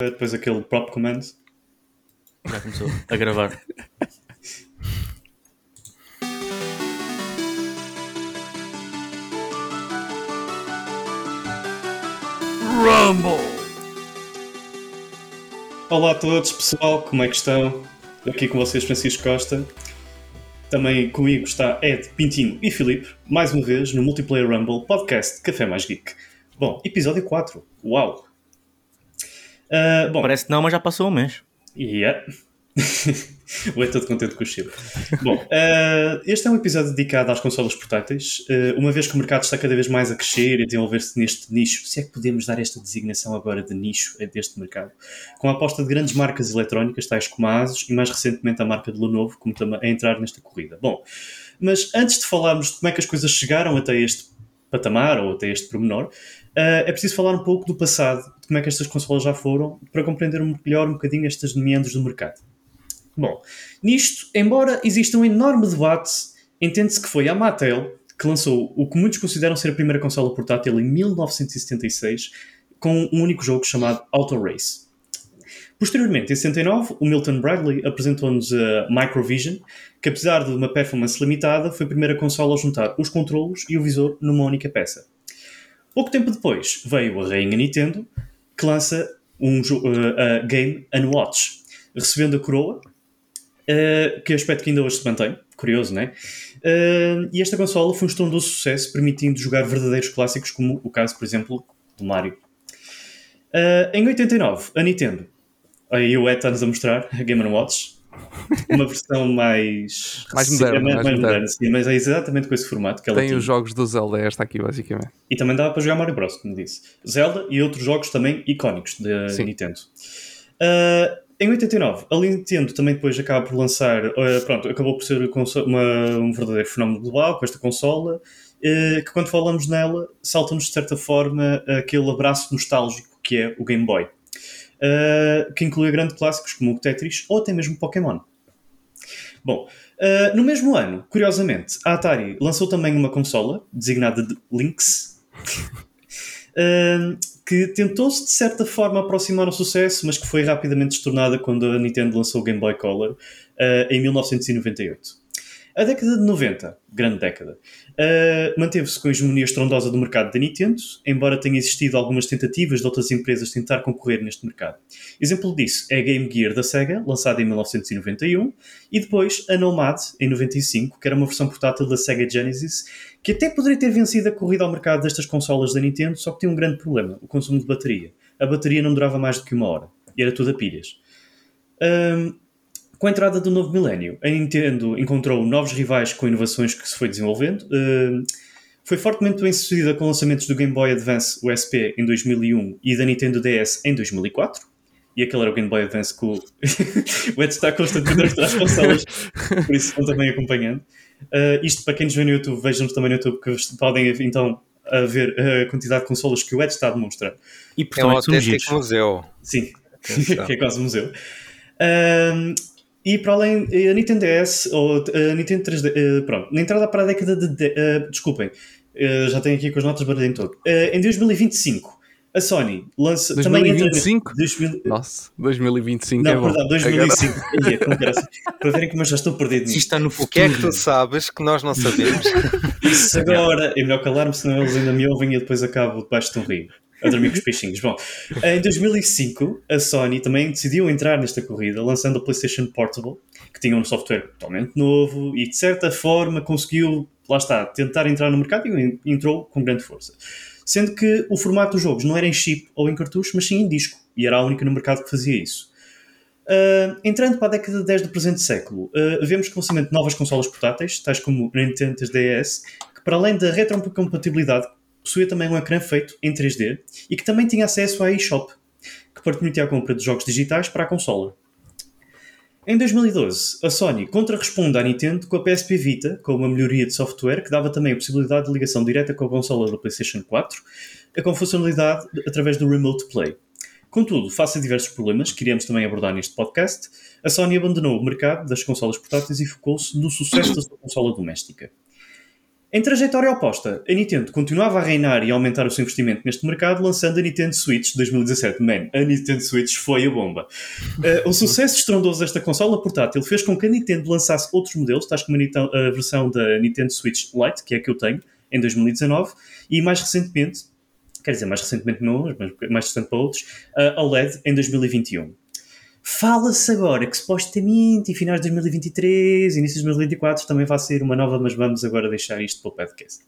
Depois aquele prop command. Já começou a gravar. Rumble! Olá a todos, pessoal, como é que estão? Aqui com vocês, Francisco Costa. Também comigo está Ed, Pintinho e Filipe, mais uma vez no Multiplayer Rumble Podcast Café Mais Geek. Bom, episódio 4. Uau! Uh, bom, Parece que não, mas já passou um mês. Yeah. Vou todo contente com o chip. Bom, uh, este é um episódio dedicado às consolas portáteis, uh, uma vez que o mercado está cada vez mais a crescer e desenvolver-se neste nicho, se é que podemos dar esta designação agora de nicho deste mercado, com a aposta de grandes marcas eletrónicas, tais como a Asus e mais recentemente a marca de Lenovo, como também a entrar nesta corrida. Bom, mas antes de falarmos de como é que as coisas chegaram até este patamar ou até este pormenor, uh, é preciso falar um pouco do passado, de como é que estas consolas já foram, para compreender melhor um bocadinho estas meandros do mercado. Bom, nisto, embora exista um enorme debate, entende-se que foi a Mattel que lançou o que muitos consideram ser a primeira consola portátil em 1976, com um único jogo chamado Auto Race. Posteriormente, em 69, o Milton Bradley apresentou-nos a Microvision, que apesar de uma performance limitada, foi a primeira consola a juntar os controlos e o visor numa única peça. Pouco tempo depois, veio a rainha Nintendo, que lança um uh, a Game Watch, recebendo a coroa Uh, que é aspecto que ainda hoje se mantém, curioso, não é? Uh, e esta consola foi um estrondoso sucesso, permitindo jogar verdadeiros clássicos, como o caso, por exemplo, do Mario. Uh, em 89, a Nintendo, aí o Ed está-nos a mostrar, a Game Watch, uma versão mais... mais moderna, mais, mais mais moderna. moderna, sim, mas é exatamente com esse formato que ela Tem tinha. os jogos do Zelda, esta aqui, basicamente. E também dava para jogar Mario Bros, como disse. Zelda e outros jogos também icónicos da Sim. Nintendo. Uh, em 89, a Nintendo também depois acaba por lançar, uh, pronto, acabou por ser uma- um verdadeiro fenómeno global com esta consola, uh, que quando falamos nela, salta-nos de certa forma aquele abraço nostálgico que é o Game Boy, uh, que inclui grandes clássicos como o Tetris ou até mesmo Pokémon. Bom, uh, no mesmo ano, curiosamente, a Atari lançou também uma consola designada de Lynx, uh, que tentou-se de certa forma aproximar ao sucesso, mas que foi rapidamente destornada quando a Nintendo lançou o Game Boy Color em 1998. A década de 90, grande década, uh, manteve-se com a hegemonia estrondosa do mercado da Nintendo, embora tenha existido algumas tentativas de outras empresas tentar concorrer neste mercado. Exemplo disso é a Game Gear da Sega, lançada em 1991, e depois a Nomad, em 95, que era uma versão portátil da Sega Genesis, que até poderia ter vencido a corrida ao mercado destas consolas da Nintendo, só que tinha um grande problema, o consumo de bateria. A bateria não durava mais do que uma hora, e era tudo a pilhas. Com a entrada do novo milénio, a Nintendo encontrou novos rivais com inovações que se foi desenvolvendo. Ahm, foi fortemente bem sucedida com lançamentos do Game Boy Advance USP em 2001 e da Nintendo DS em 2004. E aquele era o Game Boy Advance que o, o Ed está constantemente as consolas, por isso estão também acompanhando. Uh, isto para quem nos vê no YouTube, vejam-nos também no YouTube que podem então a ver a quantidade de consolas que o Ed está a demonstrar. E É um portanto, autêntico giros. museu. Sim, que é quase um museu. Um, e para além, a Nintendo DS, ou a Nintendo 3D, eh, pronto, na entrada para a década de. de- eh, desculpem, eh, já tenho aqui com as notas baralhem todo. Eh, em 2025, a Sony lança. Também entra- 2025? 2000, Nossa, 2025 não, é bom. perdão, 2005. Ia, como graça. para verem como eu já estou perdido nisto. está no O futuro. que é que tu sabes que nós não sabemos? Isso agora é melhor calar-me, senão eles ainda me ouvem e depois acabo debaixo de um rio. A dormir com os peixinhos. Bom, em 2005, a Sony também decidiu entrar nesta corrida, lançando a PlayStation Portable, que tinha um software totalmente novo e, de certa forma, conseguiu, lá está, tentar entrar no mercado e entrou com grande força. Sendo que o formato dos jogos não era em chip ou em cartucho, mas sim em disco, e era a única no mercado que fazia isso. Uh, entrando para a década de 10 do presente século, uh, vemos o lançamento de novas consolas portáteis, tais como o Nintendo 3DS, que para além da retrocompatibilidade, possuía também um ecrã feito em 3D e que também tinha acesso à eShop, que permitia a compra de jogos digitais para a consola. Em 2012, a Sony contra-responde à Nintendo com a PSP Vita, com uma melhoria de software que dava também a possibilidade de ligação direta com a consola da PlayStation 4, com funcionalidade através do Remote Play. Contudo, face a diversos problemas que iremos também abordar neste podcast, a Sony abandonou o mercado das consolas portáteis e focou-se no sucesso da sua consola doméstica. Em trajetória oposta, a Nintendo continuava a reinar e a aumentar o seu investimento neste mercado, lançando a Nintendo Switch de 2017. Man, a Nintendo Switch foi a bomba. Uh, o sucesso estrondoso desta consola portátil fez com que a Nintendo lançasse outros modelos, tais como a, a versão da Nintendo Switch Lite, que é a que eu tenho, em 2019, e mais recentemente, quer dizer, mais recentemente não, mas mais distante para outros, a OLED em 2021. Fala-se agora que supostamente em finais de 2023, início de 2024 também vai ser uma nova, mas vamos agora deixar isto para o podcast.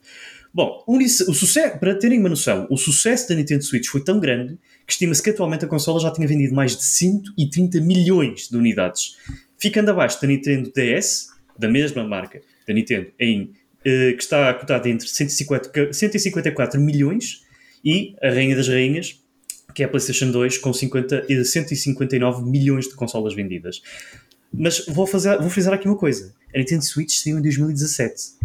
Bom, o, sucesso, para terem uma noção, o sucesso da Nintendo Switch foi tão grande que estima-se que atualmente a consola já tinha vendido mais de 130 milhões de unidades, ficando abaixo da Nintendo DS, da mesma marca da Nintendo, em, eh, que está cotada entre 150 154 milhões e a Rainha das Rainhas, que é a PlayStation 2, com 50, e 159 milhões de consolas vendidas. Mas vou, fazer, vou frisar aqui uma coisa: a Nintendo Switch saiu em 2017.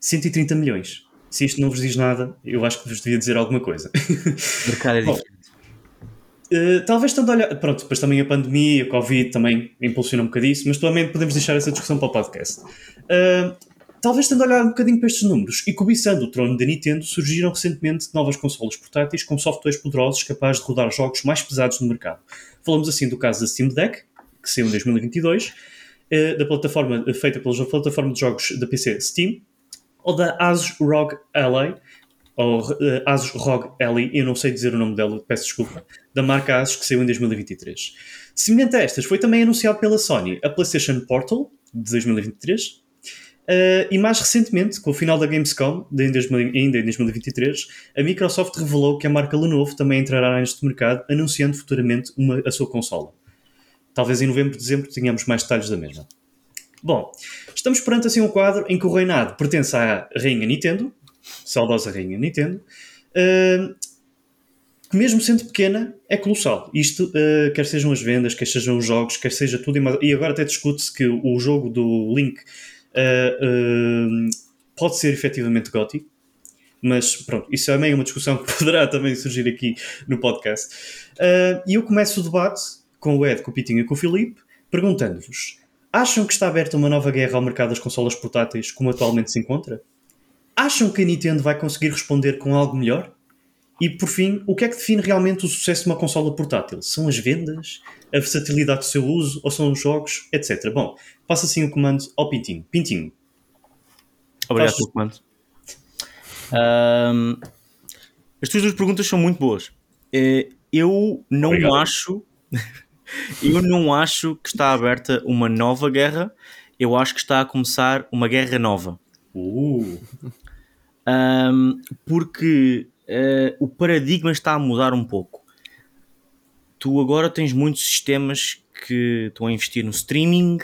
130 milhões. Se isto não vos diz nada, eu acho que vos devia dizer alguma coisa. O mercado é diferente. Uh, talvez tanto olhar. Pronto, depois também a pandemia, a Covid também impulsiona um bocadinho isso, mas também podemos deixar essa discussão para o podcast. Uh, talvez tendo olhado um bocadinho para estes números e cobiçando o trono da Nintendo, surgiram recentemente novas consolas portáteis com softwares poderosos capazes de rodar jogos mais pesados no mercado. Falamos assim do caso da Steam Deck, que saiu em 2022, uh, da plataforma feita pela plataforma de jogos da PC Steam, ou da Asus ROG Ally, ou uh, Asus ROG Ally, eu não sei dizer o nome dela, peço desculpa, da marca Asus que saiu em 2023. Semelhante a estas, foi também anunciado pela Sony a PlayStation Portal de 2023 uh, e mais recentemente, com o final da Gamescom, de em 2000 ainda em 2023, a Microsoft revelou que a marca Lenovo também entrará neste mercado, anunciando futuramente uma, a sua consola. Talvez em novembro, dezembro tenhamos mais detalhes da mesma. Bom, estamos perante assim um quadro em que o reinado pertence à rainha Nintendo, saudosa rainha Nintendo, uh, que mesmo sendo pequena é colossal. Isto, uh, quer sejam as vendas, quer sejam os jogos, quer seja tudo. E agora até discute-se que o jogo do Link uh, pode ser efetivamente GOTY, mas pronto, isso é meio uma discussão que poderá também surgir aqui no podcast. e eu começo o debate com o Ed, com o Pitinho e com o Filipe, perguntando-vos: acham que está aberta uma nova guerra ao mercado das consolas portáteis como atualmente se encontra? Acham que a Nintendo vai conseguir responder com algo melhor? E por fim, o que é que define realmente o sucesso de uma consola portátil? São as vendas? A versatilidade do seu uso? Ou são os jogos? Etc. Bom, passa assim o comando ao Pintinho. Pintinho. Obrigado pelo comando. Ahm, as tuas duas perguntas são muito boas. Eh, Eu não Obrigado. acho. Eu não acho que está aberta uma nova guerra. Eu acho que está a começar uma guerra nova. Uh, Um, porque eh, o paradigma está a mudar um pouco. Tu agora tens muitos sistemas que estão a investir no streaming,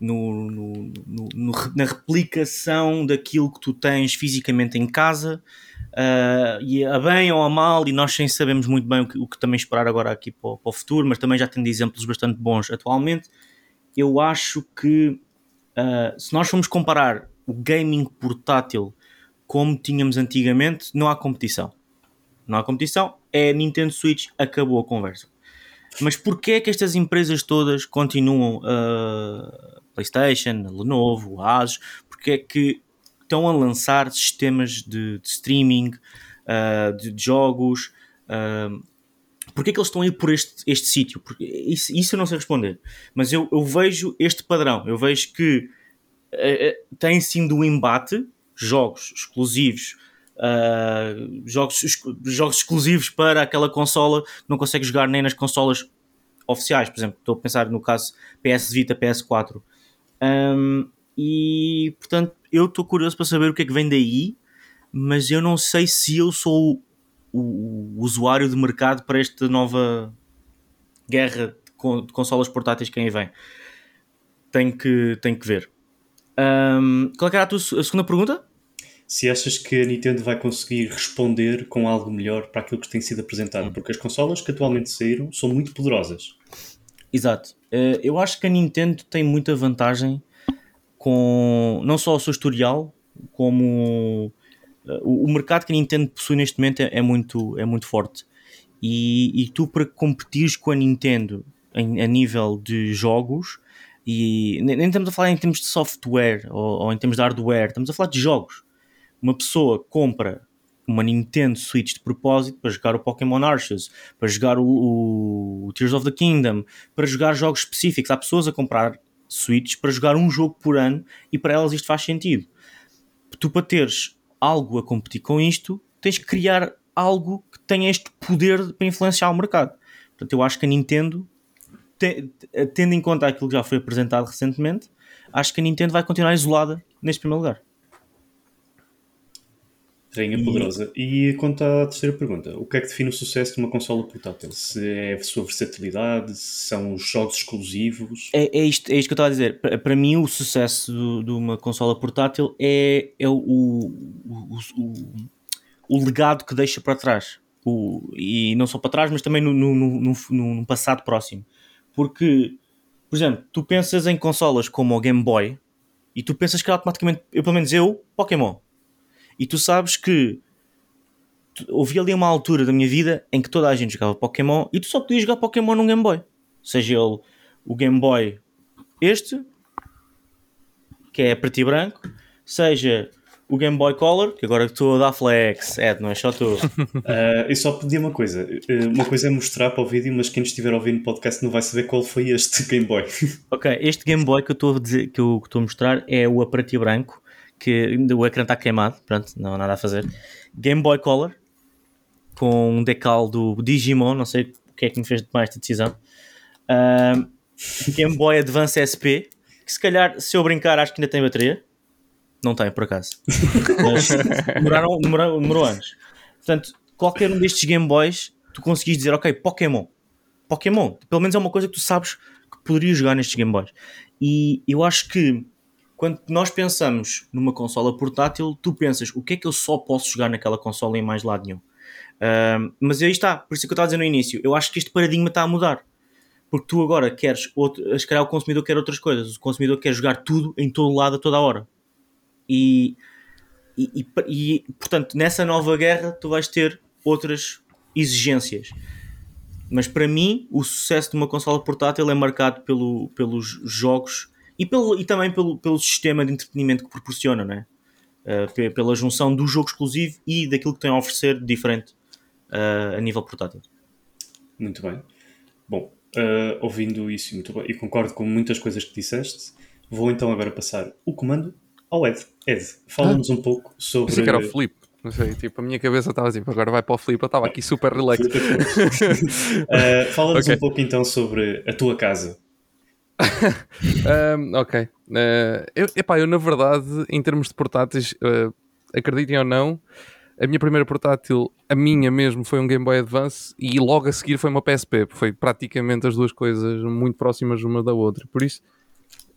no, no- no- na replicação daquilo que tu tens fisicamente em casa, ah, e a bem ou a mal, e nós sem sabemos muito bem o que, o que também esperar agora aqui para o, para o futuro, mas também já tendo exemplos bastante bons atualmente. Eu acho que ah, se nós formos comparar o gaming portátil como tínhamos antigamente, não há competição. Não há competição, é Nintendo Switch, acabou a conversa. Mas porquê é que estas empresas todas continuam a PlayStation, Lenovo, Asus, porque é que estão a lançar sistemas de, de streaming, ah, de, de jogos, porque é que eles estão a ir por este, este sítio? Isso, isso eu não sei responder, mas eu, eu vejo este padrão, eu vejo que eh, tem sido um embate, jogos exclusivos, ah, jogos, jogos exclusivos para aquela consola que não consegue jogar nem nas consolas oficiais, por exemplo, estou a pensar no caso PS Vita, PS4. Ahm, e portanto, eu estou curioso para saber o que é que vem daí, mas eu não sei se eu sou o, o usuário de mercado para esta nova guerra de, con- de consolas portáteis que aí vem. Tenho que, tenho que ver. Ahm, qual é era a, tua, a segunda pergunta? Se achas que a Nintendo vai conseguir responder com algo melhor para aquilo que tem sido apresentado, porque as consolas que atualmente saíram são muito poderosas. Exato. Eh, eu acho que a Nintendo tem muita vantagem com não só o seu historial, como eh, o, mercado que a Nintendo possui neste momento é, é muito, é muito forte. E, e tu, para competires com a Nintendo em- a nível de jogos E nem, nem estamos a falar em termos de software ou, ou em termos de hardware, estamos a falar de jogos. Uma pessoa compra uma Nintendo Switch de propósito para jogar o Pokémon Arceus, para jogar o, o- o Tears of the Kingdom, para jogar jogos específicos. Há pessoas a comprar Switch para jogar um jogo por ano e para elas isto faz sentido. Tu, para teres algo a competir com isto, tens que criar algo que tenha este poder para influenciar o mercado. Portanto, eu acho que a Nintendo, te- tendo em conta aquilo que já foi apresentado recentemente, acho que a Nintendo vai continuar isolada neste primeiro lugar. Rainha E- Poderosa. E quanto à terceira pergunta, o que é que define o sucesso de uma consola portátil? Se é a sua versatilidade, se são os jogos exclusivos? É, é, isto, é isto que eu estava a dizer. Para, para mim, o sucesso do- de uma consola portátil é, é o, o, o, o legado que deixa para trás. O, e não só para trás, mas também no, no, no, no- no passado próximo. Porque, por exemplo, tu pensas em consolas como o Game Boy e tu pensas que automaticamente, eu, pelo menos eu, Pokémon. E tu sabes que houve ali uma altura da minha vida em que toda a gente jogava Pokémon e tu só podias jogar Pokémon num Game Boy. Seja ele o Game Boy este, que é preto e branco, seja o Game Boy Color, que agora estou a dar flex, Ed, não é só tu. Ah, eu só pedi uma coisa. Ah, uma coisa é mostrar para o vídeo, mas quem estiver ouvindo o podcast não vai saber qual foi este Game Boy. ok, este Game Boy que eu estou a dizer, que eu que estou a mostrar é o a preto e branco, que o ecrã está queimado, pronto, não há nada a fazer. Game Boy Color, com um decal do Digimon, não sei o que é que me fez tomar esta decisão. Ahm, Game Boy Advance SP, que se calhar, se eu brincar, acho que ainda tem bateria. Não tem, por acaso. Mas demoraram, demorou, demorou anos. Portanto, qualquer um destes Game Boys, tu conseguis dizer, ok, Pokémon. Pokémon. Pelo menos é uma coisa que tu sabes que poderias jogar nestes Game Boys. E eu acho que quando nós pensamos numa consola portátil, tu pensas, o que é que eu só posso jogar naquela consola em mais lado nenhum? Ahm, mas aí está, por isso é que eu estava a dizer no início, eu acho que este paradigma está a mudar. Porque tu agora queres, outro, se calhar o consumidor quer outras coisas, o consumidor quer jogar tudo em todo lado a toda a hora. E, e, e- e, portanto, nessa nova guerra tu vais ter outras exigências. Mas para mim, o sucesso de uma consola portátil é marcado pelo, pelos jogos e, pelo, e também pelo, pelo sistema de entretenimento que proporciona, não é? Uh, pe- pela junção do jogo exclusivo e daquilo que tem a oferecer de diferente uh, a nível portátil. Muito bem. Bom, ah, ouvindo isso muito bem, e concordo com muitas coisas que disseste, vou então agora passar o comando ao Ed. Ed, fala-nos um pouco sobre. Pensei que era o Filipe. Não sei, tipo, a minha cabeça estava tipo, agora vai para o Filipe. Eu estava aqui super relax. Ah, fala-nos Ok. um pouco então sobre a tua casa. Ahm, ok. Ah, eu, epá, eu, na verdade, em termos de portáteis, ah, acreditem ou não, a minha primeira portátil, a minha mesmo, foi um Game Boy Advance e logo a seguir foi uma PSP. Foi praticamente as duas coisas muito próximas uma da outra. Por isso,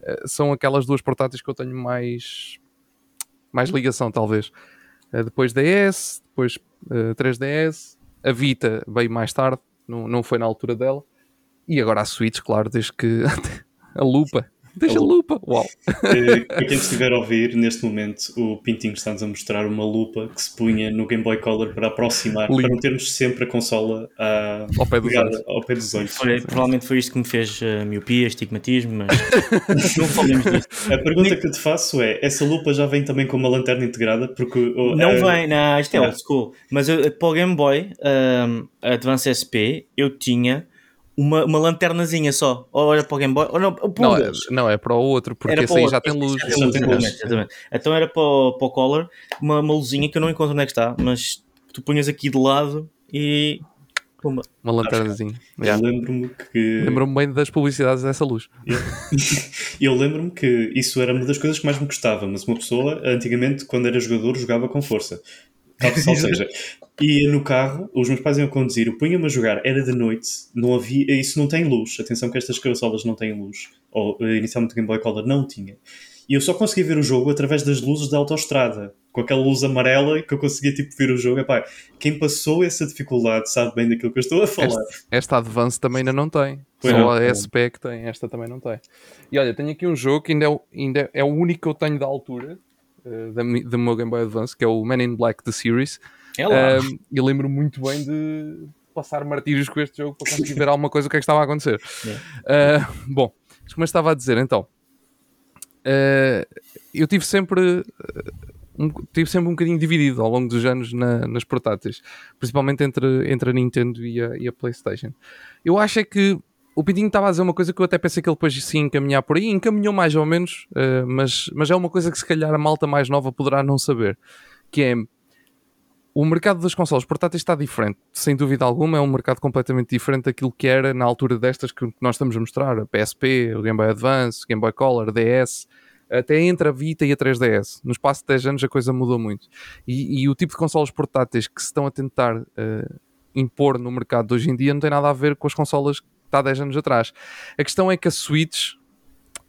ah, são aquelas duas portáteis que eu tenho mais, mais ligação, talvez. Depois DS, depois ah, 3DS, a Vita veio mais tarde, não, não foi na altura dela. E agora a Switch, claro, desde que a lupa. Deixa a lupa, uau. Para quem estiver a ouvir, neste momento, o Pintinho está-nos a mostrar uma lupa que se punha no Game Boy Color para aproximar, Lindo. para não termos sempre a consola à- Ao pé dos pegada olhos. ao pé dos olhos. Foi- provavelmente foi isto que me fez uh, miopia, estigmatismo, mas não falemos disso. A pergunta que eu te faço é: essa lupa já vem também com uma lanterna integrada? Porque oh, Não eh, vem, não, isto é Ah. old school. Mas eu, para o Game Boy um, Advance SP, eu tinha uma, uma lanternazinha só. Ou era para o Game Boy, ou não, para um Não é, deles. não, é para o outro, porque esse aí já tem luz. Já tem luz, exatamente, exatamente. Então era para o, para o Collar uma, uma luzinha que eu não encontro onde é que está, mas tu punhas aqui de lado e. Pumba. Uma lanternazinha. Eu Yeah. lembro-me que. Lembro-me bem das publicidades dessa luz. Eu lembro-me que isso era uma das coisas que mais me gostava, mas uma pessoa, antigamente, quando era jogador, jogava com força. Ou seja, ia no carro, os meus pais iam conduzir, eu punha-me a jogar, era de noite, não havia, isso não tem luz. Atenção que estas consolas não têm luz. Ou eh, inicialmente o Game Boy Color não tinha. E eu só conseguia ver o jogo através das luzes da autoestrada, com aquela luz amarela que eu conseguia tipo ver o jogo. Epá, quem passou essa dificuldade sabe bem daquilo que eu estou a falar. Esta Advance também ainda não tem. Pois Só não. a SP que tem, esta também não tem. E olha, tenho aqui um jogo que ainda é, ainda é o único que eu tenho da altura eh, da, do meu Game Boy Advance, que é o Man in Black The Series. É lá. Um, e lembro muito bem de passar martírios com este jogo para conseguir ver alguma coisa o que é que estava a acontecer. Uh, bom, como eu estava a dizer, então, eh, eu tive sempre, eh, um, tive sempre um bocadinho dividido ao longo dos anos na- nas portáteis, principalmente entre, entre a Nintendo e a, e a PlayStation. Eu acho é que o Pintinho estava a dizer uma coisa que eu até pensei que ele depois se ia encaminhar por aí, encaminhou mais ou menos, eh, mas, mas é uma coisa que se calhar a malta mais nova poderá não saber, que é o mercado das consoles portáteis está diferente, sem dúvida alguma, é um mercado completamente diferente daquilo que era na altura destas que nós estamos a mostrar, a PSP, o Game Boy Advance, o Game Boy Color, DS, até entre a Vita e a 3DS. No espaço de 10 anos a coisa mudou muito. E, e o tipo de consoles portáteis que se estão a tentar eh, impor no mercado de hoje em dia não tem nada a ver com as consolas está há 10 anos atrás. A questão é que a Switch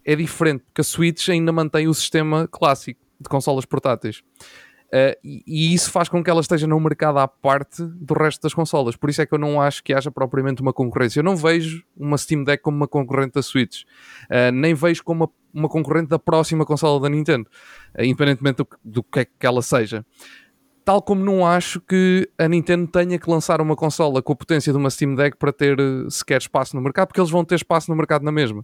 é diferente, porque a Switch ainda mantém o sistema clássico de consolas portáteis. Uh, e, e isso faz com que ela esteja num mercado à parte do resto das consolas. Por isso é que eu não acho que haja propriamente uma concorrência. Eu não vejo uma Steam Deck como uma concorrente da Switch, uh, nem vejo como uma, uma concorrente da próxima consola da Nintendo, uh, independentemente do, do que é que ela seja. Tal como não acho que a Nintendo tenha que lançar uma consola com a potência de uma Steam Deck para ter uh, sequer espaço no mercado, porque eles vão ter espaço no mercado na mesma.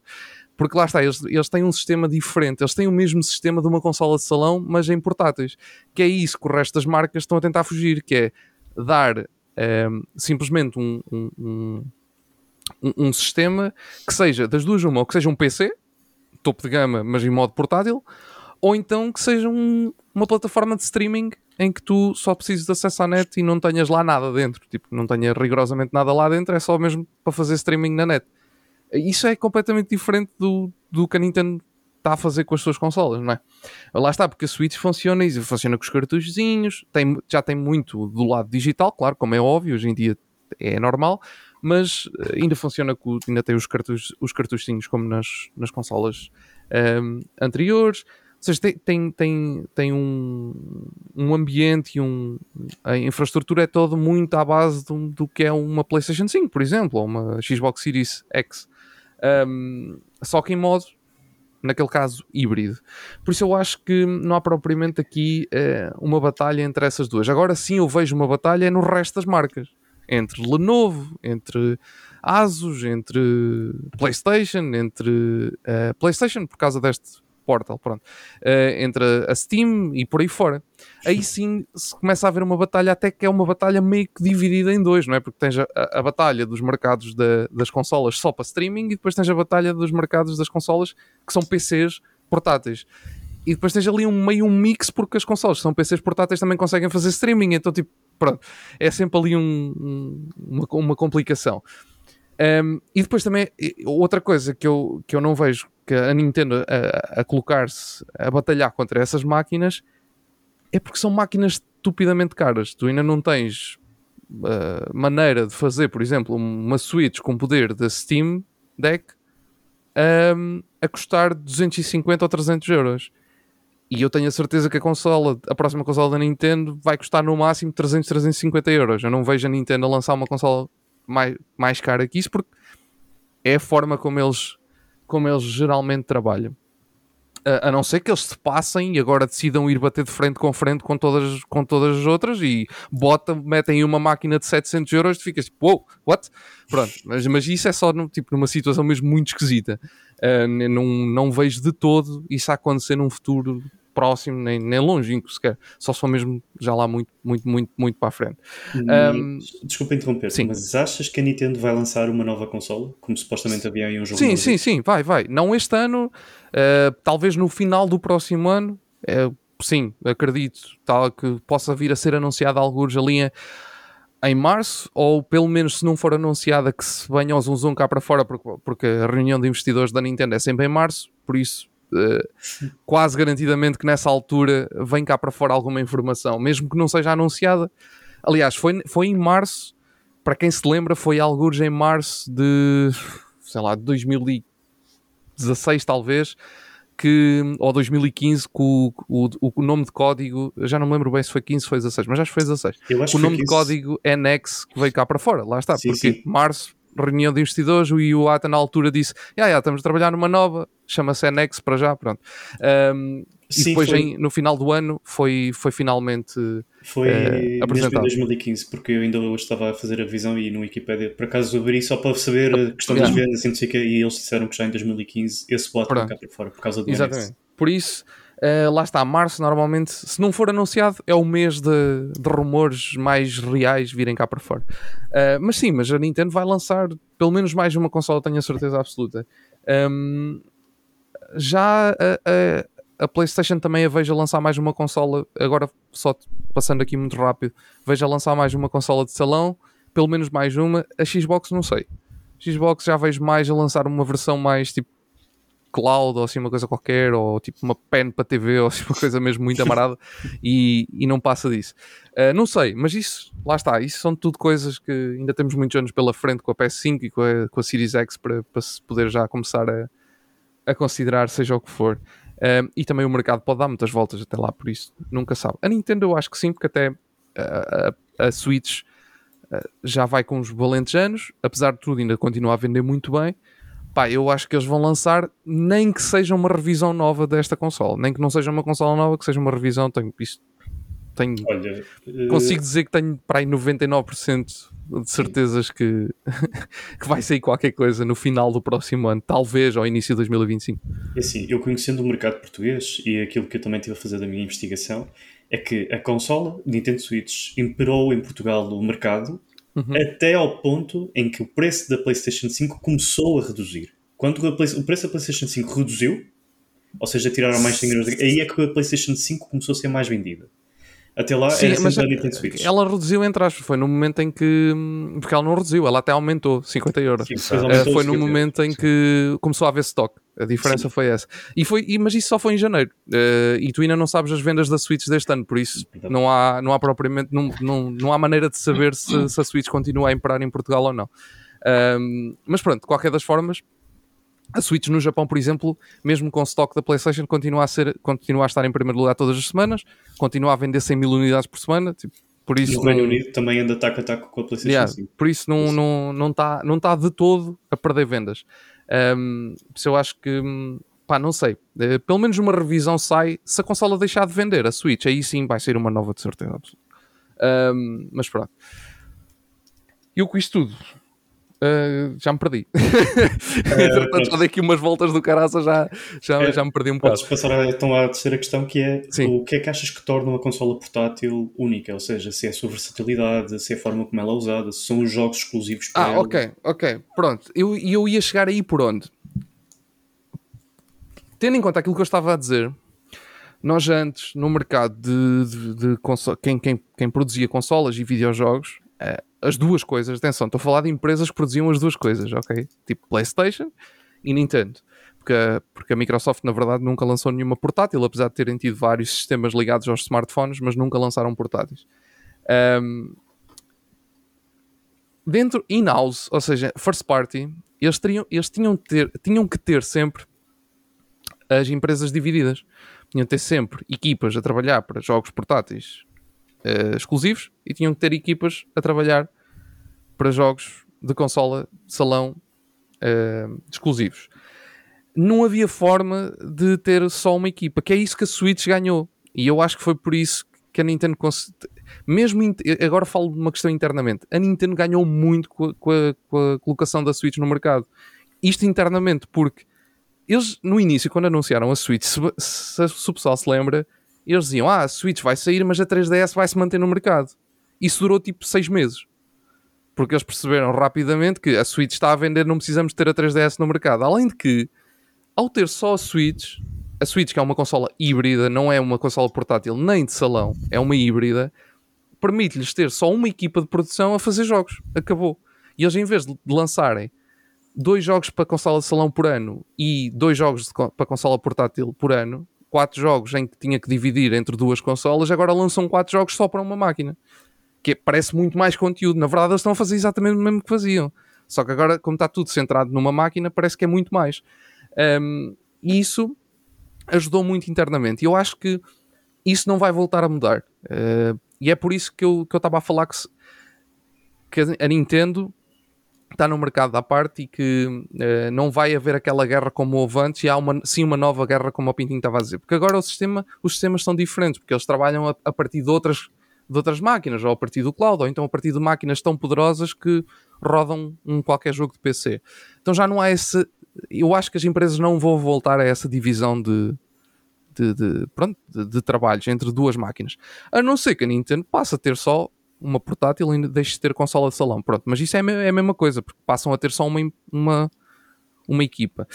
Porque lá está, eles, eles têm um sistema diferente, eles têm o mesmo sistema de uma consola de salão, mas em portáteis. Que é isso que o resto das marcas estão a tentar fugir, que é dar um, simplesmente um, um, um sistema que seja das duas uma, ou que seja um PC, topo de gama, mas em modo portátil, ou então que seja um, uma plataforma de streaming em que tu só precisas de acesso à net e não tenhas lá nada dentro, tipo, não tenhas rigorosamente nada lá dentro, é só mesmo para fazer streaming na net. Isso é completamente diferente do, do que a Nintendo está a fazer com as suas consolas, não é? Lá está, porque a Switch funciona e funciona com os cartuchozinhos, tem, já tem muito do lado digital, claro, como é óbvio, hoje em dia é normal, mas ainda funciona com, ainda tem os, cartuchos, os cartuchozinhos como nas, nas consolas um, anteriores. Seja, tem, tem, tem, tem um, um ambiente e um, a infraestrutura é toda muito à base do, do que é uma PlayStation 5, por exemplo, ou uma Xbox Series X. Um, só que em modo, naquele caso, híbrido. Por isso eu acho que não há propriamente aqui uh, uma batalha entre essas duas. Agora sim eu vejo uma batalha no resto das marcas. Entre Lenovo, entre Asus, entre PlayStation, entre uh, PlayStation por causa deste Portal, pronto, uh, entre a Steam e por aí fora. Aí sim se começa a haver uma batalha, até que é uma batalha meio que dividida em dois, não é? Porque tens a, a batalha dos mercados da, das consolas só para streaming e depois tens a batalha dos mercados das consolas que são PCs portáteis. E depois tens ali um meio um mix porque as consolas que são PCs portáteis também conseguem fazer streaming, então tipo, pronto, é sempre ali um, um, uma, uma complicação. Um, e depois também, outra coisa que eu, que eu não vejo que a Nintendo a, a colocar-se a batalhar contra essas máquinas é porque são máquinas estupidamente caras. Tu ainda não tens uh, maneira de fazer, por exemplo, uma Switch com poder da Steam Deck um, a custar 250 ou 300 euros. E eu tenho a certeza que a consola, a próxima consola da Nintendo vai custar no máximo 300, 350 euros. Eu não vejo a Nintendo lançar uma consola mais, mais cara que isso porque é a forma como eles, como eles geralmente trabalham. A, a não ser que eles se passem e agora decidam ir bater de frente com frente com todas, com todas as outras e botam, metem uma máquina de 700 euros e ficas tipo, wow, what? Pronto, mas, mas isso é só no, tipo, numa situação mesmo muito esquisita. Uh, não, não vejo de todo isso a acontecer num futuro próximo, nem, nem longínquo sequer, só se for mesmo já lá muito, muito, muito, muito para a frente. Um, Desculpa interromper, sim. mas achas que a Nintendo vai lançar uma nova consola? Como supostamente havia aí um jogo Sim, sim, sim, vai, vai. Não este ano, uh, talvez no final do próximo ano, uh, sim, acredito tal, que possa vir a ser anunciada alguns ali em, em março, ou pelo menos se não for anunciada que se venha ao Zoom Zoom cá para fora, porque, porque a reunião de investidores da Nintendo é sempre em março, por isso quase garantidamente que nessa altura vem cá para fora alguma informação, mesmo que não seja anunciada. Aliás, foi, foi em março, para quem se lembra, foi alguns em março de sei lá, de 2016 talvez, que, ou 2015, que o, o, o nome de código, já não me lembro bem se foi 15 ou foi 16, mas acho que foi 16. Eu o nome de código NX que veio cá para fora, lá está, Sim, porque sim. março reunião de investidores, o Iwata na altura disse: ah, yeah, estamos a trabalhar numa nova, chama-se NX para já, pronto. Um, e Sim, depois foi. em- no final do ano foi, foi finalmente. Foi eh, mesmo em apresentado. 2015, porque eu ainda hoje estava a fazer a revisão e no Wikipedia, por acaso abri só para saber a questão das vendas e não sei o quê, e eles disseram que já em 2015 esse vai Pronto. cá para fora, por causa do Exatamente. Por isso, eh, lá está, março normalmente, se não for anunciado, é o mês de, de rumores mais reais virem cá para fora. Eh, mas sim, mas a Nintendo vai lançar pelo menos mais uma consola, tenho a certeza absoluta. Ahm, já a, a- a PlayStation também a vejo a lançar mais uma consola, agora só passando aqui muito rápido, vejo a lançar mais uma consola de salão, pelo menos mais uma. A Xbox não sei. Xbox já vejo mais a lançar uma versão mais tipo cloud ou assim uma coisa qualquer, ou tipo uma pen para TV, ou assim uma coisa mesmo muito amarada e, e não passa disso. Uh, não sei, mas isso, lá está, isso são tudo coisas que ainda temos muitos anos pela frente com a PS5 e com a, com a Series X para, para se poder já começar a, a considerar, seja o que for. Um, e também o mercado pode dar muitas voltas até lá, por isso nunca sabe. A Nintendo eu acho que sim, porque até uh, a, a Switch uh, já vai com uns valentes anos, apesar de tudo ainda continua a vender muito bem. Pá, eu acho que eles vão lançar nem que seja uma revisão nova desta consola, nem que não seja uma consola nova, que seja uma revisão. Tenho, isso, tenho, Olha, eh, consigo dizer que tenho para aí 99% de certezas que, que vai sair qualquer coisa no final do próximo ano, talvez ao início de 2025. É assim, eu conhecendo o mercado português e aquilo que eu também estive a fazer da minha investigação, é que a consola Nintendo Switch imperou em Portugal o mercado Uhum. até ao ponto em que o preço da PlayStation 5 começou a reduzir. Quando o preço da PlayStation 5 reduziu, ou seja, tiraram mais 100 euros, aí é que a PlayStation 5 começou a ser mais vendida. Até lá Sim, era mas sempre Nintendo Switch. ela reduziu entre aspas, foi no momento em que. Porque ela não reduziu, ela até aumentou 50 euros. Sim, Uh, aumentou foi no 50 momento em que começou a haver stock. A diferença foi essa. E foi, e- mas isso só foi em janeiro. Uh, e tu ainda não sabes as vendas da Switch deste ano, por isso Verdade. não há, não há propriamente não, não, não há maneira de saber se, se a Switch continua a imperar em Portugal ou não. Um, mas pronto, de qualquer das formas, a Switch no Japão, por exemplo, mesmo com o stock da PlayStation, continua a, ser, continua a estar em primeiro lugar todas as semanas, continua a vender 100 mil unidades por semana. tipo, por E isso, o Reino Unido também anda taco a taco com a PlayStation Yeah, 5. por isso não está não, não tá, não tá de todo a perder vendas. Um, eu acho que, pá, não sei. Eh, pelo menos uma revisão sai se a consola deixar de vender, a Switch. Aí sim vai ser uma nova de certeza absoluta. Um, mas pronto. E eu com isto tudo. Uh, já me perdi. Entretanto, pronto. já dei aqui umas voltas do caraça, já, já, É, já me perdi um bocado. Podes passar a- então à terceira questão, que é Sim. o que é que achas que torna uma consola portátil única? Ou seja, se é a sua versatilidade, se é a forma como ela é usada, se são os jogos exclusivos para Ah, ela. ok, ok. Pronto. Eu, e eu ia chegar aí por onde? Tendo em conta aquilo que eu estava a dizer, nós antes, no mercado de, de, de conso- quem, quem, quem produzia consolas e videojogos, eh, as duas coisas, atenção, estou a falar de empresas que produziam as duas coisas, ok? Tipo PlayStation e Nintendo. Porque, porque a Microsoft, na verdade, nunca lançou nenhuma portátil, apesar de terem tido vários sistemas ligados aos smartphones, mas nunca lançaram portáteis. Ahm, dentro in-house, ou seja, first party, eles, teriam, eles tinham, ter, tinham que ter sempre as empresas divididas. Tinham de ter sempre equipas a trabalhar para jogos portáteis eh, exclusivos e tinham que ter equipas a trabalhar para jogos de consola de salão eh, exclusivos. Não havia forma de ter só uma equipa, que é isso que a Switch ganhou. E eu acho que foi por isso que a Nintendo mesmo agora falo de uma questão internamente, a Nintendo ganhou muito com a, com a- com a colocação da Switch no mercado. Isto internamente, porque eles no início, quando anunciaram a Switch, se, se, se o pessoal se lembra, eles diziam: Ah, a Switch vai sair, mas a 3DS vai se manter no mercado. Isso durou tipo 6 meses. Porque eles perceberam rapidamente que a Switch está a vender, não precisamos ter a 3DS no mercado. Além de que, ao ter só a Switch, a Switch, que é uma consola híbrida, não é uma consola portátil nem de salão, é uma híbrida, permite-lhes ter só uma equipa de produção a fazer jogos. Acabou. E eles, em vez de lançarem dois jogos para consola de salão por ano e dois jogos de para consola portátil por ano, quatro jogos em que tinha que dividir entre duas consolas, agora lançam quatro jogos só para uma máquina. Que parece muito mais conteúdo. Na verdade, eles estão a fazer exatamente o mesmo que faziam. Só que agora, como está tudo centrado numa máquina, parece que é muito mais. Um, e isso ajudou muito internamente. E eu acho que isso não vai voltar a mudar. Uh, e é por isso que eu que eu estava a falar que, se- que a Nintendo está no mercado à parte e que uh, não vai haver aquela guerra como houve antes e há uma, sim uma nova guerra como o Pintinho estava a dizer. Porque agora o sistema, os sistemas são diferentes, porque eles trabalham a, a, partir de outras, de outras máquinas, ou a partir do cloud, ou então a partir de máquinas tão poderosas que rodam um qualquer jogo de PC. Então já não há esse... Eu acho que as empresas não vão voltar a essa divisão de, de, de, pronto, de, de, trabalhos entre duas máquinas. A não ser que a Nintendo passe a ter só uma portátil e deixe de ter consola de salão. Pronto, mas isso é, é a mesma coisa, porque passam a ter só uma, uma, uma equipa.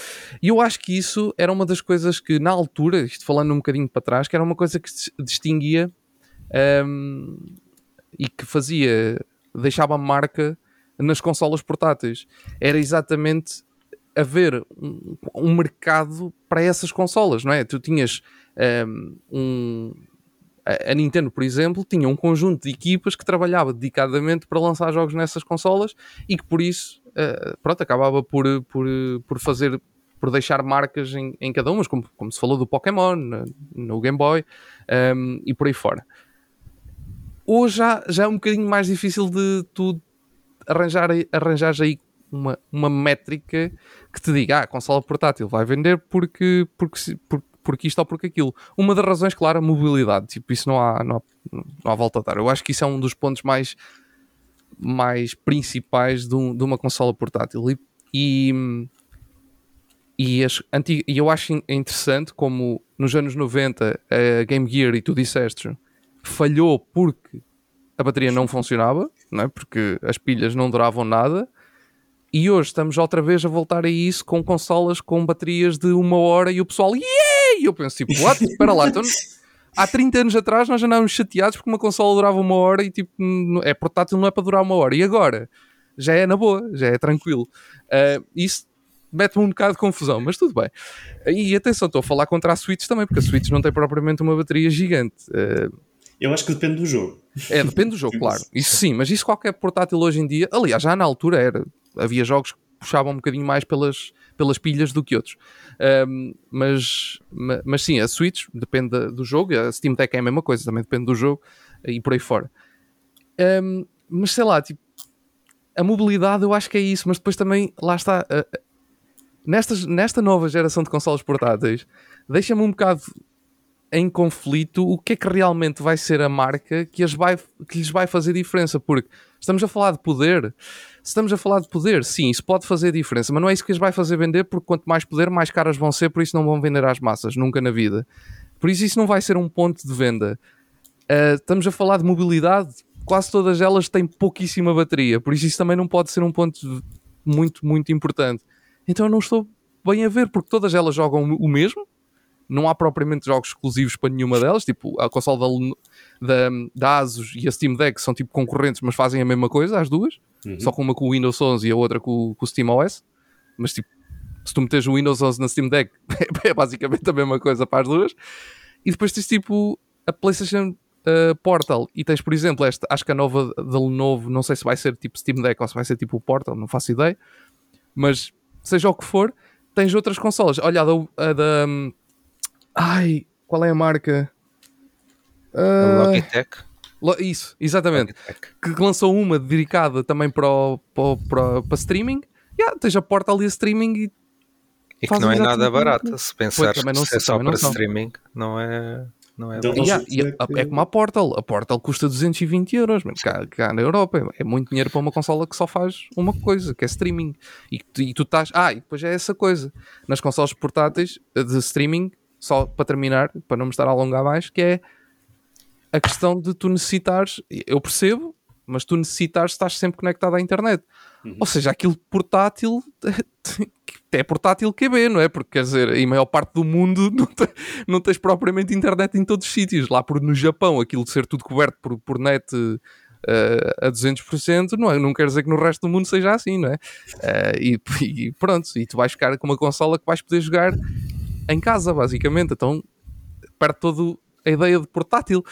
E eu acho que isso era uma das coisas que, na altura, isto falando um bocadinho para trás, que era uma coisa que distinguia um, e que fazia, deixava marca nas consolas portáteis. Era exatamente haver um, um mercado para essas consolas, não é? Tu tinhas um, a Nintendo, por exemplo, tinha um conjunto de equipas que trabalhava dedicadamente para lançar jogos nessas consolas e que por isso, uh, pronto, acabava por, por, por fazer, por deixar marcas em, em cada uma, como, como se falou do Pokémon, no, no Game Boy um, ehm, e por aí fora. Hoje já, já é um bocadinho mais difícil de tu arranjar, arranjar aí uma, uma métrica que te diga, ah, a consola portátil vai vender porque, porque, porque porque isto ou porque aquilo. Uma das razões, claro, a mobilidade. Tipo, isso não há, não há, não há volta a dar. Eu acho que isso é um dos pontos mais, mais principais de, um, de uma consola portátil. E, e, e, as e eu acho interessante como nos anos 90 a Game Gear, e tu disseste, falhou porque a bateria não funcionava, não é? porque as pilhas não duravam nada. E hoje estamos outra vez a voltar a isso com consolas com baterias de uma hora e o pessoal, yeah! E eu penso, tipo, what? Espera lá, então, há 30 anos atrás nós andávamos chateados porque uma consola durava uma hora e tipo, é portátil, não é para durar uma hora. E agora? Já é na boa, já é tranquilo. Uh, isso mete-me um bocado de confusão, mas tudo bem. E atenção, estou a falar contra a Switch também, porque a Switch não tem propriamente uma bateria gigante. Uh, eu acho que depende do jogo. É, depende do jogo, claro. Isso sim, mas isso qualquer portátil hoje em dia, aliás, já na altura era, havia jogos que puxavam um bocadinho mais pelas, pelas pilhas do que outros. Um, mas, mas, sim, a Switch depende do jogo, a Steam Deck é a mesma coisa, também depende do jogo e por aí fora. Um, mas sei lá, tipo, a mobilidade eu acho que é isso, mas depois também, lá está, uh, nestas, nesta nova geração de consoles portáteis, deixa-me um bocado em conflito o que é que realmente vai ser a marca que, as vai, que lhes vai fazer diferença, porque estamos a falar de poder, estamos a falar de poder, sim, isso pode fazer diferença, mas não é isso que as vai fazer vender, porque quanto mais poder, mais caras vão ser, por isso não vão vender às massas, nunca na vida. Por isso isso não vai ser um ponto de venda. Uh, estamos a falar de mobilidade, quase todas elas têm pouquíssima bateria, por isso isso também não pode ser um ponto muito, muito importante. Então eu não estou bem a ver, porque todas elas jogam o mesmo, não há propriamente jogos exclusivos para nenhuma delas, tipo a console da, da, da Asus e a Steam Deck são tipo concorrentes, mas fazem a mesma coisa, as duas, uhum. só com uma com o Windows 11 e a outra com, com o Steam OS, mas tipo, se tu meteres o Windows 11 na Steam Deck, é basicamente a mesma coisa para as duas, e depois tens tipo a PlayStation uh, Portal, e tens por exemplo esta, acho que a nova da Lenovo, não sei se vai ser tipo Steam Deck ou se vai ser tipo o Portal, não faço ideia, mas seja o que for, tens outras consolas, olha a da, a da hum, Ai, qual é a marca? Uh... Logitech. Isso, exatamente. Logitech. Que lançou uma dedicada também para, o, para, para, para streaming. Yeah, tens a porta ali a streaming e. E que não é nada barata, se pensar que é só para streaming, não é. Não é, então, yeah, é, é como a Portal. A Portal custa 220 euros. Cá, cá na Europa é muito dinheiro para uma consola que só faz uma coisa, que é streaming. E, e tu estás. Ah, e depois é essa coisa. Nas consolas portáteis de streaming, só para terminar, para não me estar a alongar mais, que é a questão de tu necessitares, eu percebo, mas tu necessitares estar sempre conectado à internet. Uhum. Ou seja, aquilo portátil é portátil QB, não é? Porque quer dizer, em maior parte do mundo não, te, não tens propriamente internet em todos os sítios. Lá por, no Japão, aquilo de ser tudo coberto por, por net uh, a 200%, não, é? não quer dizer que no resto do mundo seja assim, não é? Uh, e, e, pronto, e tu vais ficar com uma consola que vais poder jogar em casa, basicamente. Então perde toda a ideia de portátil.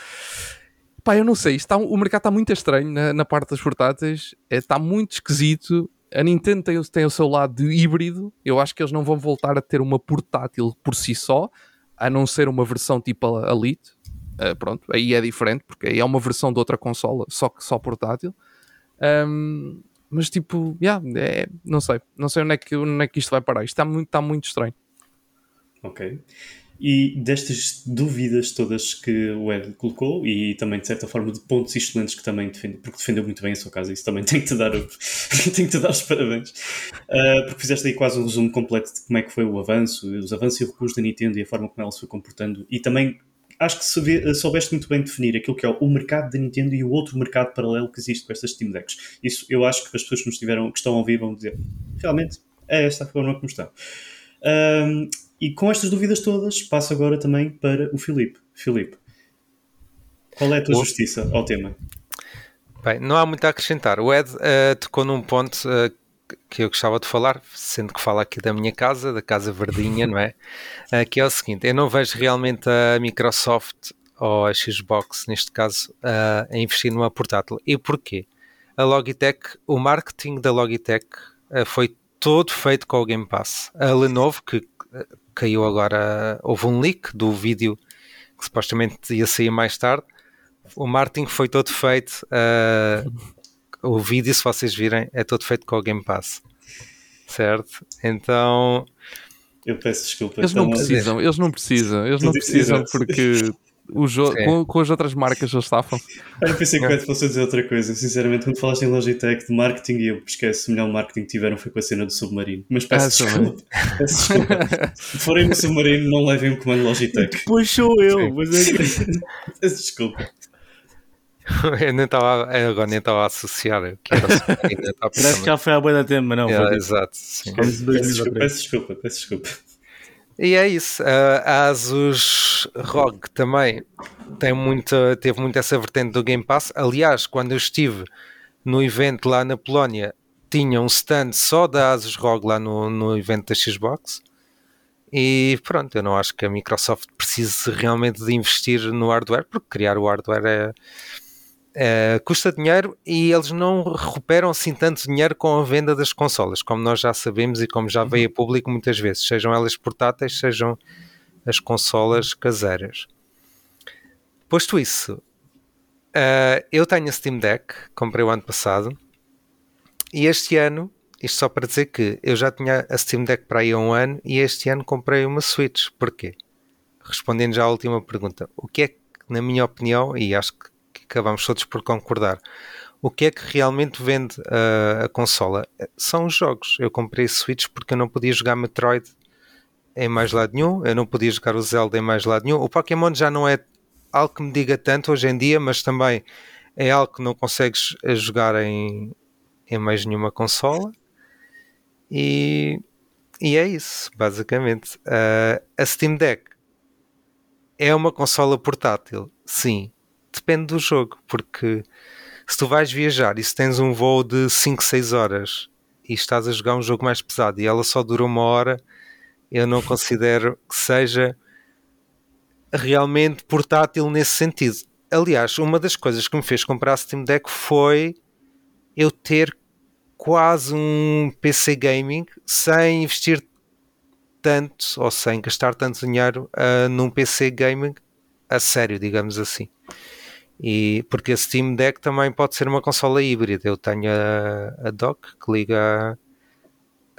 Pá, eu não sei, está, o mercado está muito estranho na, na parte das portáteis, é, está muito esquisito. A Nintendo tem, tem o seu lado de híbrido. Eu acho que eles não vão voltar a ter uma portátil por si só, a não ser uma versão tipo a Elite. Uh, pronto, aí é diferente, porque aí é uma versão de outra consola, só que só portátil. Um, Mas tipo, yeah, é, não sei, não sei onde é, que, onde é que isto vai parar. Isto está muito, está muito estranho. Ok. E destas dúvidas todas que o Ed colocou, e também de certa forma de pontos excelentes que também defende, porque defendeu muito bem a sua casa, isso também tem que te dar, tem que te dar os parabéns, uh, porque fizeste aí quase um resumo completo de como é que foi o avanço, os avanços e recursos da Nintendo e a forma como ela se foi comportando, e também acho que soubeste muito bem definir aquilo que é o mercado da Nintendo e o outro mercado paralelo que existe com estas Steam Decks. Isso eu acho que as pessoas que nos tiveram, que estão a ouvir vão dizer, realmente é esta a forma como está. Um, e com estas dúvidas todas, passo agora também para o Filipe. Filipe, qual é a tua justiça ao tema? Bem, não há muito a acrescentar. O Ed uh, tocou num ponto uh, que eu gostava de falar, sendo que fala aqui da minha casa, da casa verdinha, não é? Uh, que é o seguinte: eu não vejo realmente a Microsoft ou a Xbox, neste caso, a investir numa portátil. E porquê? A Logitech, o marketing da Logitech foi todo feito com o Game Pass. A Lenovo, que caiu agora, houve um leak do vídeo que supostamente ia sair mais tarde. O marketing foi todo feito. Uh, o vídeo, se vocês virem, é todo feito com o Game Pass. Certo? Então. Eu peço desculpa. Eles não precisam, eles não precisam, eles não precisam porque o com, com, as outras marcas eles estafam. Eu pensei que o Ed fosse dizer outra coisa. Sinceramente, quando falaste em Logitech de marketing, e eu esqueço, o melhor marketing que tiveram foi com a cena do submarino. Mas peço ah, desculpa. peço desculpa. Se forem no submarino, não levem o comando Logitech. Pois sou eu, mas é Peço desculpa. Eu nem estava, agora nem estava a associar. Que era Parece que já foi há boa da tempo, mas não. É, exato. Sim. Peço, desculpa, peço desculpa, peço desculpa. E é isso. A Asus ROG também tem muita, teve muito essa vertente do Game Pass. Aliás, quando eu estive no evento lá na Polónia, tinha um stand só da Asus ROG lá no, no evento da Xbox. E pronto, eu não acho que a Microsoft precise realmente de investir no hardware, porque criar o hardware é, Uh, custa dinheiro e eles não recuperam assim tanto dinheiro com a venda das consolas, como nós já sabemos e como já veio a público muitas vezes, sejam elas portáteis, sejam as consolas caseiras. Posto isso, uh, eu tenho a Steam Deck, comprei o ano passado, e este ano, isto só para dizer que eu já tinha a Steam Deck para aí há um ano e este ano comprei uma Switch. Porquê? Respondendo já à última pergunta, o que é que, na minha opinião, e acho que acabamos todos por concordar. O que é que realmente vende a, a consola? São os jogos. Eu comprei Switch porque eu não podia jogar Metroid em mais lado nenhum, eu não podia jogar o Zelda em mais lado nenhum. O Pokémon já não é algo que me diga tanto hoje em dia, mas também é algo que não consegues jogar em, em mais nenhuma consola. E, e é isso, basicamente. Uh, a Steam Deck é uma consola portátil, sim, depende do jogo, porque se tu vais viajar e se tens um voo de 5, 6 horas e estás a jogar um jogo mais pesado e ela só dura uma hora, eu não considero que seja realmente portátil nesse sentido. Aliás, uma das coisas que me fez comprar Steam Deck foi eu ter quase um PC gaming sem investir tanto ou sem gastar tanto dinheiro uh, num PC gaming a sério, digamos assim. E, porque a Steam Deck também pode ser uma consola híbrida. Eu tenho a, a dock que liga,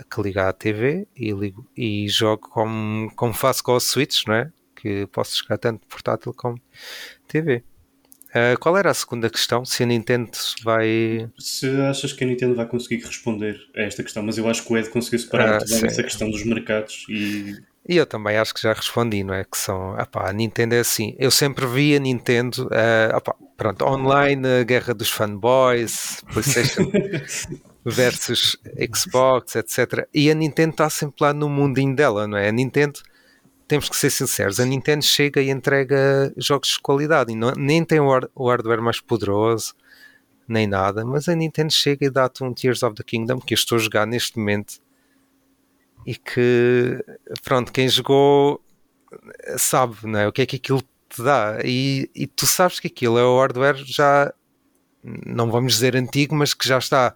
que liga à TV e, ligo, e jogo como, como faço com o Switch, não é? Que posso jogar tanto portátil como TV. Uh, ah, qual era a segunda questão? Se a Nintendo vai. Se achas que a Nintendo vai conseguir responder a esta questão, mas eu acho que o Ed conseguiu separar ah, muito bem essa questão dos mercados e e eu também acho que já respondi, não é? Que são, opá, a Nintendo é assim. Eu sempre vi a Nintendo, uh, opá, pronto, online, a guerra dos fanboys, PlayStation versus Xbox, etc. E a Nintendo está sempre lá no mundinho dela, não é? A Nintendo, temos que ser sinceros, a Nintendo chega e entrega jogos de qualidade e não, nem tem o, o hardware mais poderoso, nem nada, mas a Nintendo chega e dá-te um Tears of the Kingdom que eu estou a jogar neste momento e que, pronto, quem jogou sabe não é? o que é que aquilo te dá e, e tu sabes que aquilo é o hardware já, não vamos dizer antigo, mas que já está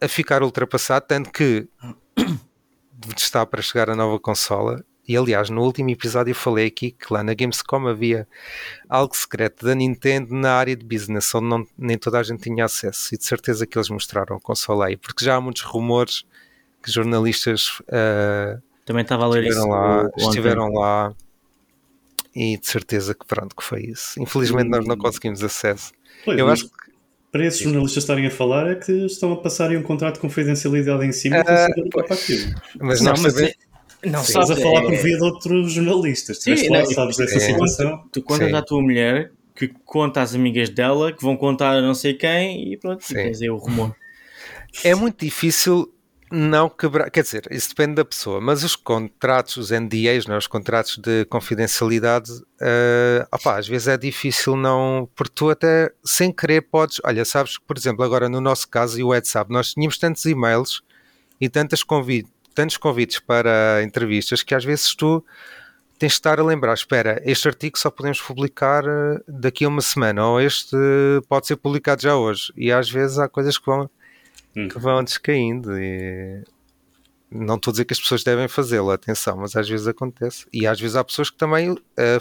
a ficar ultrapassado, tanto que está para chegar a nova consola e aliás, no último episódio eu falei aqui que lá na Gamescom havia algo secreto da Nintendo na área de business, onde não, nem toda a gente tinha acesso. E de certeza que eles mostraram a consola aí, porque já há muitos rumores que jornalistas uh, também estava a ler estiveram isso. lá, ontem. estiveram lá e de certeza que pronto que foi isso. Infelizmente nós não conseguimos acesso. Pois, Eu acho para esses jornalistas estarem a falar é que estão a passarem um contrato de confidencialidade em cima que para pois. aquilo. Mas Não, mas sabemos- é- não, Sim. Estás a falar é- por via de outros jornalistas. Sim, não, sabes dessa é- situação. Tu contas Sim. à tua mulher que conta às amigas dela que vão contar a não sei quem e pronto, e Sim. tens aí o rumor. é muito difícil não quebrar, quer dizer, isso depende da pessoa, mas os contratos, os NDAs, não é? os contratos de confidencialidade, eh, opá, às vezes é difícil não, porque tu até sem querer podes, olha, sabes por exemplo, agora no nosso caso e o WhatsApp, nós tínhamos tantos e-mails e tantas convi tantos convites para entrevistas que às vezes tu tens de estar a lembrar, espera, este artigo só podemos publicar eh, daqui a uma semana, ou este pode ser publicado já hoje, e às vezes há coisas que vão Hum. que vão descaindo e não estou a dizer que as pessoas devem fazê-lo, atenção, mas às vezes acontece. E às vezes há pessoas que também eh,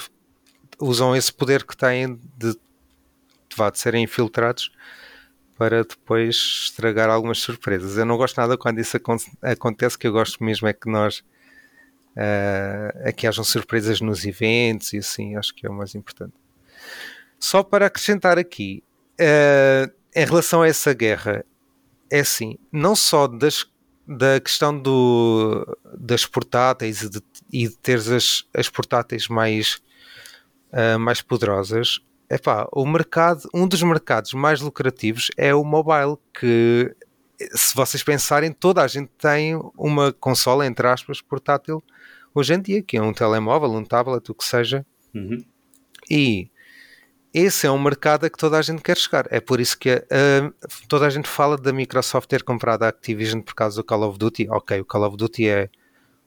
usam esse poder que têm de, de, de serem infiltrados para depois estragar algumas surpresas. Eu não gosto nada quando isso acon- acontece, que eu gosto mesmo é que nós é que hajam surpresas nos eventos e assim, acho que é o mais importante. Só para acrescentar aqui, eh, em relação a essa guerra, é assim, não só das, da questão do, das portáteis e de, e de teres as, as portáteis mais, ah, mais poderosas, epá, o mercado, um dos mercados mais lucrativos é o mobile, que se vocês pensarem, toda a gente tem uma consola, entre aspas, portátil hoje em dia, que é um telemóvel, um tablet, o que seja, Uhum. e esse é um mercado a que toda a gente quer chegar. É por isso que ah, toda a gente fala da Microsoft ter comprado a Activision por causa do Call of Duty. Ok, o Call of Duty é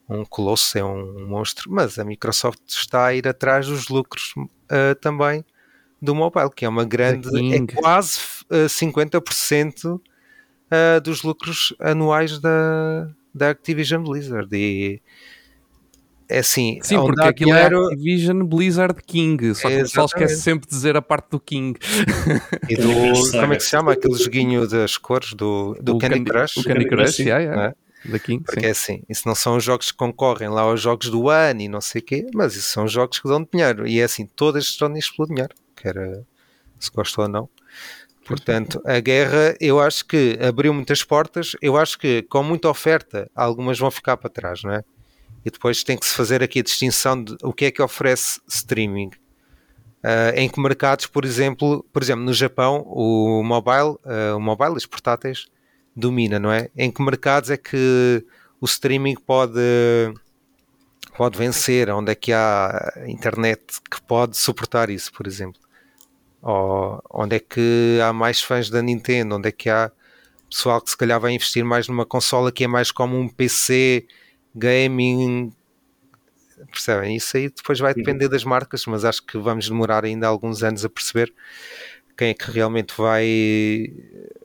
um colosso, é um monstro, mas a Microsoft está a ir atrás dos lucros ah, também do mobile, que é uma grande, é quase ah, 50% ah, dos lucros anuais da, da Activision Blizzard. E é assim, Sim, onde porque aquilo é dinheiro- Activision Blizzard King, só que o pessoal esquece sempre de dizer a parte do King. E do, como é que se chama? Aquele joguinho das cores do, do O Candy, Crush. O Candy Crush, yeah, yeah. É? da King, Porque sim. é assim, isso não são os jogos que concorrem lá aos jogos do ano e não sei o quê, mas isso são jogos que dão dinheiro. E é assim, todas estão nisto pelo dinheiro, quer eh, se gostam ou não. Portanto, a guerra eu acho que abriu muitas portas. Eu acho que com muita oferta, algumas vão ficar para trás, não é? E depois tem que se fazer aqui a distinção de o que é que oferece streaming. Ah, em que mercados, por exemplo, por exemplo, no Japão, o mobile, ah, o mobile, os portáteis, domina, não é? Em que mercados é que o streaming pode, pode vencer? Onde é que há internet que pode suportar isso, por exemplo? Ou onde é que há mais fãs da Nintendo? Onde é que há pessoal que se calhar vai investir mais numa consola que é mais como um PC gaming? Percebem? Isso aí depois vai depender das marcas, mas acho que vamos demorar ainda alguns anos a perceber quem é que realmente vai,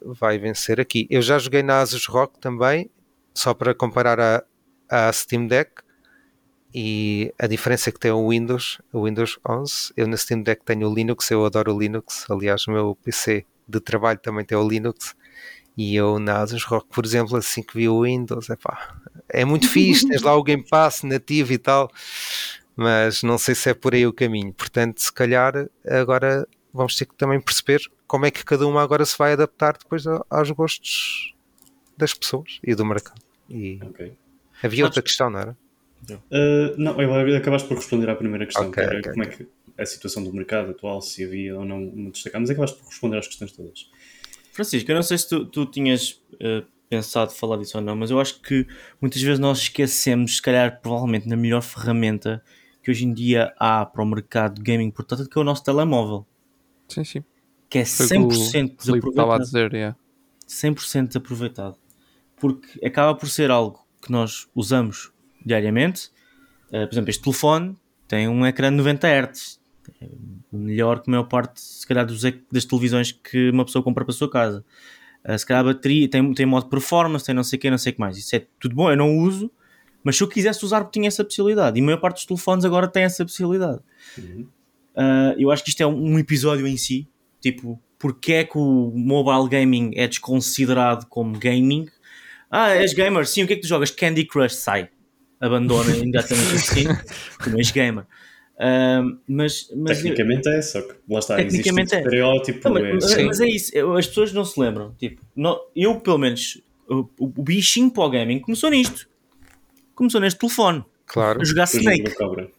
vai vencer aqui. Eu já joguei na Asus ROG também, só para comparar a, a Steam Deck, e a diferença é que tem o Windows, o Windows 11. Eu na Steam Deck tenho o Linux, eu adoro o Linux. Aliás, o meu PC de trabalho também tem o Linux. E eu na Asus ROG, por exemplo, assim que vi o Windows, epá, é muito fixe, tens lá o Game Pass nativo e tal, mas não sei se é por aí o caminho. Portanto, se calhar agora vamos ter que também perceber como é que cada uma agora se vai adaptar depois aos gostos das pessoas e do mercado. E Ok. havia outra questão, não era? Uh, não, eu acabaste por responder à primeira questão, Ok, que era ok, como é que a situação do mercado atual, se havia ou não destacar, mas acabaste por responder às questões todas. Francisco, eu não sei se tu, tu tinhas eh, pensado falar disso ou não, mas eu acho que muitas vezes nós esquecemos, se calhar, provavelmente, na melhor ferramenta que hoje em dia há para o mercado de gaming portátil, que é o nosso telemóvel, Sim, sim. que é Foi o que o 100% Filipe estava a desaproveitado. dizer, yeah. 100% desaproveitado. Porque acaba por ser algo que nós usamos diariamente. Uh, por exemplo, este telefone tem um ecrã de 90 Hz. É melhor que a maior parte, se calhar, dos, das televisões que uma pessoa compra para a sua casa. Uh, se calhar a bateria tem, tem modo performance, tem não sei o que, não sei o que mais. Isso é tudo bom, eu não uso, Mas se eu quisesse usar, tinha essa possibilidade. E a maior parte dos telefones agora tem essa possibilidade. Uhum. Uh, eu acho que isto é um episódio em si. Tipo, porque é que o mobile gaming é desconsiderado como gaming? Ah, és gamer? Sim, o que é que tu jogas? Candy Crush, sai. Abandona imediatamente assim. Tu não és gamer. Uh, mas, mas tecnicamente eu, é, só que lá está, tecnicamente existe um é. estereótipo. Não, mas, é, mas é isso, as pessoas não se lembram. Tipo, não, eu, pelo menos, o, o bichinho para o gaming começou nisto. Começou neste telefone. Claro. A jogar Snake.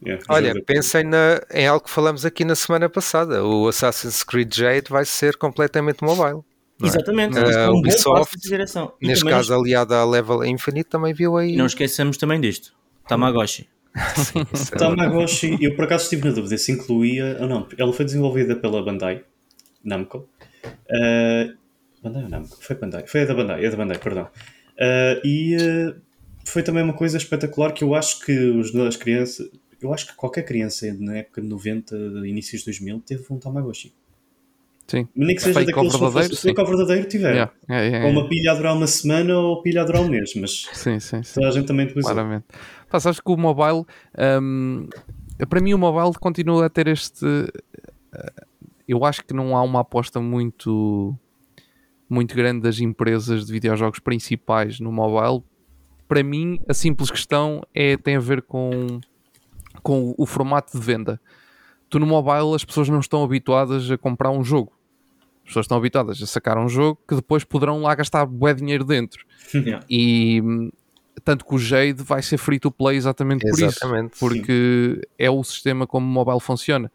Yeah, Olha, pensem na, em algo que falamos aqui na semana passada. O Assassin's Creed Jade vai ser completamente mobile. É? Exatamente. Uh, é um Ubisoft, neste caso, aliado à Level Infinite, também viu aí. E não esqueçamos também disto. Tamagotchi. Sim, isso é Tamagotchi, eu por acaso estive na dúvida se incluía ou não. Ela foi desenvolvida pela Bandai Namco. Uh, Bandai ou Namco? Foi Bandai. Foi a da Bandai, é da Bandai, perdão. Uh, e uh, foi também uma coisa espetacular que eu acho que os, as crianças. Eu acho que qualquer criança na época de 90, inícios de 2000, teve um Tamagotchi. Sim. Nem que seja Fake daqueles que fosse, ao verdadeiro tiveram. Yeah, yeah, yeah, Ou uma pilha a durar uma semana ou pilha a durar um mês, mas Sim, sim, sim. toda a gente também utilizou. Claramente. Pá, sabes que o mobile, hum, para mim, o mobile continua a ter este. eh, eu acho que não há uma aposta muito, muito grande das empresas de videojogos principais no mobile. Para mim, a simples questão é, tem a ver com, com o formato de venda. Tu no mobile, as pessoas não estão habituadas a comprar um jogo. As pessoas estão habituadas a sacar um jogo que depois poderão lá gastar bué dinheiro dentro. Yeah. E hum, tanto que o Jade vai ser free to play exatamente por isso. Exatamente. Porque é o sistema como o mobile funciona.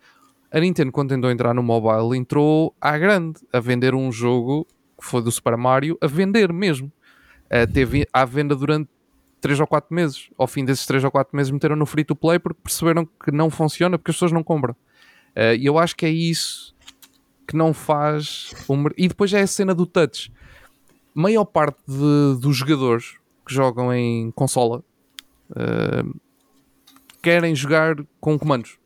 A Nintendo, quando tentou entrar no mobile, entrou à grande a vender um jogo que foi do Super Mario, a vender mesmo. Uh, teve à venda durante 3 ou 4 meses. Ao fim desses 3 ou 4 meses, meteram no free to play porque perceberam que não funciona porque as pessoas não compram. Uh, E eu acho que é isso que não faz. mer- E depois é a cena do touch. Maior parte de- dos jogadores que jogam em consola uh, querem jogar com comandos.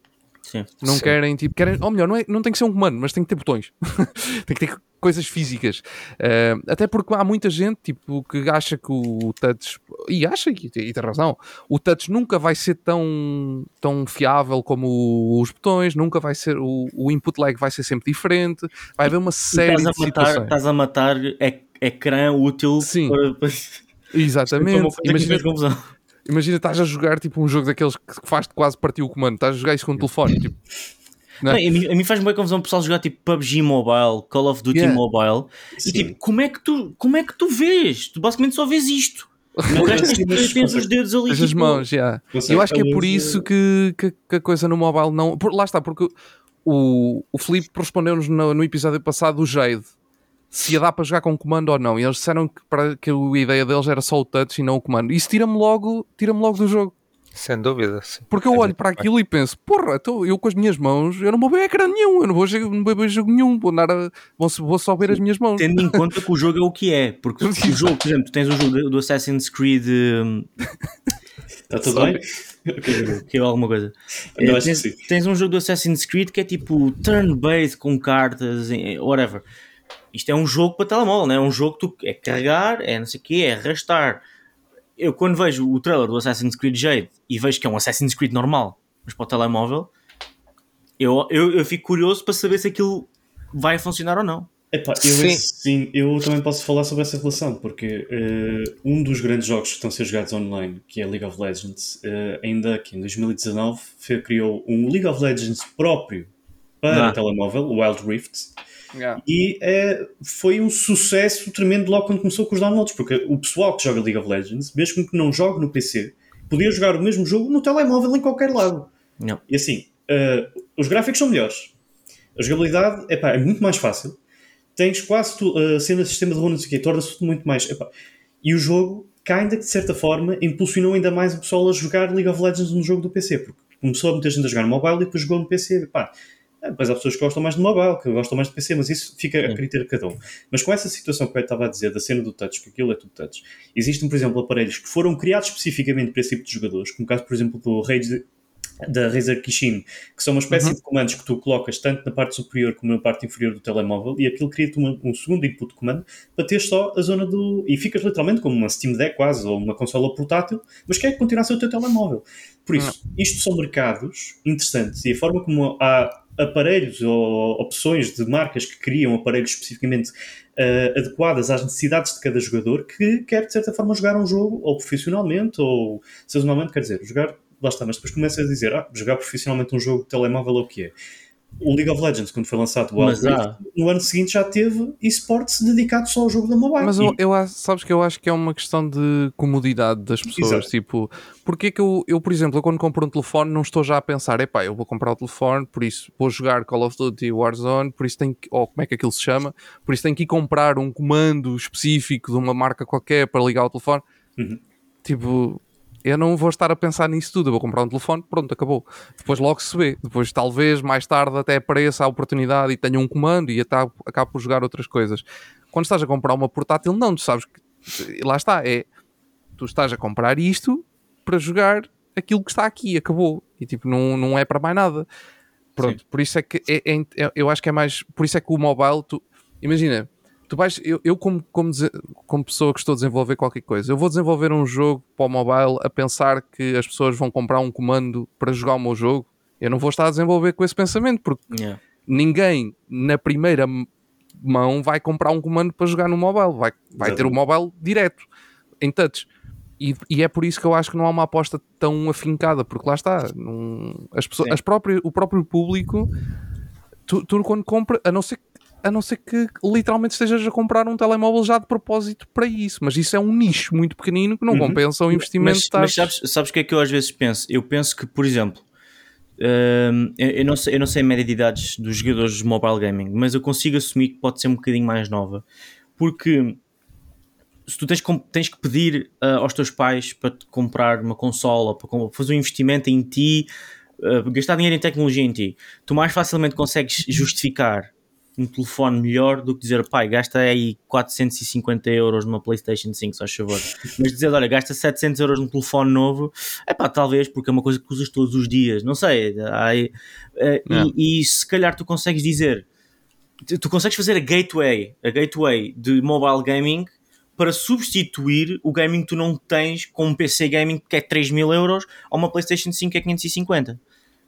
Sim. Não Sim. querem, tipo, querem, ou melhor, não, é, não tem que ser um comando, mas tem que ter botões. tem que ter coisas físicas. Eh, até porque há muita gente, tipo, que acha que o touch, e acha, e tem, e tem razão, o touch nunca vai ser tão, tão fiável como o- os botões, nunca vai ser, o, o input lag vai ser sempre diferente, vai haver uma série Estás de a, matar, situações. estás a matar ec- ecrã útil Sim. para. Exatamente. Imagina. Imagina, estás a jogar tipo um jogo daqueles que faz-te quase partir o comando, estás a jogar isso com o telefone, tipo, Não. Não, a, mim, a mim faz bem confusão o pessoal jogar tipo PUBG Mobile, Call of Duty Yeah. Mobile e Sim. tipo, como é, que tu, como é que tu vês? Tu basicamente só vês isto. Não, mas- tens, os dedos ali. As as tipo, mãos, já. consegue Eu acho que é por isso que, que, que a coisa no mobile não. por- lá está, porque o, o Felipe respondeu-nos no, no episódio passado o Jade se ia dar para jogar com comando ou não. E eles disseram que, para, que a ideia deles era só o touch e não o comando. Isso tira-me logo, tira logo do jogo. Sem dúvida, sim. Porque eu olho para aquilo e penso, porra, então eu com as minhas mãos, eu não vou ver ecrã nenhum, eu não vou, jogar- não vou ver jogo nenhum, vou, andar a- vou, vou só ver as minhas mãos. Tendo em conta que o jogo é o que é, porque o jogo, por exemplo, tens o jogo do Assassin's Creed hum, Está tudo bem? que é alguma coisa. Acho que tens, tens um jogo do Assassin's Creed que é tipo turn-based com cartas, whatever. Isto é um jogo para telemóvel, não é? É um jogo que tu é carregar, é não sei o quê, é arrastar. Eu quando vejo o trailer do Assassin's Creed Jade e vejo que é um Assassin's Creed normal, mas para o telemóvel, eu, eu, eu fico curioso para saber se aquilo vai funcionar ou não. Epá, eu, Sim. sim, eu também posso falar sobre essa relação, porque eh, um dos grandes jogos que estão a ser jogados online, que é League of Legends, eh, ainda que em 2019 fe- criou um League of Legends próprio para Ah. telemóvel, o Wild Rift, Yeah. e eh, foi um sucesso tremendo logo quando começou com os downloads, porque o pessoal que joga League of Legends, mesmo que não jogue no PC, podia jogar o mesmo jogo no telemóvel em qualquer lado. Não. E assim, eh, os gráficos são melhores. A jogabilidade epá, é muito mais fácil. Tens quase tu, a cena de sistema de runa, não sei o quê, torna-se tudo muito mais. epá. E o jogo, ainda que de certa forma, impulsionou ainda mais o pessoal a jogar League of Legends no jogo do PC, porque começou a muita gente a jogar no mobile e depois jogou no PC. Epá, é, Depois há pessoas que gostam mais de mobile, que gostam mais de PC, mas isso fica a critério de cada um. Mas com essa situação que eu estava a dizer, da cena do touch, que aquilo é tudo touch, existem, por exemplo, aparelhos que foram criados especificamente para esse tipo de jogadores, como o caso, por exemplo, do Rage, da Razer Kishin, que são uma espécie Uhum. de comandos que tu colocas tanto na parte superior como na parte inferior do telemóvel e aquilo cria-te uma- um segundo input de comando para ter só a zona do. e ficas literalmente como uma Steam Deck quase, ou uma consola portátil, mas quer continuar a ser o teu telemóvel. Por isso, isto são mercados interessantes e a forma como há aparelhos ou opções de marcas que criam aparelhos especificamente eh, adequadas às necessidades de cada jogador que quer de certa forma jogar um jogo ou profissionalmente ou sazonalmente, quer dizer, jogar lá está, mas depois começa a dizer, ah, jogar profissionalmente um jogo de telemóvel é o que é. O League of Legends, quando foi lançado o Wild. Rift, no ano seguinte já teve esportes dedicado só ao jogo da mobile. Mas eu, eu sabes que eu acho que é uma questão de comodidade das pessoas. Exato. Tipo, porque é que eu, eu, por exemplo, eu quando compro um telefone não estou já a pensar, epá, eu vou comprar o telefone, por isso vou jogar Call of Duty Warzone, por isso tenho que, ou como é que aquilo se chama, por isso tenho que ir comprar um comando específico de uma marca qualquer para ligar o telefone. Uhum. Tipo, eu não vou estar a pensar nisso tudo, eu vou comprar um telefone, pronto, acabou. Depois logo se vê. Depois talvez mais tarde até apareça a oportunidade e tenha um comando e até acabo por jogar outras coisas. Quando estás a comprar uma portátil, não, tu sabes que lá está, é tu estás a comprar isto para jogar aquilo que está aqui, acabou. E tipo, não, não é para mais nada. Pronto, por isso é que é- é- é- eu acho que é mais. Por isso é que o mobile, tu imagina, tu vais, eu, eu como, como, como pessoa que estou a desenvolver qualquer coisa, eu vou desenvolver um jogo para o mobile a pensar que as pessoas vão comprar um comando para jogar o meu jogo. Eu não vou estar a desenvolver com esse pensamento, porque Yeah. ninguém na primeira mão vai comprar um comando para jogar no mobile, vai, vai ter o mobile direto, em touch. E, e é por isso que eu acho que não há uma aposta tão afincada, porque lá está, não- as pessoas, Sim. as próprias, o próprio público, tu, tu quando compra, a não ser que a não ser que literalmente estejas a comprar um telemóvel já de propósito para isso, mas isso é um nicho muito pequenino que não Uhum. compensa o investimento. Mas, mas sabes, sabes o que é que eu às vezes penso? Eu penso que, por exemplo, hum, eu, eu não sei, eu não sei a média de idades dos jogadores de mobile gaming, mas eu consigo assumir que pode ser um bocadinho mais nova, porque se tu tens, tens que pedir ah, aos teus pais para te comprar uma consola, para fazer um investimento em ti, ah, gastar dinheiro em tecnologia em ti, tu mais facilmente consegues justificar um telefone melhor do que dizer, pai, gasta aí 450 euros numa PlayStation 5, só favor. Mas dizer, olha, gasta 700 euros num telefone novo, é pá, talvez, porque é uma coisa que usas todos os dias, não sei. Aí, eh, É. e, e se calhar tu consegues dizer, tu, consegues fazer a gateway, a gateway de mobile gaming para substituir o gaming que tu não tens com um PC gaming que é 3 mil euros ou uma PlayStation 5 que é 550,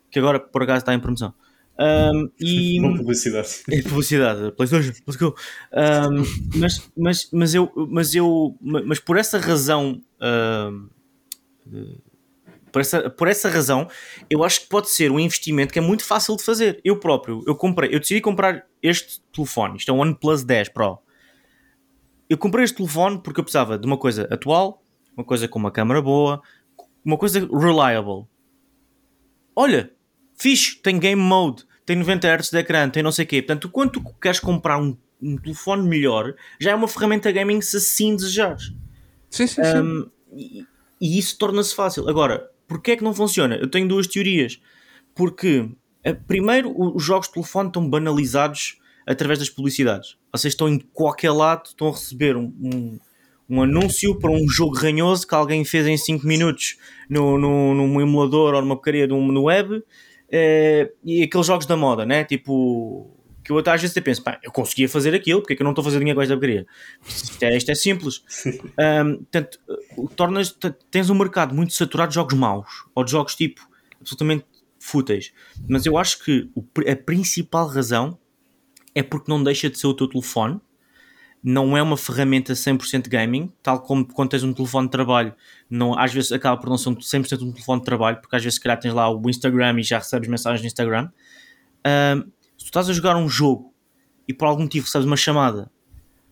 que agora por acaso está em promoção. Um, e, Boa publicidade. é publicidade, PlayStation, let's go. Um, mas, mas, mas eu, mas eu, mas por essa razão, um, por essa, por essa razão, eu acho que pode ser um investimento que é muito fácil de fazer. Eu próprio, eu comprei, eu decidi comprar este telefone, isto é um OnePlus 10 Pro. Eu comprei este telefone porque eu precisava de uma coisa atual, uma coisa com uma câmera boa, uma coisa reliable. Olha, fixe, tem game mode, tem 90 Hz de ecrã, tem não sei o quê. Portanto, quando tu queres comprar um, um telefone melhor, já é uma ferramenta gaming se assim desejares. Sim, sim, sim. Um, e, e isso torna-se fácil. Agora, porquê é que não funciona? Eu tenho duas teorias. Porque, eh, primeiro, os jogos de telefone estão banalizados através das publicidades. Vocês estão em qualquer lado, estão a receber um, um, um anúncio para um jogo ranhoso que alguém fez em 5 minutos no, no, num emulador ou numa porcaria no web. Eh, e aqueles jogos da moda, né? Tipo, que eu até às vezes até penso, pá, eu conseguia fazer aquilo, porque é que eu não estou a fazer dinheiro com esta porcaria? Isto é, isto é simples. Um, portanto, uh, tornas, tens um mercado muito saturado de jogos maus ou de jogos tipo absolutamente fúteis. Mas eu acho que a principal razão é porque não deixa de ser o teu telefone, não é uma ferramenta 100% gaming, tal como quando tens um telefone de trabalho, não, às vezes acaba por não ser um 100% um telefone de trabalho, porque às vezes se calhar tens lá o Instagram e já recebes mensagens no Instagram. Um, se tu estás a jogar um jogo e por algum motivo recebes uma chamada,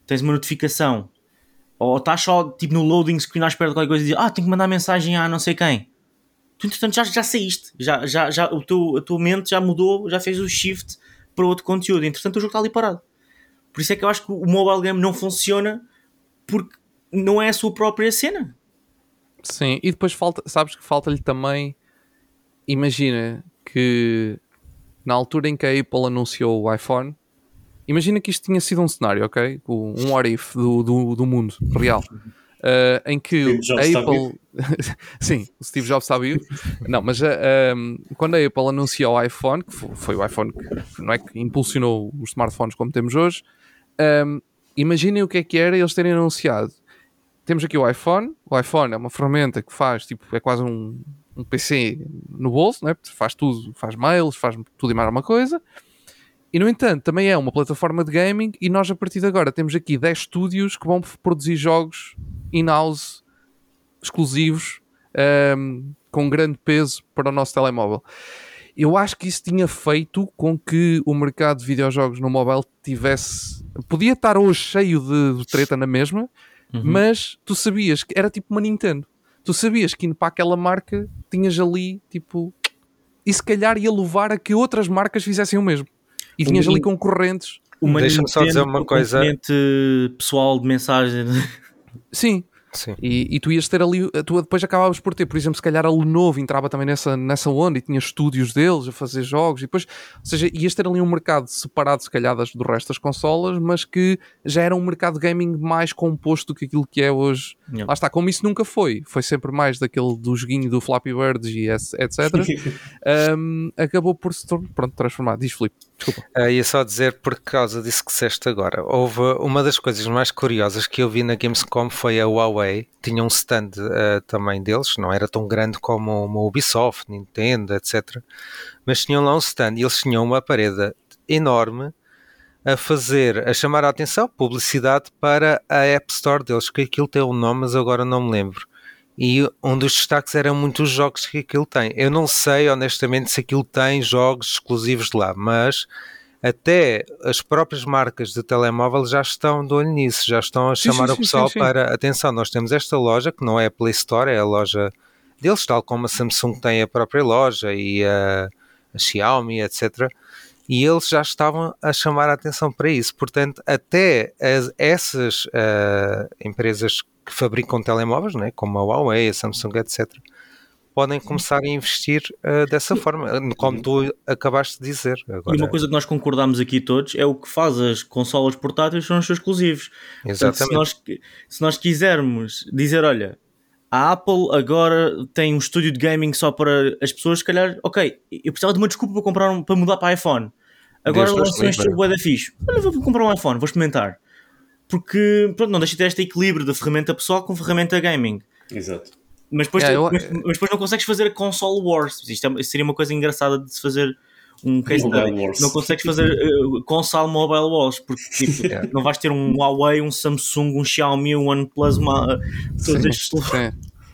tens uma notificação ou estás só tipo no loading screen à espera de qualquer coisa e dizes, ah, tenho que mandar mensagem a não sei quem. Tu, entretanto, já, já saíste, já, já, já, o teu, a tua mente já mudou, já fez o shift para outro conteúdo. Entretanto, o jogo está ali parado. Por isso é que eu acho que o mobile game não funciona porque não é a sua própria cena. Sim, e depois falta, sabes que falta-lhe também. Imagina que na altura em que a Apple anunciou o iPhone, imagina que isto tinha sido um cenário, ok? Um what if do, do, do mundo real. uh, em que a Apple. Sim, o Steve Jobs está vivo. não, mas uh, um, quando a Apple anunciou o iPhone, que foi, foi o iPhone que não é que impulsionou os smartphones como temos hoje, um, imaginem o que é que era eles terem anunciado. Temos aqui o iPhone. O iPhone é uma ferramenta que faz, tipo, é quase um, um PC no bolso, né? faz tudo, faz mails, faz tudo e mais alguma coisa. E no entanto, também é uma plataforma de gaming e nós a partir de agora temos aqui 10 estúdios que vão produzir jogos in-house exclusivos um, com grande peso para o nosso telemóvel. Eu acho que isso tinha feito com que o mercado de videojogos no mobile tivesse. Podia estar hoje cheio de, de treta na mesma, uhum. mas tu sabias que era tipo uma Nintendo. Tu sabias que indo para aquela marca tinhas ali tipo. E se calhar ia levar a que outras marcas fizessem o mesmo. E tinhas ali concorrentes. Deixa-me só dizer uma coisa. pessoal de mensagem. Sim, Sim. E, e, tu ias ter ali, tu depois acabavas por ter, por exemplo, se calhar a Lenovo entrava também nessa, nessa onda e tinha estúdios deles a fazer jogos e depois, ou seja, ias ter ali um mercado separado se calhar das, do resto das consolas, mas que já era um mercado gaming mais composto do que aquilo que é hoje. Yeah. Lá está, como isso nunca foi, foi sempre mais daquele do joguinho do Flappy Birds e etc. um, acabou por se pronto, transformar. Diz Filipe. Desculpa. Uh, ia só dizer, por causa disso que disseste agora, houve uma das coisas mais curiosas que eu vi na Gamescom foi a Huawei. Tinha um stand uh, também deles, não era tão grande como uma Ubisoft, Nintendo, etc. Mas tinham lá um stand e eles tinham uma parede enorme a fazer, a chamar a atenção, publicidade para a App Store deles, que aquilo tem um nome, mas agora não me lembro. E um dos destaques eram muitos jogos que aquilo tem. Eu não sei honestamente se aquilo tem jogos exclusivos de lá, mas até as próprias marcas de telemóvel já estão de olho nisso, já estão a chamar sim, sim, o pessoal sim, para atenção. Nós temos esta loja que não é a Play Store, é a loja deles, tal como a Samsung tem a própria loja e a, a Xiaomi, etc. E eles já estavam a chamar a atenção para isso. Portanto, até as, essas uh, empresas que fabricam telemóveis, né, como a Huawei, a Samsung, etc., podem começar a investir uh, dessa forma, como tu acabaste de dizer. Agora, e uma coisa que nós concordamos aqui todos é o que faz as consolas portáteis são os seus exclusivos. Exatamente. Portanto, se, nós, se nós quisermos dizer, olha, a Apple agora tem um estúdio de gaming só para as pessoas, se calhar, ok, eu precisava de uma desculpa para, comprar um, para mudar para iPhone. Agora lançam este jogo da fixe. Olha, vou comprar um iPhone, vou experimentar porque pronto, não deixa de ter este equilíbrio da ferramenta pessoal com ferramenta gaming. Exato. Mas depois, yeah, eu... mas, mas, depois não consegues fazer a console wars. Isto é, seria uma coisa engraçada de se fazer um case study. Não consegues fazer uh, console mobile wars porque tipo, yeah. não vais ter um Huawei, um Samsung, um Xiaomi, um OnePlus, uma, todos estes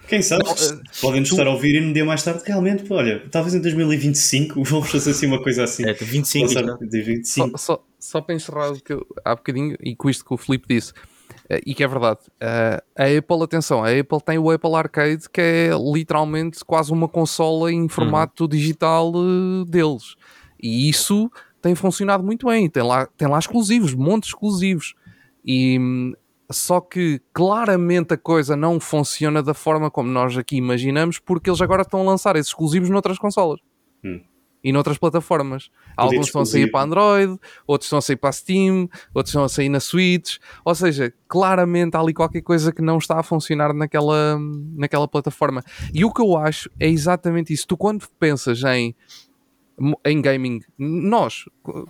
quem sabe? Uh, Podem-nos estar a ouvir e no dia mais tarde, realmente, olha, talvez em 2025 vamos fazer assim uma coisa assim. É, 25. Passar, 25. Só, só, só para encerrar o que eu, há bocadinho, e com isto que o Filipe disse, uh, e que é verdade, uh, a Apple, atenção, a Apple tem o Apple Arcade que é literalmente quase uma consola em formato uhum. digital deles. E isso tem funcionado muito bem, tem lá, tem lá exclusivos, montes exclusivos. E hum, só que claramente a coisa não funciona da forma como nós aqui imaginamos, porque eles agora estão a lançar esses exclusivos noutras consolas hum. e noutras plataformas. Alguns estão a sair para Android, outros estão a sair para Steam, outros estão a sair na Switch. Ou seja, claramente há ali qualquer coisa que não está a funcionar naquela, naquela plataforma. E o que eu acho é exatamente isso. Tu, quando pensas em em gaming, nós,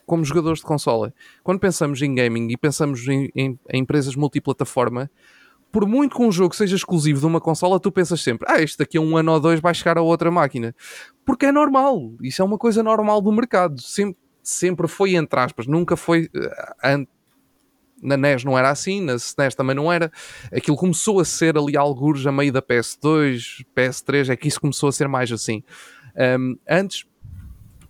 como jogadores de consola, quando pensamos em gaming e pensamos em, em, em, empresas multiplataforma, por muito que um jogo seja exclusivo de uma consola, tu pensas sempre, ah, este daqui a um ano ou dois vai chegar a outra máquina. Porque é normal, isso é uma coisa normal do mercado. Sempre, sempre foi, entre aspas, nunca foi. Uh, na NES não era assim, na SNES também não era. Aquilo começou a ser ali alguns a meio da PS2, PS3, é que isso começou a ser mais assim. Um, antes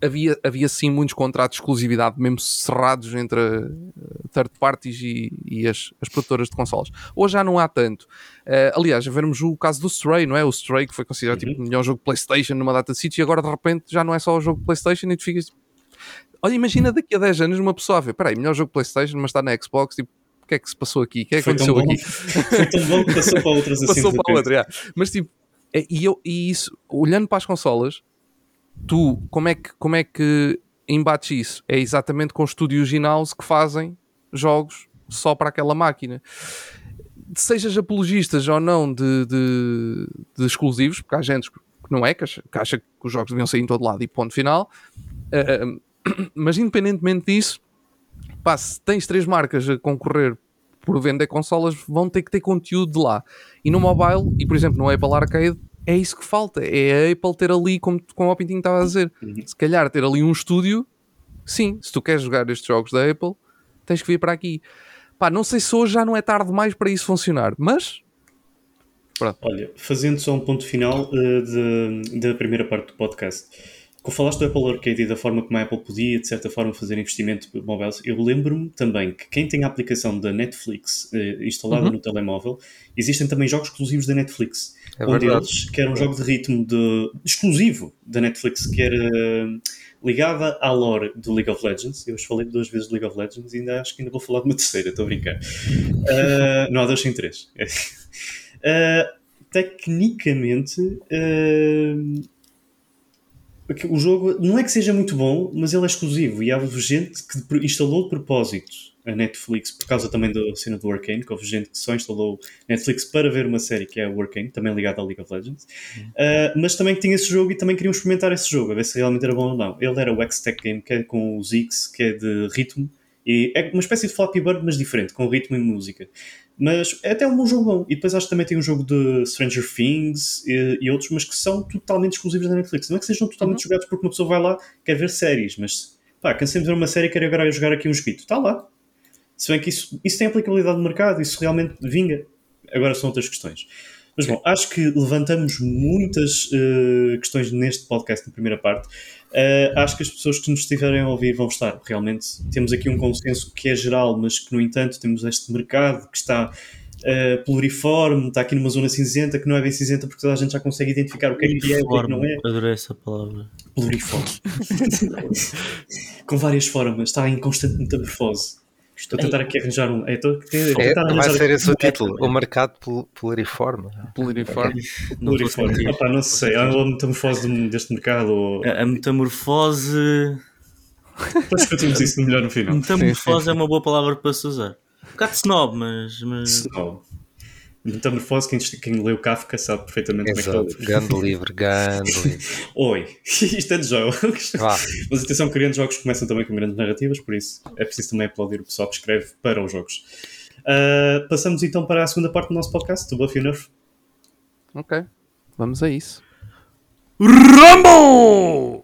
havia, havia sim muitos contratos de exclusividade, mesmo cerrados entre uh, third parties e, e as, as, produtoras de consoles. Hoje já não há tanto. Uh, aliás, já vermos o caso do Stray, não é? O Stray que foi considerado tipo, uhum. tipo, o melhor jogo de PlayStation numa data de sítio e agora de repente já não é só o jogo de PlayStation e tu ficas. Olha, imagina daqui a 10 anos uma pessoa a ver, peraí, melhor jogo de PlayStation, mas está na Xbox, tipo, o que é que se passou aqui? O que é que aconteceu aqui? Foi tão bom que passou para outras assim. Passou para outra, yeah. Mas tipo, é, e, eu, e isso, olhando para as consolas, tu, como é que, como é que embates isso? É exatamente com estúdios in-house que fazem jogos só para aquela máquina. sejas apologistas ou não de, de, de exclusivos, porque há gente que não é, que acha, que acha, que os jogos deviam sair em todo lado e ponto final. Uh, mas independentemente disso, pá, se tens três marcas a concorrer por vender consolas, vão ter que ter conteúdo de lá. E no mobile, e por exemplo no Apple Arcade, é isso que falta. É a Apple ter ali, como, como o Pintinho estava a dizer, se calhar ter ali um estúdio. Sim, se tu queres jogar estes jogos da Apple, tens que vir para aqui. Pá, não sei se hoje já não é tarde demais para isso funcionar, mas. Pronto. Olha, fazendo só um ponto final uh, da primeira parte do podcast. Quando falaste do Apple Arcade e da forma como a Apple podia, de certa forma, fazer investimento móvel, eu lembro-me também que quem tem a aplicação da Netflix uh, instalada uhum. no telemóvel, existem também jogos exclusivos da Netflix. É um verdade. deles, que era um jogo de ritmo de, exclusivo da Netflix, que era ligada à lore do League of Legends. Eu hoje falei duas vezes do League of Legends e ainda acho que ainda vou falar de uma terceira, estou a brincar. Uh, não há dois sem três. Uh, tecnicamente, uh, o jogo não é que seja muito bom, mas ele é exclusivo e há gente que instalou de propósito a Netflix por causa também da cena do Arcane, que houve gente que só instalou Netflix para ver uma série que é o Arcane, também ligada ao League of Legends, uh, mas também que tinha esse jogo e também queriam experimentar esse jogo, a ver se realmente era bom ou não. Ele era o X-Tech Game, que é com o Zix, que é de ritmo, e é uma espécie de Flappy Bird, mas diferente, com ritmo e música. Mas é até um bom jogo bom. E depois acho que também tem um jogo de Stranger Things e, e outros, mas que são totalmente exclusivos da Netflix. Não é que sejam totalmente uhum. jogados porque uma pessoa vai lá quer ver séries, mas pá, cansei de ver uma série e quero agora jogar aqui um escrito. Está lá. Se bem que isso, isso tem aplicabilidade no mercado, isso realmente vinga. Agora são outras questões. Mas bom, acho que levantamos muitas uh, questões neste podcast na primeira parte. Uh, acho que as pessoas que nos estiverem a ouvir vão estar. Realmente temos aqui um consenso que é geral, mas que, no entanto, temos este mercado que está uh, pluriforme, está aqui numa zona cinzenta que não é bem cinzenta porque toda a gente já consegue identificar o que é que é e o que é que não é. Adorei essa palavra. Pluriforme. Com várias formas, está em constante metamorfose. Estou a tentar aqui arranjar um. Estou a tentar é, vai ser esse o título: O mercado pluriforme. Pluriforme. pluriforme. Opa, não sei. Há uma metamorfose deste mercado. Ou... A, metamorfose. Depois discutimos isso melhor no final. Metamorfose sim, sim. é uma boa palavra para se usar. Um bocado snob, mas. mas... Snob. Metamorfose, quem, quem leu Kafka sabe perfeitamente Exato. como é que está Grande livro, grande livro. Oi, isto é de jogos. Ah. Mas atenção, que grandes jogos começam também com grandes narrativas, por isso é preciso também aplaudir o pessoal que escreve para os jogos. Uh, passamos então para a segunda parte do nosso podcast, do Buffy Nerf. Ok, vamos a isso. Rumble!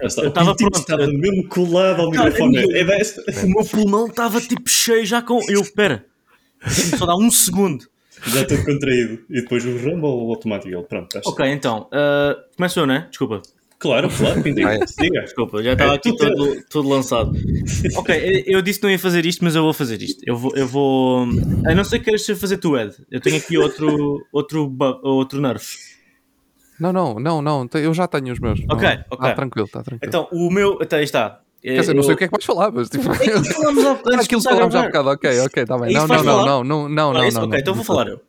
Eu estava pronto. Estava mesmo colado ao microfone. É o meu pulmão estava tipo cheio já com. Eu, espera só dá um segundo. Já estou contraído. E depois o Rumble automático. Ele, pronto, está Ok, então. Uh, começou, né? Desculpa. Claro, claro, diga. Desculpa, já estava é, aqui todo, todo lançado. Ok, eu disse que não ia fazer isto, mas eu vou fazer isto. Eu vou. Eu vou a não ser que queiras fazer tu, Ed. Eu tenho aqui outro, outro, outro nerf. Não, não, não, não. Eu já tenho os meus. Ok, não. ok. Está tranquilo, está tranquilo. Então, o meu. Até aí está. Quer dizer, não sei o que é que vais falar, mas tipo. É aquilo que falámos há. Aquilo falámos há bocado, ok, ok, está bem. Não, não, não, não, não, não, não, não. Ok, então vou falar eu.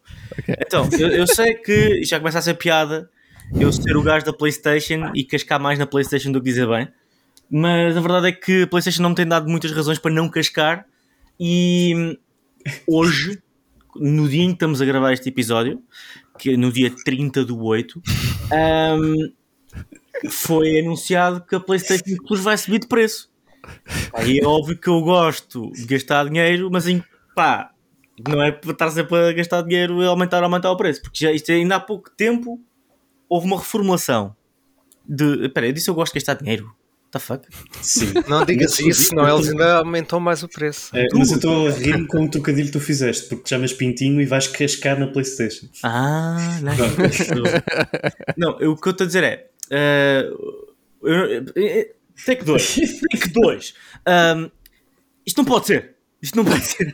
Então, eu, sei que já começa a ser piada eu ser o gajo da PlayStation e cascar mais na PlayStation do que dizer bem, mas a verdade é que a PlayStation não me tem dado muitas razões para não cascar e hoje, no dia em que estamos a gravar este episódio, que é no dia 30 do 8, um, foi anunciado que a PlayStation Plus vai subir de preço. Aí é óbvio que eu gosto de gastar dinheiro, mas em, pá, não é para estar sempre a gastar dinheiro e aumentar, aumentar o preço, porque já isto ainda há pouco tempo houve uma reformulação de. Espera, eu disse eu gosto de gastar dinheiro. What the fuck? Sim. Não digas isso, senão eles ainda aumentam mais o preço. É, mas eu estou a rir com o trocadilho que tu fizeste, porque te chamas Pintinho e vais cascar na Playstation. Ah, não. não, o que eu estou a dizer é Uh, take 2. Take 2. Um, isto não pode ser. Isto não pode ser.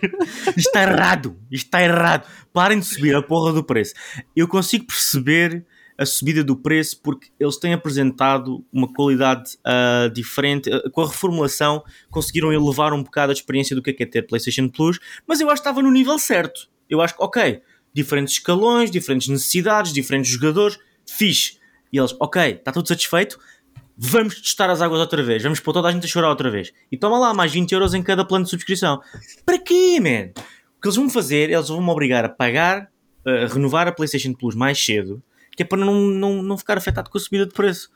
Isto está errado. Isto está errado. Parem de subir a porra do preço. Eu consigo perceber a subida do preço porque eles têm apresentado uma qualidade uh, diferente. Uh, com a reformulação, conseguiram elevar um bocado a experiência do que é, que é ter PlayStation Plus, mas eu acho que estava no nível certo. Eu acho que, ok, diferentes escalões, diferentes necessidades, diferentes jogadores, fixe. E eles, ok, está tudo satisfeito, vamos testar as águas outra vez, vamos pôr toda a gente a chorar outra vez. E toma lá mais 20 euros em cada plano de subscrição. Para quê, man? que eles vão fazer, eles vão me obrigar a pagar, a renovar a PlayStation Plus mais cedo, que é para não, não, não ficar afetado com a subida de preço.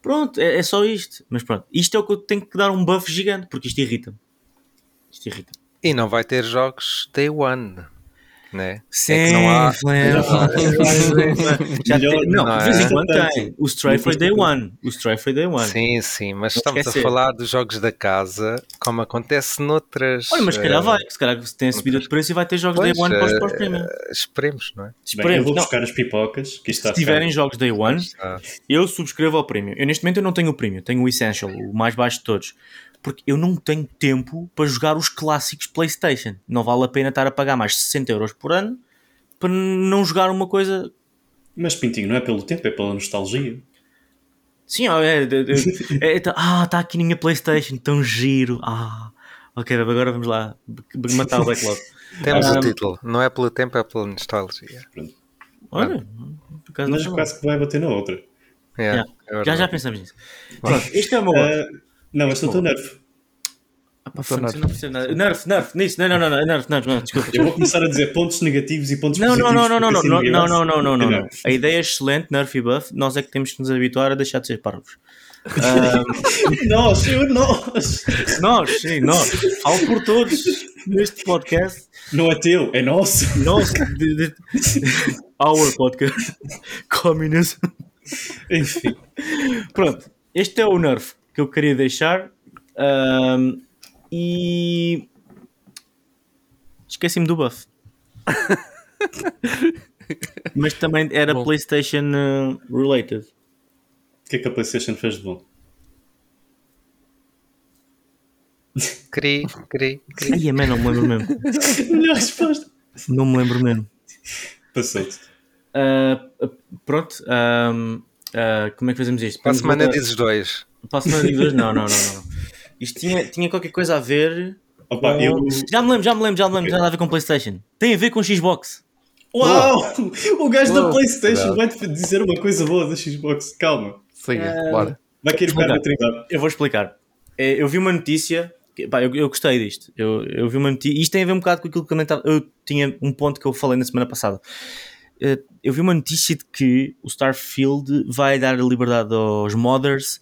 Pronto, é, é só isto. Mas pronto, isto é o que eu tenho que dar um buff gigante, porque isto irrita-me. Isto irrita-me. E não vai ter jogos day one. Né? Sim, É que não há- Já tem- não, não de vez é? em quando tem. O Stray foi day one. O Stray foi day one. Sim, sim, mas Não estamos esquecer. a falar dos jogos da casa, como acontece noutras. Olha, mas se calhar eh, vai. Se calhar tem a subida de preço e vai ter jogos day Pois, one para os eh, premium. Esperemos, não é? Bem, eu Esperemos. vou Não, buscar as pipocas, que está se tiverem ficar- jogos day one, Ah, eu subscrevo ao premium. Eu neste momento eu não tenho o premium, tenho o Essential, o mais baixo de todos. Porque eu não tenho tempo para jogar os clássicos PlayStation. Não vale a pena estar a pagar mais 60 euros por ano para não jogar uma coisa. Mas Pintinho, não é pelo tempo, é pela nostalgia. Sim, é, é, é, é, tá- ah, está aqui na minha PlayStation, tão giro. Ah, ok, agora vamos lá matar o backlog. temos Ah, o título, não é pelo tempo, é pela nostalgia. Olha, acaso Mas não quase que vai bater na outra. Yeah. é já, já pensamos nisso. Pronto, este é o meu voto. Não, este é o teu nerf. Ah, pá, nerf. eu não percebo nada. Nerf, nerf, nisso. Não, não, não, não, nerf, nerf, não, desculpa. Eu vou começar a dizer pontos negativos e pontos Não, positivos. não, não, não, não, assim não, não, não, não, não, não, não. A ideia é excelente, nerf e buff. Nós é que temos que nos habituar a deixar de ser parvos. Nós, eu, nós. Nós, sim, nós. Falo por todos neste podcast. Não é teu, é nosso. Nosso, de, de, our podcast. Communism. Enfim. Pronto, este é o nerf que eu queria deixar. Ahm, e. Esqueci-me do buff. Mas também era Bom. PlayStation uh, related. O que é que a PlayStation fez de bom? Cri, cri, cri. Ai, man, não me lembro mesmo. Melhor resposta. Não me lembro mesmo. Passou-te. Ah, ah, pronto. ah, como é que fazemos isto? Para a semana voltar- dizes dois. Para a semana dois? Não, não, não, não. Isto tinha, tinha qualquer coisa a ver. Opa, com- eu. Já me lembro, já me lembro, já me lembro. Nada a ver com PlayStation. Tem a ver com Xbox. Uau! O gajo da Oh, PlayStation cuidado. vai-te dizer uma coisa boa da Xbox. Calma. Siga, É. bora. Vai querer ficar na Trindade. Eu vou explicar. É, Eu vi uma notícia. que- pá, eu, eu gostei disto. Eu, eu vi uma notícia. Isto tem a ver um bocado com aquilo que eu, nem tava- eu tinha um ponto que eu falei na semana passada. Eh, Eu vi uma notícia de que o Starfield vai dar a liberdade aos modders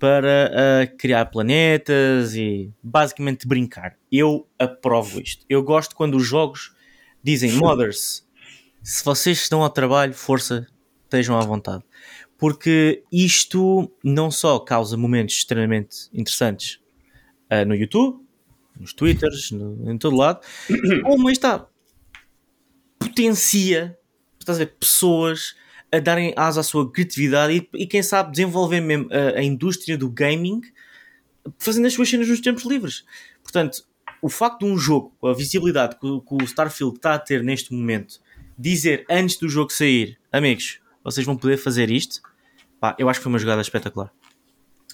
para ah, criar planetas e basicamente brincar. Eu aprovo isto. Eu gosto quando os jogos dizem modders, se vocês estão ao trabalho, força, estejam à vontade. Porque isto não só causa momentos extremamente interessantes ah, no YouTube, nos Twitters, no- em todo lado, como está, potencia estás a ver, pessoas a darem asa à sua criatividade e, e quem sabe desenvolver mesmo a, a indústria do gaming fazendo as suas cenas nos tempos livres. Portanto, o facto de um jogo, a visibilidade que, o- que o Starfield está a ter neste momento, dizer antes do jogo sair, amigos, vocês vão poder fazer isto, pá, eu acho que foi uma jogada espetacular.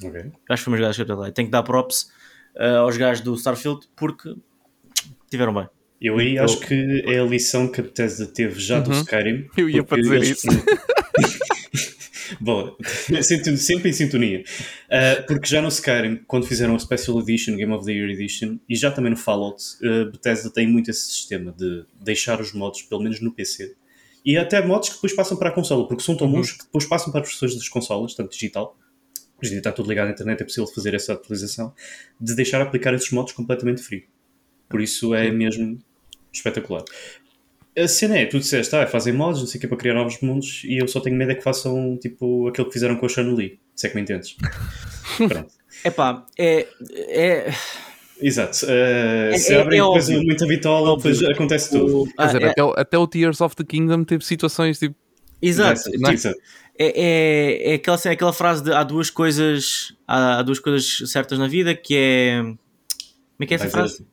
Ok. Eu acho que foi uma jogada espetacular. Tenho que dar props ah, aos gajos do Starfield porque tiveram bem. Eu aí acho que é a lição que a Bethesda teve já do Uhum. Skyrim. Eu ia para dizer isso. Bom, sinto- sempre em sintonia. Uh, porque já no Skyrim, quando fizeram o Special Edition, Game of the Year Edition, e já também no Fallout, uh, Bethesda tem muito esse sistema de deixar os mods, pelo menos no PC, e até mods que depois passam para a consola, porque são tão bons que depois passam para as versões das consolas, tanto digital, hoje em dia está tudo ligado à internet, é possível fazer essa atualização, de deixar aplicar esses mods completamente free. Por isso é mesmo espetacular. A cena é, tu disseste, ah, fazem mods, não sei o que, para criar novos mundos, e eu só tenho medo é que façam, tipo, aquilo que fizeram com a Shanley, se é que me entendes. Pronto. Epá, é, é, Exato. Uh, se é- abrem é depois óbvio. muita Óbvio. depois acontece tudo. o- Quer ah, dizer, é- até, o- até o Tears of the Kingdom teve situações tipo. exato. Exato. Exato. É, é, é aquela, cena- aquela frase de há duas coisas há, há duas coisas certas na vida que é como é que é essa Vai frase?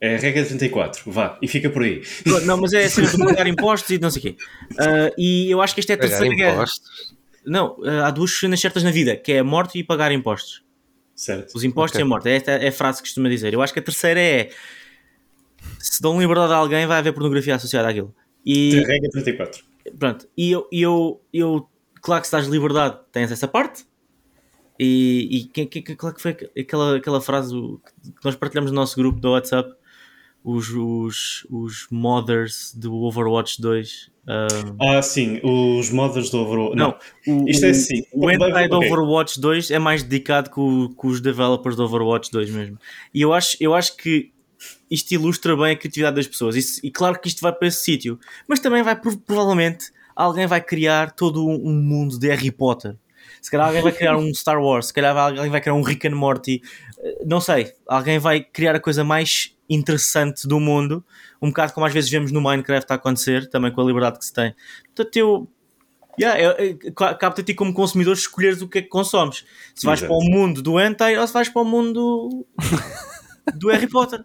É a regra 34, vá, e fica por aí. Não, mas é a cena de pagar impostos e não sei o quê. Ah, e eu acho que esta é a Pagar terceira guerra. impostos. Não, ah, há duas cenas certas na vida, que é a morte e pagar impostos. Certo. Os impostos Ok. e a morte. Esta é a frase que costuma dizer. Eu acho que a terceira é se dão liberdade a alguém, vai haver pornografia associada àquilo. E, A regra 34. Pronto, e eu, eu, eu claro que se dás liberdade, tens essa parte. E, e que, que, que- claro que foi aquela, aquela frase que nós partilhamos no nosso grupo do WhatsApp os, os, os modders do Overwatch 2. Uh, Ah, sim, os modders do Overwatch. Não, não, o, isto é assim. O hentai do ok. Overwatch 2 é mais dedicado com, com os developers do Overwatch 2 mesmo. E eu acho, eu acho que isto ilustra bem a criatividade das pessoas. Isso- e claro que isto vai para esse sítio. Mas também vai, prov- provavelmente, alguém vai criar todo um, um mundo de Harry Potter. Se calhar alguém vai criar um Star Wars, se calhar alguém vai criar um Rick and Morty. Eh, Não sei. Alguém vai criar a coisa mais interessante do mundo. Um bocado como às vezes vemos no Minecraft a acontecer, também com a liberdade que se tem. Portanto, eu, Yeah, ca- cabe-te a ti como consumidor escolheres o que é que consomes. Se vais Exato. para o mundo do hentai ou se vais para o mundo do Harry Potter.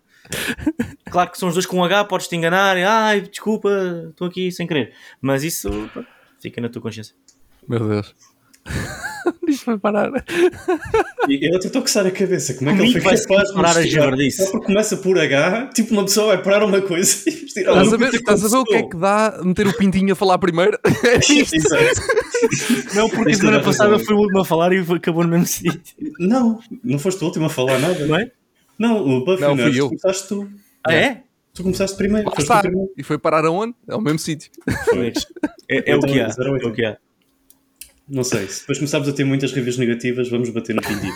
Claro que são os dois com um H, podes-te enganar. e, Ai, desculpa, estou aqui sem querer. Mas isso fica na tua consciência. Meu Deus. Isto vai parar. E ele tentou coçar a cabeça. Como é que Comigo ele foi vai-se capaz de parar a javardice. Só porque começa por H, tipo uma pessoa vai parar uma coisa e vestir Estás a ver, estás a ver o que é que dá meter o pintinho a falar primeiro? É isto. Não, porque Isto semana passada foi o último a falar e acabou no mesmo sítio. Não, não foste o último a falar nada. Não é? Não, o Buffy Não, fui eu. começaste tu. Ah, é? Tu começaste primeiro. Lá foste está. tu primeiro. E foi parar aonde? Ao mesmo sítio. É, é o que há. a É o que há. Não sei, se depois começarmos a ter muitas reviews negativas, vamos bater no pintinho.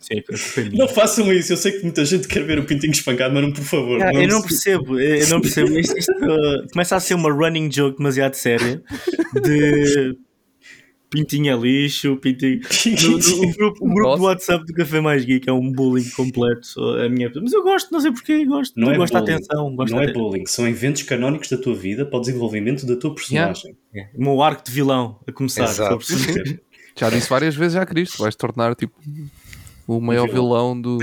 Sim, não façam isso, eu sei que muita gente quer ver o pintinho espancado, mas não, por favor. Ah, eu não se- percebo, eu não percebo. Isto, isto, uh, começa a ser uma running joke demasiado séria de pintinho é lixo, pintinho. No- no- o grupo, o grupo do WhatsApp do Café Mais Geek é um bullying completo. A minha... Mas eu gosto, não sei porquê, gosto. Não é gosto da bullying. atenção. Gosto Não da é bullying, são eventos canónicos da tua vida para o desenvolvimento da tua personagem. É, O meu arco de vilão a começar. Exato. só por perceber. Já disse várias vezes já, Cristo. Vais tornar tipo o maior vilão do.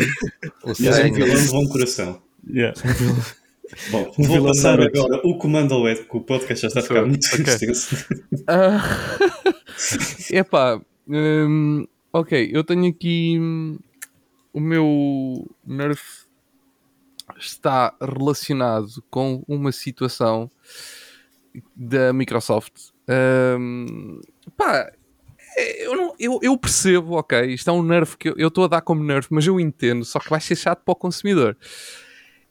O E és um vilão de bom coração. Yeah. Bom, Um vou passar Naruto. agora o comando ao Ed, porque o podcast já está a ficar muito extenso. Ah, Epá, hum, ok, eu tenho aqui hum, o meu Nerf está relacionado com uma situação da Microsoft. Hum, pá, é, eu, não- eu, eu percebo, ok, isto é um Nerf que eu- eu estou a dar como Nerf, mas eu entendo, só que vai ser chato para o consumidor.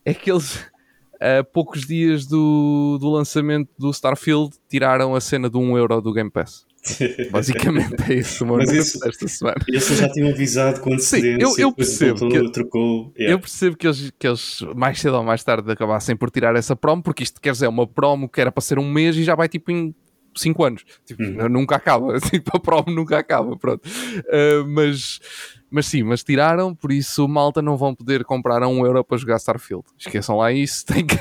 É que eles, a poucos dias do, do lançamento do Starfield, tiraram a cena de 1 euro do Game Pass. Basicamente é isso o meu Mas isso- desta semana. Eles já tinham avisado com Sim, eu- eu percebo voltou, que- trocou. Yeah. Eu percebo que eles, que eles mais cedo ou mais tarde acabassem por tirar essa promo, porque isto quer dizer, é uma promo que era para ser um mês e já vai tipo em 5 anos. Tipo, Uhum. Nunca acaba. Tipo, a promo nunca acaba. Pronto. Uh, mas, mas sim, mas tiraram, por isso malta não vão poder comprar a 1 euro para jogar Starfield. Esqueçam lá isso. Tem que,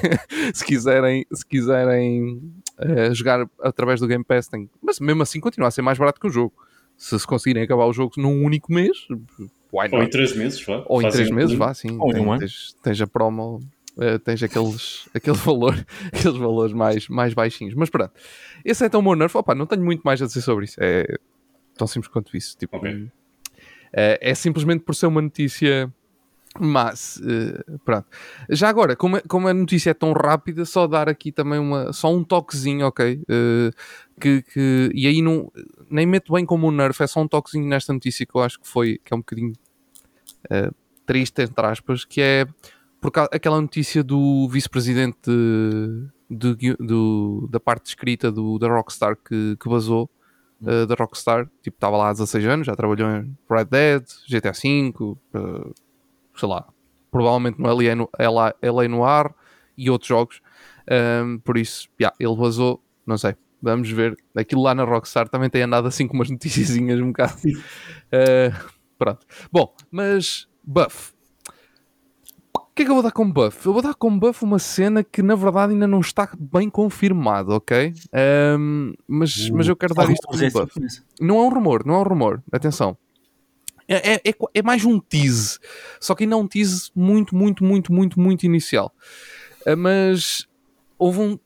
se quiserem, se quiserem uh, jogar através do Game Pass, tem, mas mesmo assim continua a ser mais barato que o jogo. Se se conseguirem acabar o jogo num único mês, why Ou em not? três meses, vá. Ou em Fazem três um meses, plano. vá, sim. Ou em um ano. tens, tens a promo, eh, tens aqueles, aquele valor, aqueles valores mais, mais baixinhos. Mas pronto, esse é então o meu nerf. Opa, não tenho muito mais a dizer sobre isso. É tão simples quanto isso. Tipo, Ok. é, é simplesmente por ser uma notícia. Mas, eh, pronto. Já agora, como, é- como a notícia é tão rápida, só dar aqui também uma, só um toquezinho, ok? Eh, que, que- e aí não, nem meto bem como um nerf, é só um toquezinho nesta notícia que eu acho que foi, que é um bocadinho eh, triste, entre aspas, que é por causa, aquela notícia do vice-presidente da parte escrita do, da Rockstar que, que vazou eh, da Rockstar, tipo, estava lá há 16 anos, já trabalhou em Red Dead, GTA V, eh, sei lá, provavelmente no LA, no, LA, LA Noir e outros jogos. Ahm, por isso, yeah, ele vazou, não sei, vamos ver. Aquilo lá na Rockstar também tem andado assim com umas noticiazinhas um bocado. Eh, pronto. Bom, mas buff. O que é que eu vou dar como buff? Eu vou dar como buff uma cena que na verdade ainda não está bem confirmada, ok? Ahm, mas, mas eu quero dar isto como É buff. Não é um rumor, não é um rumor. Atenção. É, é, é, é mais um tease. Só que ainda é um tease muito, muito, muito, muito, muito inicial. Ah, Mas houve um,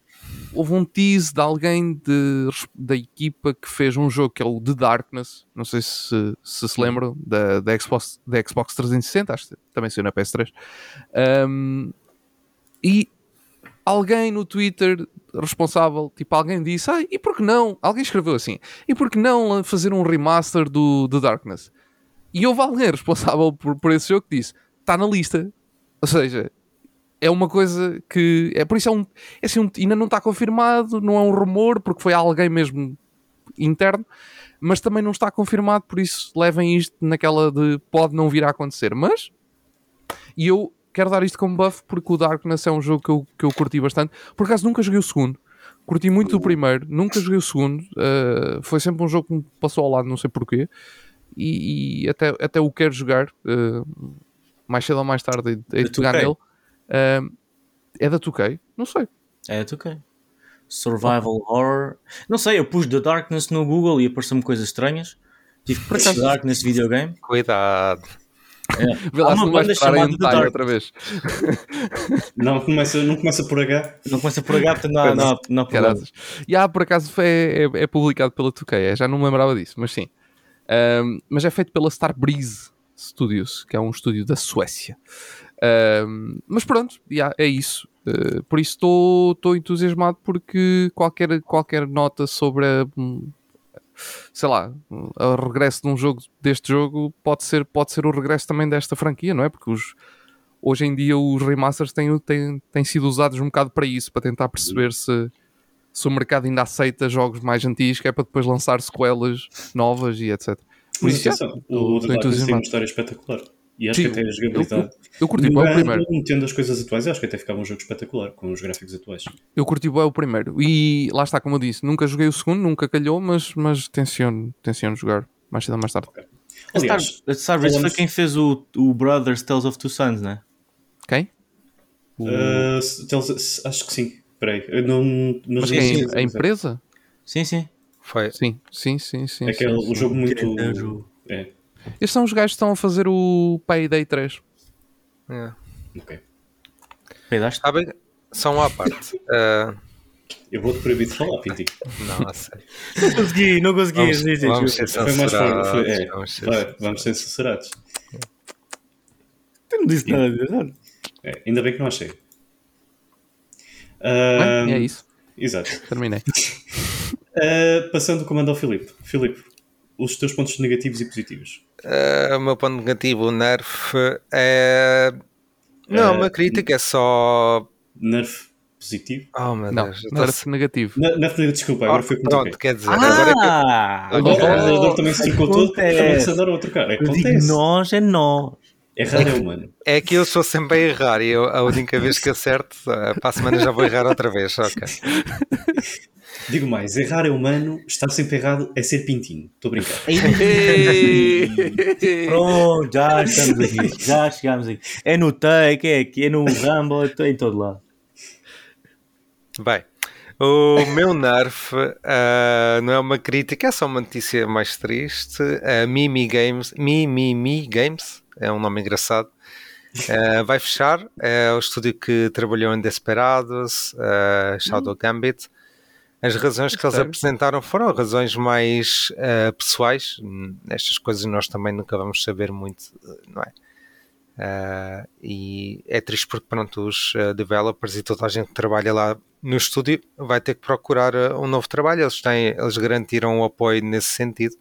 houve um tease de alguém de- da equipa que fez um jogo que é o The Darkness. Não sei se se, se lembram da, da, Xbox, da Xbox 360, acho que também saiu na PS3. Ahm, e alguém no Twitter responsável, tipo, alguém disse, ah, e por que não? Alguém escreveu assim, e por que não fazer um remaster do The Darkness? E houve alguém responsável por, por esse jogo que disse, está na lista. Ou seja, é uma coisa que. É, por isso é um. É assim, um- ainda não está confirmado, não é um rumor, porque foi alguém mesmo interno, mas também não está confirmado, por isso levem isto naquela de pode não vir a acontecer. Mas. E eu quero dar isto como buff porque o Darkness é um jogo que eu, que eu curti bastante. Por acaso nunca joguei o segundo. Curti muito do primeiro, nunca joguei o segundo. uh, foi sempre um jogo que me passou ao lado, não sei porquê. E, e até, até o quero jogar. uh, mais cedo ou mais tarde, Da pegar 2K? nele. Um, é da 2K? Não sei. É, tu ok. Survival Horror. Não sei, eu pus The Darkness no Google e apareceu-me coisas estranhas. Tive que The Darkness videogame. Cuidado. Vê lá Há se uma não vais em detalhe outra vez. Não começa, não começa por H. Não começa por H, portanto não há, não não. Caraças. E há, por acaso, foi- é, é publicado pela 2K. é, já não me lembrava disso, mas sim. Um, mas é feito pela Starbreeze Studios, que é um estúdio da Suécia. Um, mas pronto, já, é isso. Uh, por isso estou entusiasmado porque qualquer, qualquer nota sobre a, hum, sei lá, o regresso de um jogo deste jogo pode ser, pode ser o regresso também desta franquia, não é? Porque os, hoje em dia os remasters têm, têm, têm sido usados um bocado para isso, para tentar perceber se, se o mercado ainda aceita jogos mais antigos, que é para depois lançar sequelas novas e etc. Por Mas isso, atenção, estou- o The tem uma história espetacular. E acho Sim, que até a jogabilidade. Eu curti bem o primeiro. Metendo as coisas atuais, eu acho que até ficava um jogo espetacular com os gráficos atuais. Eu curti bem o primeiro. E lá está, como eu disse, nunca joguei o segundo, nunca calhou, mas, mas tenciono, tenciono jogar mais cedo ou mais tarde. A Star, Aliás, a Starbreeze foi falamos- quem fez o, o Brothers Tales of Two Sons, né? Quem? uh, acho que sim. Espera aí. eu não, não Mas sei quem? A empresa? Sim, sim. Foi. Sim, sim, sim, sim. É que é sim, o sim. jogo muito. É, Estes são os gajos que estão a fazer o Payday 3. É. ok. Peidaste? Sabem? Uma à parte. Ah, Eu vou-te proibir de falar, Pinti. não, a sério. Não consegui, não consegui. Vamos, vamos ser Foi mais forte. Foi, censurados. é, Vamos ser vai, vamos ser censurados. Tu não disse nada de verdade. É, ainda bem que não achei. Bem, Ah, é isso. Exato. Terminei. Ah, passando o comando ao Filipe. Filipe, os teus pontos negativos e positivos. Ah, o meu ponto negativo, o nerf, é. Não, É, uma crítica é só. Nerf positivo? Oh meu Não, Deus. assim negativo. Ne- Nerf negativo, desculpa, agora foi como Pronto, troquei. quer dizer, agora é que. Ah! Agora o Agora- computador também se trocou todo porque também se andaram a trocar. Eu digo Acontece. nós é nós. Errar é humano. É que eu sou sempre a errar e eu, a única vez que acerto, ah, para a semana já vou errar outra vez. Ok. Digo mais, errar é humano, estar sempre errado é ser pintinho. Estou a brincar. Pronto, já estamos aqui. Já chegámos aqui. É no Take, é aqui, é no Rumble, é em todo lado. Bem, o meu nerf ah, não é uma crítica, é só uma notícia mais triste. A Mimi Games, Mimi Games, é um nome engraçado, ah, vai fechar. É o estúdio que trabalhou em Desperados, ah, Shadow Gambit. As razões que eles apresentaram foram razões mais ah, pessoais. Hum, Estas coisas nós também nunca vamos saber muito, não é? Ah, e é triste porque pronto, os ah, developers e toda a gente que trabalha lá no estúdio vai ter que procurar ah, um novo trabalho. Eles, têm, eles garantiram o apoio nesse sentido,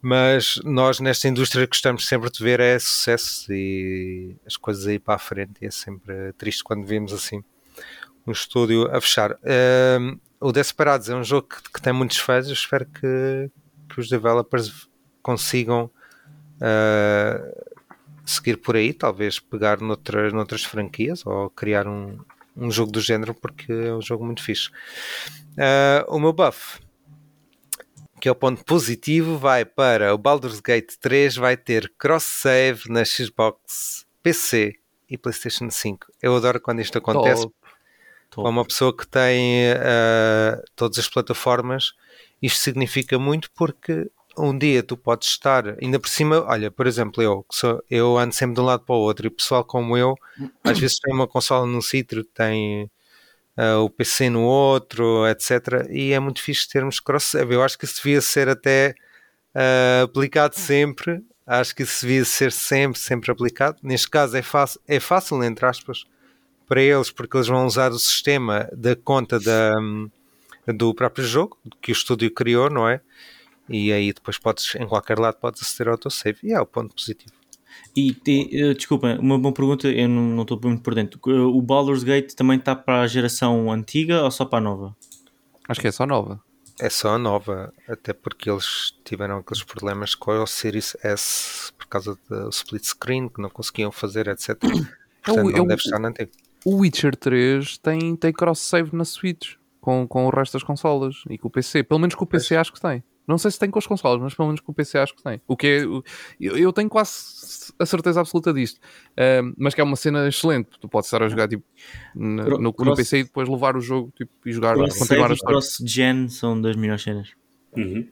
mas nós nesta indústria gostamos sempre de ver é sucesso e as coisas aí para a frente. E é sempre triste quando vemos assim um estúdio a fechar. Ah, o Desperados é um jogo que, que tem muitos fãs. Eu espero que, que os developers consigam. ah, seguir por aí, talvez pegar noutras, noutras franquias ou criar um, um jogo do género, porque é um jogo muito fixe. Ah, o meu buff, que é o ponto positivo, vai para o Baldur's Gate 3, vai ter cross-save na Xbox, PC e PlayStation 5. Eu adoro quando isto acontece, Top. para uma pessoa que tem ah, todas as plataformas, isto significa muito porque um dia tu podes estar, ainda por cima, olha, por exemplo, eu, sou, eu ando sempre de um lado para o outro e pessoal como eu, às vezes tem uma consola num sítio, tem ah, o PC no outro, etc. E é muito fixe termos cross-save. Eu acho que isso devia ser até ah, aplicado sempre. Acho que isso devia ser sempre, sempre aplicado. Neste caso é fácil, é fácil entre aspas, para eles, porque eles vão usar o sistema da conta da, do próprio jogo que o estúdio criou, não é? E aí depois podes, em qualquer lado, podes aceder ao teu save. E é o ponto positivo. E te, eh, desculpa, uma boa pergunta, eu não estou muito por dentro. O Baldur's Gate também está para a geração antiga ou só para a nova? Acho que é só nova. É só a nova, até porque eles tiveram aqueles problemas com o Series S por causa do split screen que não conseguiam fazer, etc. Portanto, eu- não deve estar na antiga. O Witcher 3 tem, tem cross-save na Switch com, com o resto das consolas e com o PC. Pelo menos com o PC acho que tem. Não sei se tem com as consolas, mas pelo menos com o PC acho que tem. O que é, eu, eu tenho quase a certeza absoluta disto. Ahm, mas que é uma cena excelente. Tu podes estar a jogar tipo, no, no- no cross- PC e depois levar o jogo tipo, e jogar, continuar a história. Cross-Gen são das melhores cenas. Uhum.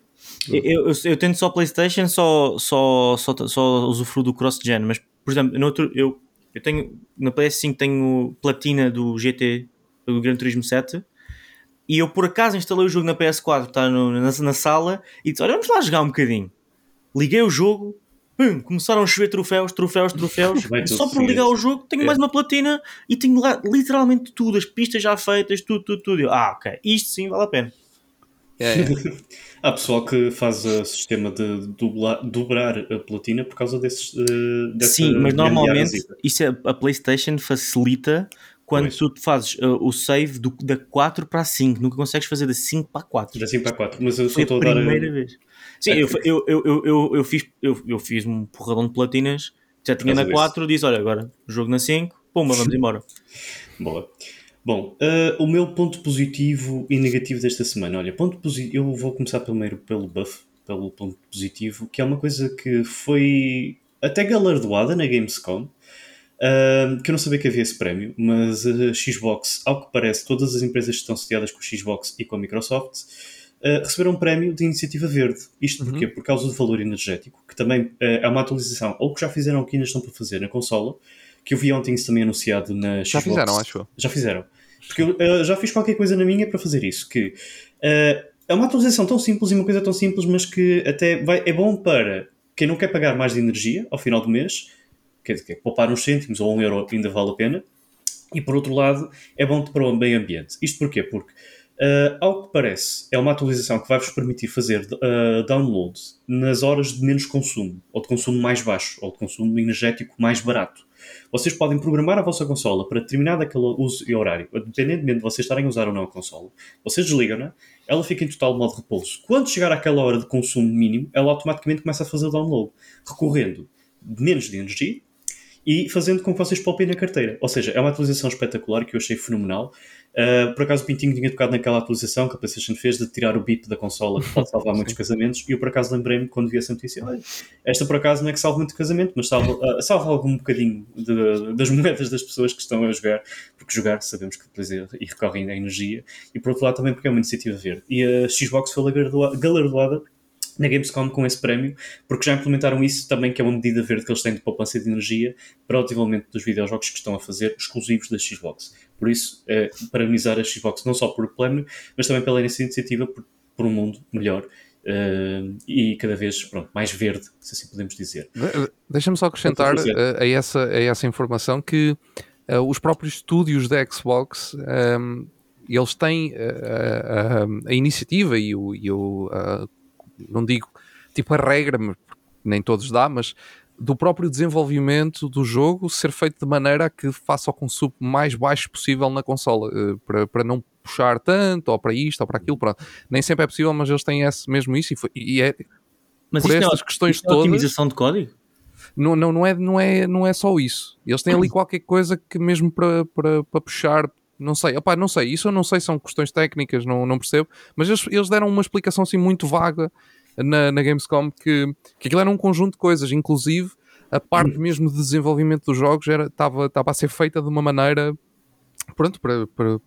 Eu, eu, eu tendo só PlayStation, só, só, só, só usufruo do cross-gen, mas por exemplo, no outro, eu, eu tenho na PS5 tenho platina do GT, do Gran Turismo 7, e eu por acaso instalei o jogo na PS4, está na, na sala, e disse: Olha, vamos lá jogar um bocadinho. Liguei o jogo, pum, começaram a chover troféus, troféus, troféus. Só por ligar o jogo, tenho É. mais uma platina e tenho lá literalmente tudo, as pistas já feitas, tudo, tudo, tudo. Eu, ah, ok, isto sim vale a pena. É, é. Há pessoal que faz o sistema de dubla- dobrar a platina por causa desses. dessa Sim, mas normalmente isso é, a PlayStation facilita quando Pois. tu fazes uh, o save do, da 4 para a 5, nunca consegues fazer da 5 para a 4. Da 5 para 4. Mas eu só Foi a estou a dar. primeira vez. Sim, É, eu, eu, eu, eu, eu, fiz, eu, eu fiz um porradão de platinas, já tinha na disso. 4, disse: Olha, agora jogo na 5, pumba, vamos embora. Boa. Bom, eh, o meu ponto positivo e negativo desta semana. Olha, ponto positivo. Eu vou começar primeiro pelo buff, pelo ponto positivo, que é uma coisa que foi até galardoada na Gamescom. Eh, que eu não sabia que havia esse prémio, mas a Xbox, ao que parece, todas as empresas que estão associadas com a Xbox e com a Microsoft eh, receberam um prémio de iniciativa verde. Isto porquê? Por causa do valor energético, que também eh, é uma atualização, ou que já fizeram ou que ainda estão para fazer na consola, que eu vi ontem isso também anunciado na Já Xbox. fizeram, acho. Já fizeram. Porque eu eh, já fiz qualquer coisa na minha para fazer isso. Que eh, é uma atualização tão simples e uma coisa tão simples, mas que até vai, é bom para quem não quer pagar mais de energia ao final do mês, quer dizer, quer poupar uns cêntimos ou um euro ainda vale a pena. E por outro lado, é bom para o meio ambiente. Isto porquê? Porque, eh, ao que parece, é uma atualização que vai-vos permitir fazer eh, download nas horas de menos consumo, ou de consumo mais baixo, ou de consumo energético mais barato. Vocês podem programar a vossa consola para determinado aquele uso e horário, independentemente de vocês estarem a usar ou não a consola. Vocês desligam-na, ela fica em total modo repouso. Quando chegar àquela hora de consumo mínimo, ela automaticamente começa a fazer download, recorrendo de menos de energia e fazendo com que vocês poupem na carteira. Ou seja, é uma atualização espetacular que eu achei fenomenal. Uh, por acaso o Pintinho tinha tocado naquela atualização que a PlayStation fez de tirar o bip da consola que pode salvar muitos casamentos. E eu por acaso lembrei-me quando vi essa notícia olha, esta por acaso não é que salva muito casamento mas salva, uh, salva algum bocadinho de- das moedas das pessoas que estão a jogar. Porque jogar sabemos que depois é, e recorrem à energia. E por outro lado também porque é uma iniciativa verde. E a Xbox foi galardoa- galardoada na Gamescom com esse prémio, porque já implementaram isso também, que é uma medida verde que eles têm de poupança de energia para o desenvolvimento dos videojogos que estão a fazer exclusivos da Xbox. Por isso, é, parabenizar a Xbox não só por o prémio, mas também pela iniciativa por, por um mundo melhor eh, e cada vez pronto, mais verde, se assim podemos dizer. De- Deixa-me só acrescentar uh, a, essa, a essa informação que uh, os próprios estúdios da Xbox um, eles têm uh, a, iniciativa e o, e o, uh, não digo tipo a regra, nem todos dá, mas do próprio desenvolvimento do jogo ser feito de maneira a que faça o consumo mais baixo possível na consola, uh, para, para não puxar tanto, ou para isto, ou para aquilo, pronto. Nem sempre é possível, mas eles têm esse, mesmo isso e, foi- e é, Mas Por isto estas é, questões isto é otimização de código? não, não, não, é, não, é, não é só isso. Eles têm ali qualquer coisa que mesmo para, para, para puxar, não sei, opá, não sei, isso eu não sei, são questões técnicas, não, não percebo, mas eles, eles deram uma explicação assim muito vaga na, na Gamescom que, que aquilo era um conjunto de coisas, inclusive a parte mesmo de desenvolvimento dos jogos estava a ser feita de uma maneira pronto, para, para,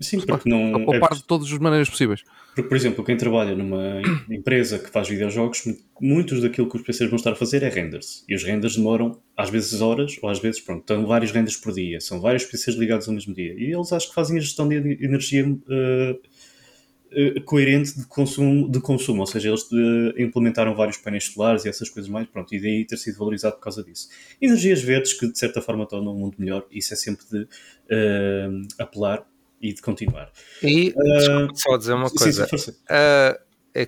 Sim, porque não. para é poupar de todas as maneiras possíveis. Porque, por exemplo, quem trabalha numa empresa que faz videojogos, muitos daquilo que os PCs vão estar a fazer é renders. E os renders demoram, às vezes, horas, ou às vezes, pronto, estão vários renders por dia. São vários PCs ligados ao mesmo dia. E eles acho que fazem a gestão de energia eh, eh, coerente de consumo, de consumo. Ou seja, eles eh, implementaram vários painéis solares e essas coisas mais, pronto, e daí ter sido valorizado por causa disso. Energias verdes que, de certa forma, tornam o mundo melhor. Isso é sempre de apelar e de continuar. E desculpa só dizer uma coisa: sim, a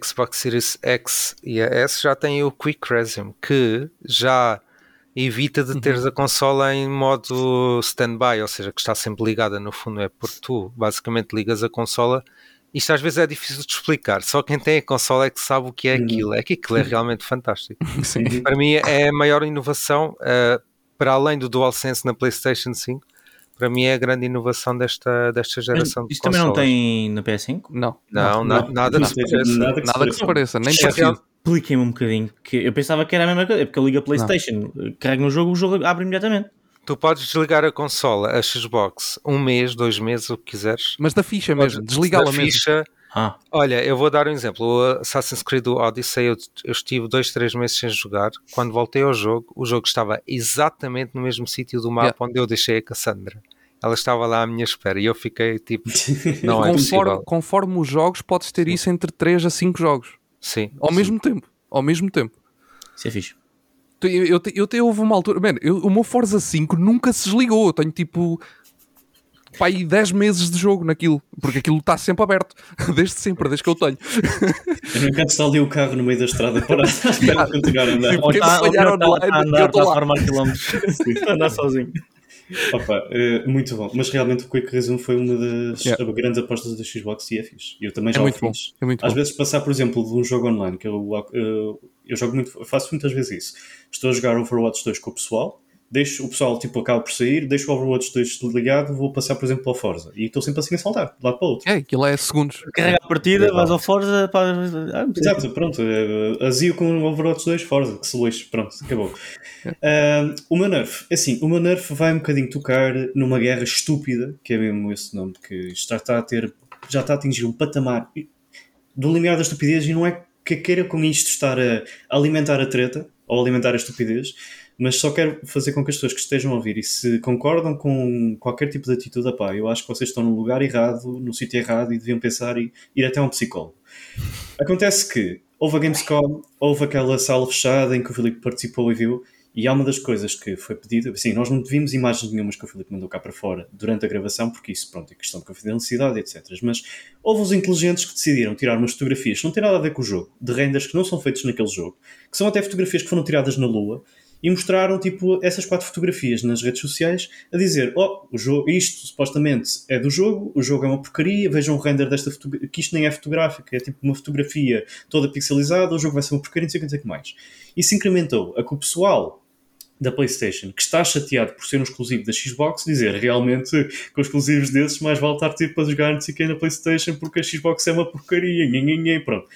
Xbox Series X e a S já têm o Quick Resume, que já evita de teres a consola em modo stand-by, ou seja, que está sempre ligada. No fundo, é porque tu basicamente ligas a consola. Isto às vezes é difícil de explicar, só quem tem a consola é que sabe o que é aquilo. É que aquilo é realmente fantástico. Sim. Para mim, é a maior inovação, uh, para além do DualSense na PlayStation 5. Para mim, é a grande inovação desta, desta geração de Isto também não tem na PS5? Não. Não, na- Não, nada não que se tem pareça. nada que se Nada que se pareça, nem real- Expliquem-me um bocadinho. Que eu pensava que era a mesma coisa, é porque eu ligo a PlayStation, carrego no jogo, o jogo abre imediatamente. Tu podes desligar a consola, a Xbox, um mês, dois meses, o que quiseres. Mas da ficha mesmo, desligá-la mesmo. ficha, Ah, Olha, eu vou dar um exemplo. O Assassin's Creed Odyssey, eu, eu estive dois, três meses sem jogar. Quando voltei ao jogo, o jogo estava exatamente no mesmo sítio do mapa Yeah. onde eu deixei a Cassandra. Ela estava lá à minha espera e eu fiquei tipo, não é conforme, possível. conforme os jogos, podes ter isso entre 3 a 5 jogos. Sim, Ao sim. mesmo tempo. Ao mesmo tempo. isso é fixe. Eu, eu, houve uma altura. Man, eu- o meu Forza 5 nunca se desligou. Eu tenho tipo. Pá, aí 10 meses de jogo naquilo. Porque aquilo está sempre aberto. Desde sempre, desde que eu tenho. Eu não quero estar ali o carro no meio da estrada para espera de continuar a andar. Falhar ou online, tá a eu andar, a lá. quilómetros. Está a andar sozinho. Opa, eh, muito bom. Mas realmente o Quick Resume foi uma das Yeah. grandes apostas da Xbox e é fixe. Eu também É já o muito bom. fiz. É muito Às bom. vezes passar, por exemplo, de um jogo online, que eu, eu, eu jogo muito, faço muitas vezes isso. Estou a jogar Overwatch 2 com o pessoal, deixo o pessoal tipo acaba por sair, deixo o Overwatch 2 ligado, vou passar, por exemplo, ao Forza. E estou sempre assim a saltar, de lado para o outro. É, aquilo é segundos. Carrega a partida, vais ao Forza. Para... Ah, Exato, pronto. eh, Azio com o Overwatch 2, Forza, que se lixe, pronto, acabou. Ah, o meu nerf, assim, o meu nerf vai um bocadinho tocar numa guerra estúpida, que é mesmo esse nome, que já está a ter, já está a atingir um patamar do limiar da estupidez e não é que queira com isto estar a alimentar a treta ou alimentar a estupidez, mas só quero fazer com que as pessoas que estejam a ouvir e se concordam com qualquer tipo de atitude, pá, eu acho que vocês estão no lugar errado, no sítio errado e deviam pensar e ir até um psicólogo. Acontece que houve a Gamescom, houve aquela sala fechada em que o Filipe participou e viu, e há uma das coisas que foi pedida, assim, nós não vimos imagens nenhumas que o Filipe mandou cá para fora durante a gravação, porque isso, pronto, é questão de confidencialidade, etc. Mas houve os inteligentes que decidiram tirar umas fotografias que não têm nada a ver com o jogo, de renders que não são feitos naquele jogo, que são até fotografias que foram tiradas na Lua, e mostraram tipo essas quatro fotografias nas redes sociais a dizer: Oh, o jogo, isto supostamente é do jogo, o jogo é uma porcaria, vejam o render desta que isto nem é fotográfico, é tipo uma fotografia toda pixelizada, o jogo vai ser uma porcaria, não sei o que, sei o que mais. Isso incrementou a que o pessoal da PlayStation, que está chateado por ser um exclusivo da Xbox, dizer realmente com exclusivos desses mais vale estar tipo a jogar não sei o que na PlayStation porque a Xbox é uma porcaria, nhe, pronto.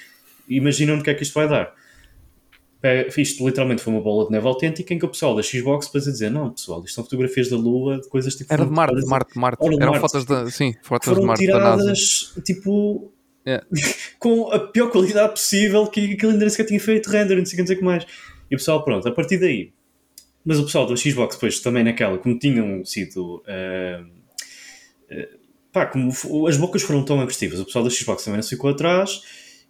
Imaginam o que é que isto vai dar. É, Isto literalmente foi uma bola de neve autêntica em que o pessoal da Xbox depois a dizer: Não, pessoal, isto são fotografias da Lua, de coisas tipo. Era de Marte, foram- Marte, Marte. Era de Eram Marte. fotos da. Sim, fotos de Marte tiradas tipo. É. com a pior qualidade possível que aquele ainda nem sequer tinha feito render, não sei o que, mais. E o pessoal, pronto, a partir daí. Mas o pessoal da Xbox, depois também naquela, como tinham sido. ah, ah, pá, como as bocas foram tão agressivas, o pessoal da Xbox também não se ficou atrás.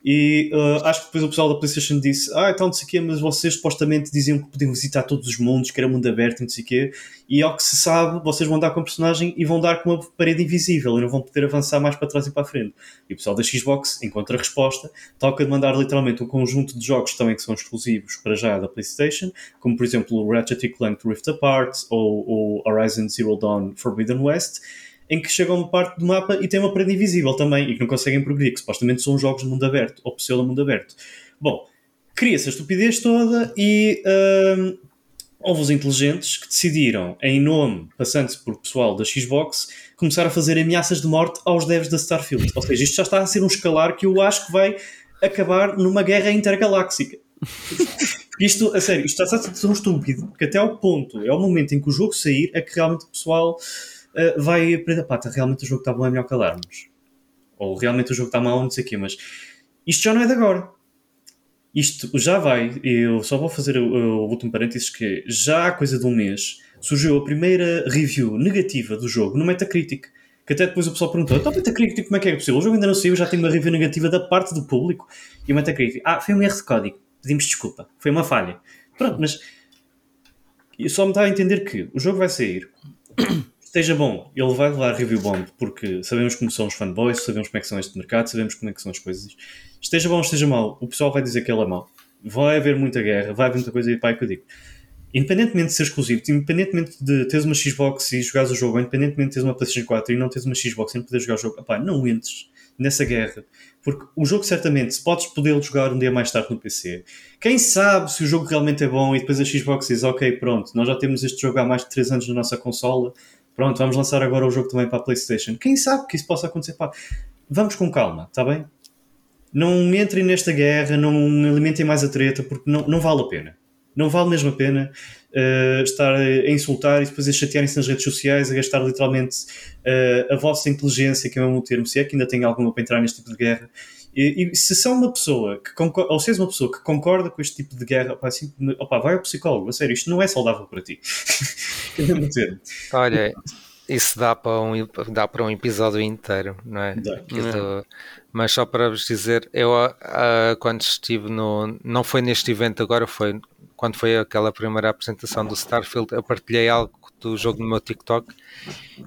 E ah, acho que depois o pessoal da PlayStation disse: Ah, então não sei o quê, mas vocês supostamente diziam que podiam visitar todos os mundos, que era mundo aberto e não sei o quê. E ao que se sabe, vocês vão dar com a personagem e vão dar com uma parede invisível e não vão poder avançar mais para trás e para a frente. E o pessoal da Xbox encontra a resposta, toca de mandar literalmente um conjunto de jogos também que são exclusivos para já da PlayStation, como por exemplo o Ratchet Clank Rift Apart ou o Horizon Zero Dawn Forbidden West, em que chegam uma parte do mapa e tem uma parede invisível também e que não conseguem progredir, que supostamente são jogos de mundo aberto ou pseudo mundo aberto. Bom, cria-se a estupidez toda e hum, houve os inteligentes que decidiram, em nome, passando-se por pessoal da Xbox, começar a fazer ameaças de morte aos devs da Starfield. Ou seja, isto já está a ser um escalar que eu acho que vai acabar numa guerra intergaláctica. Isto, a sério, isto está a ser tão estúpido que até ao ponto, é o momento em que o jogo sair, é que realmente o pessoal eh, vai aprender, pá, tá, realmente o jogo está bom, é melhor calarmos. Ou realmente o jogo está mal, não sei o quê, mas isto já não é de agora. Isto já vai, eu só vou fazer o, o último parênteses que já há coisa de um mês surgiu a primeira review negativa do jogo no Metacritic. Que até depois o pessoal perguntou: então, Metacritic, como é que é possível? O jogo ainda não saiu, já tem uma review negativa da parte do público. E o Metacritic: ah, foi um erro de código, pedimos desculpa, foi uma falha. Pronto, mas só me está a entender que o jogo vai sair, esteja bom, ele vai levar review bomb, porque sabemos como são os fanboys, sabemos como é que são este mercado, sabemos como é que são as coisas. Esteja bom, esteja mal, o pessoal vai dizer que ele é mau. Vai haver muita guerra, vai haver muita coisa e pá, é que eu digo. independentemente de ser exclusivo, independentemente de teres uma Xbox e jogares o jogo, independentemente de teres uma PlayStation 4 e não teres uma Xbox e não poderes jogar o jogo, opá, não entres nessa guerra. Porque o jogo, certamente, se podes poder jogar um dia mais tarde no PC, quem sabe se o jogo realmente é bom e depois a Xbox diz: Ok, pronto, nós já temos este jogo há mais de 3 anos na nossa consola, pronto, vamos lançar agora o jogo também para a PlayStation. Quem sabe que isso possa acontecer? Pá, vamos com calma, está bem? Não entrem nesta guerra, não alimentem mais a treta, porque não, não vale a pena. Não vale mesmo a pena uh, estar a insultar e depois a chatearem-se nas redes sociais, a gastar literalmente uh, a vossa inteligência, que é o mesmo termo, se é que ainda tem alguma para entrar neste tipo de guerra. E, e se são uma pessoa que concorda, ou se és uma pessoa que concorda com este tipo de guerra, opa, assim, opa, vai ao psicólogo, a sério, isto não é saudável para ti. é. Olha, isso dá para um, dá para um episódio inteiro, não é? Dá. Do, mas só para vos dizer, eu uh, quando estive no. Não foi neste evento agora, foi quando foi aquela primeira apresentação do Starfield, eu partilhei algo do jogo no meu TikTok.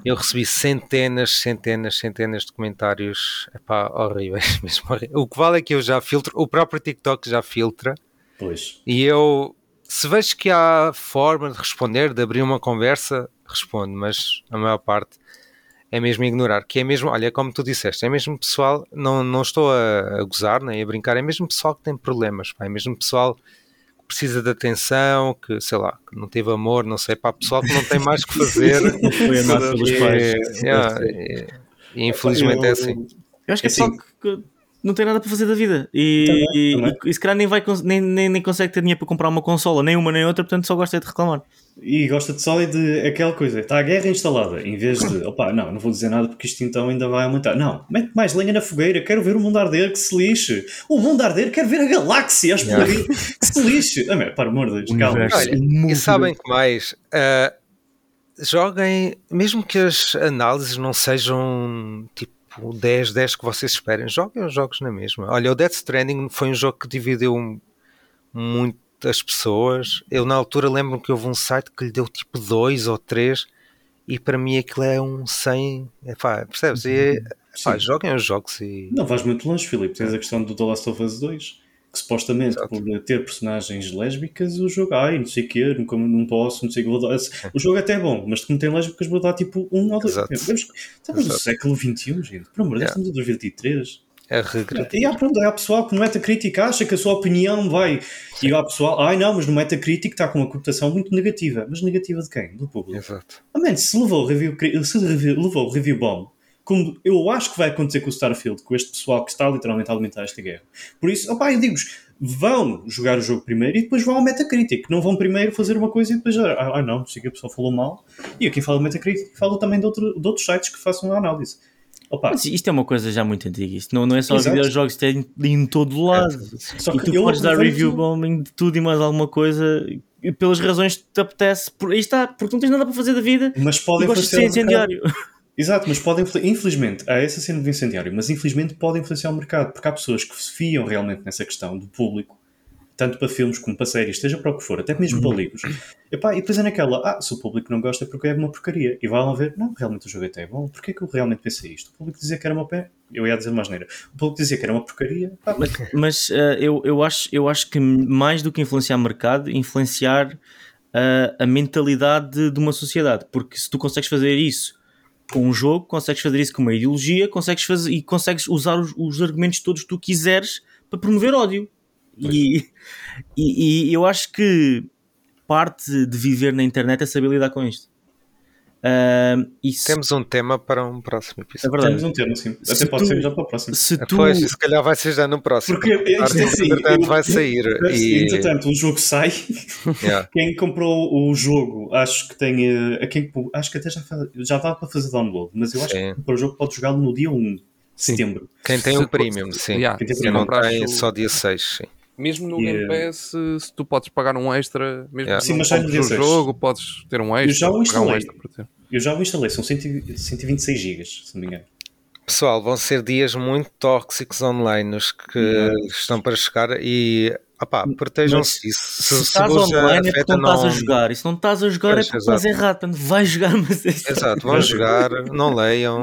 Eu recebi centenas, centenas, centenas de comentários epá, horríveis mesmo. O que vale é que eu já filtro, o próprio TikTok já filtra. Pois. E eu, se vejo que há forma de responder, de abrir uma conversa, respondo, mas a maior parte é mesmo ignorar, que é mesmo, olha, como tu disseste, é mesmo pessoal, não, não estou a, a gozar nem a brincar, é mesmo pessoal que tem problemas, pá, é mesmo pessoal precisa de atenção, que sei lá, que não teve amor, não sei, pá, pessoal que não tem mais que fazer. Foi amado pelos pais. É, é, é, e infelizmente é assim. Eu acho que é Assim. pessoal que que não tem nada para fazer da vida e, Também, e, também. e se calhar nem, vai, nem, nem, nem consegue ter dinheiro para comprar uma consola, nem uma nem outra, portanto só gosta de reclamar. E gosta de só é de aquela coisa, está a guerra instalada, em vez de, opá, não, não vou dizer nada porque isto então ainda vai aumentar. Não, mete mais lenha na fogueira, quero ver o mundo arder, que se lixe. O mundo arder, quero ver a galáxia a explodir, que se lixe. Ah, meu, para amor de Deus, calma. Olha, e sabem que mais? Ah, joguem, mesmo que as análises não sejam tipo 10, 10 que vocês esperem, joguem os jogos na mesma. Olha, o Death Stranding foi um jogo que dividiu muitas pessoas. Eu na altura lembro que houve um site que lhe deu tipo 2 ou 3 e para mim aquilo é um 100. Epá, percebes? E, epá, joguem os jogos e. Não vais muito longe, Filipe. Tens a questão do The Last of Us 2, que supostamente Exato. por ter personagens lésbicas, o jogo, ai, não sei o quê, nunca, não posso, não sei o que, vou dar. O jogo até é bom, mas como tem lésbicas, vou dar tipo um ou dois. Estamos, estamos no século XXI, gente. Por amor de Deus, estamos em 2023. É regredir. E há, pronto, há pessoal que no Metacritic acha que a sua opinião vai. E há pessoal, ai não, mas no Metacritic está com uma cotação muito negativa. Mas negativa de quem? Do público. Exato. Ah, man, se levou o review, se levou o review bomb, como eu acho que vai acontecer com o Starfield, com este pessoal que está literalmente a alimentar esta guerra. Por isso, opá, eu digo-vos, vão jogar o jogo primeiro e depois vão ao Metacritic. Não vão primeiro fazer uma coisa e depois, ah, ah, não, sei que a pessoa falou mal. E aqui fala do Metacritic, fala também de, outro- de outros sites que façam a análise. Opa, Mas isto é uma coisa já muito antiga. Isto não, não é só Exato. videojogos, isto é em, em todo lado. só E que tu eu podes dar review bombing de tudo e mais alguma coisa e pelas razões que te apetece. Por, aí está, porque não tens nada para fazer da vida Mas e podem gostas de ser Exato, mas podem, infelizmente, há essa cena do incendiário, mas infelizmente podem influenciar o mercado, porque há pessoas que se fiam realmente nessa questão do público, tanto para filmes como para séries, seja para o que for, até mesmo para livros. Epá, e depois é naquela, ah, se o público não gosta é porque é uma porcaria. E vão ver, não, realmente o jogo até é bom, porquê que eu realmente pensei isto? O público dizia que era uma pé, eu ia dizer mais neira. O público dizia que era uma porcaria, pá, Mas, mas, eh, eu, eu, acho, eu acho que mais do que influenciar o mercado, influenciar eh, a mentalidade de, de uma sociedade. Porque se tu consegues fazer isso com um jogo, consegues fazer isso com uma ideologia, consegues fazer, e consegues usar os, os argumentos todos que tu quiseres para promover ódio. E, e, e eu acho que parte de viver na internet é saber lidar com isto. Ah, e se, Temos um tema para um próximo é episódio. verdade. temos um tema assim. Até Se pode tu- ser já para o próximo. Se tu, Pois, se calhar vai ser já no próximo. Porque isto é Porque, assim, entretanto, eu- vai sair. E, Entretanto, o jogo sai, yeah. quem comprou o jogo, acho que tem. eh, a quem, acho que até já, fa- já dá para fazer download, mas eu acho Sim. que comprou o jogo pode jogá-lo no dia 1 de Sim. setembro. Quem tem o premium, sim. Yeah, Quem tem Quem não tem, o- só dia 6. Sim. Mesmo no Game eh, Pass, se, se tu podes pagar um extra, mesmo Yeah. Sim, mas no seis. jogo, podes ter um extra. já o pagar um instalei. extra por ter. Eu já o instalei, são 100 e- 126 GB, se não me engano. Pessoal, vão ser dias muito tóxicos online os que Hum. estão para chegar e opá, protejam-se disso. se estás online é porque não estás a jogar. E se não estás a jogar Pois, é porque estás exato. errado. Portanto, vai jogar, mas é Exato, vão jogar, não leiam,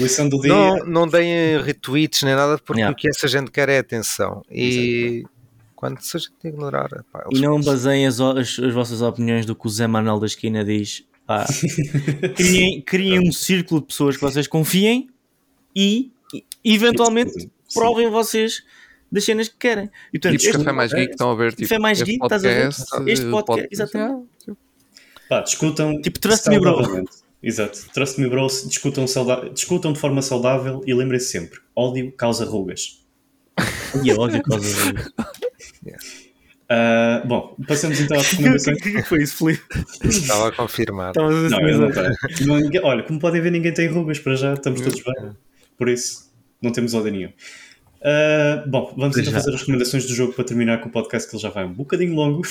Lição do dia. não, não deem retweets nem nada, porque Yeah. o que essa gente quer é atenção. E quando se a gente ignorar. Pá, E não baseiem as, as, as vossas opiniões do que o Zé Manuel da esquina diz. Pá, criem, criem um círculo de pessoas que vocês confiem e, eventualmente provem vocês das cenas que querem. E, portanto, Tipo, este- Café Mais Geek estão a ver. Tipo, Café Mais este Geek, estás a ver? podcast, Este podcast, exatamente. yeah. Pá, discutam. Tipo, trust me, bro. Exato. Trust me, bro. Discutam, sauda- discutam de forma saudável e lembrem-se sempre: ódio causa rugas. E é que causa Ah, bom, passamos então às recomendações. O que foi isso, Felipe? Estava a confirmar. Não, não. Não, ninguém- Olha, como podem ver, ninguém tem rugas para já, estamos todos bem. Por isso, não temos ódio nenhum. Ah, bom, vamos então Já. fazer as recomendações do jogo para terminar com o podcast que ele já vai um bocadinho longo.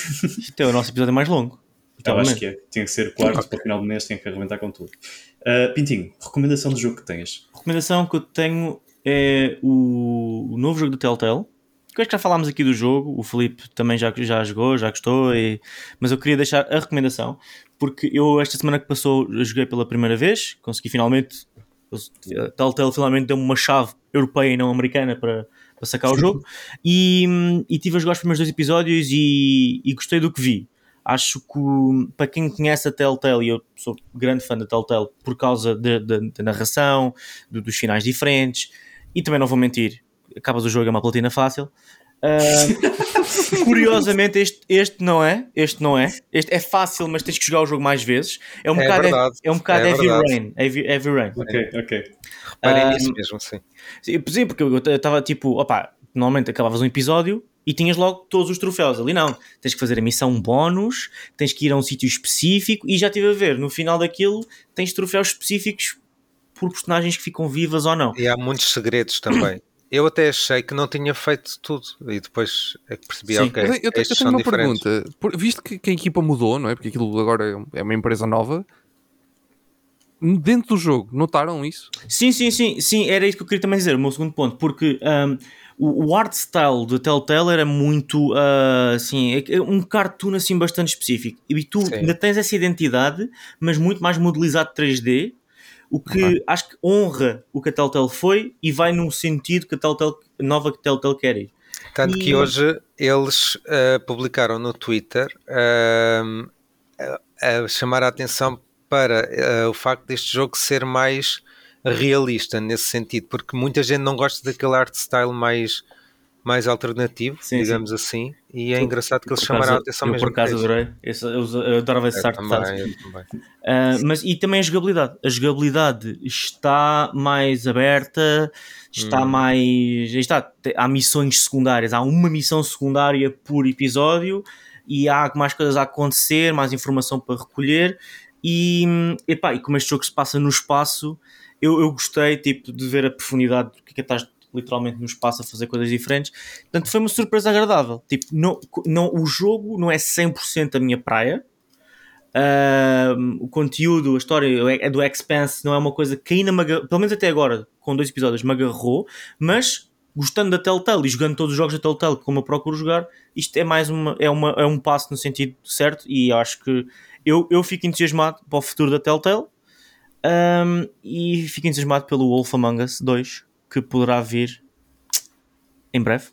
É o nosso episódio mais longo. Eu acho que é. Tinha que ser quarto para o final do mês, tinha que arrebentar com tudo. Ah, Pintinho, recomendação do jogo que tens? Recomendação que eu tenho é o, o novo jogo do Telltale. Que acho que já falámos aqui do jogo, o Felipe também já, já jogou, já gostou, e- mas eu queria deixar a recomendação porque eu, esta semana que passou, joguei pela primeira vez, consegui finalmente. A Telltale finalmente deu-me uma chave europeia e não americana para, para sacar o jogo, e, hum, e tive a jogar os primeiros dois episódios e, e gostei do que vi. Acho que o- para quem conhece a Telltale, e eu sou grande fã da Telltale por causa da narração, do- dos finais diferentes, e também não vou mentir, acabas o jogo é uma platina fácil. Ah, curiosamente, este, este não é. Este não é. Este é fácil, mas tens que jogar o jogo mais vezes. É um É bocado, verdade, é um bocado é heavy rain. Heavy, heavy rain. Ok, ok. Reparem Ah, nisso mesmo, sim. Sim, Sim, porque eu estava tipo, opá, normalmente acabavas um episódio e tinhas logo todos os troféus. Ali não, tens que fazer a missão bónus, tens que ir a um sítio específico e já estive a ver, no final daquilo tens troféus específicos por personagens que ficam vivas ou não. E há muitos segredos também. Eu até achei que não tinha feito tudo e depois é que percebi, Sim. ok, eu, eu estes tenho são uma diferentes. pergunta. Por- visto que, que a equipa mudou, não é? Porque aquilo agora é uma empresa nova. Dentro do jogo, notaram isso? Sim, sim, sim, sim, era isso que eu queria também dizer, o meu segundo ponto, porque um, o, art style do Telltale era muito uh, assim, é- é um cartoon assim bastante específico. E tu Sim. ainda tens essa identidade, mas muito mais modelizado 3D, o que acho que honra o que a Telltale foi e vai num sentido que a Telltale, nova que a Telltale quer ir. Tanto E- que hoje eles ah, publicaram no Twitter a, a chamar a atenção para ah, o facto deste jogo ser mais realista nesse sentido, porque muita gente não gosta daquele art style mais, mais alternativo, Sim, digamos assim, e é Sim. engraçado que eles chamaram a atenção eu mesmo. por acaso adorei, eu, eu adorava esse Eu art style. também. Uh, mas e também a jogabilidade. A jogabilidade está mais aberta, está mais. aí Está, há missões secundárias, há uma missão secundária por episódio e há mais coisas a acontecer, mais informação para recolher. E, epá, e como este jogo se passa no espaço, eu, eu gostei tipo, de ver a profundidade do que é que estás literalmente no espaço a fazer coisas diferentes. Portanto, foi uma surpresa agradável. Tipo, não, não, o jogo não é 100% a minha praia. Um, o conteúdo, a história é do Expanse não é uma coisa que ainda me agarrou, pelo menos até agora, com dois episódios, me agarrou, mas gostando da Telltale e jogando todos os jogos da Telltale como eu procuro jogar, isto é mais uma, é uma, é um passo no sentido certo e acho que eu, eu fico entusiasmado para o futuro da Telltale um, e fico entusiasmado pelo Wolf Among Us 2 que poderá vir em breve.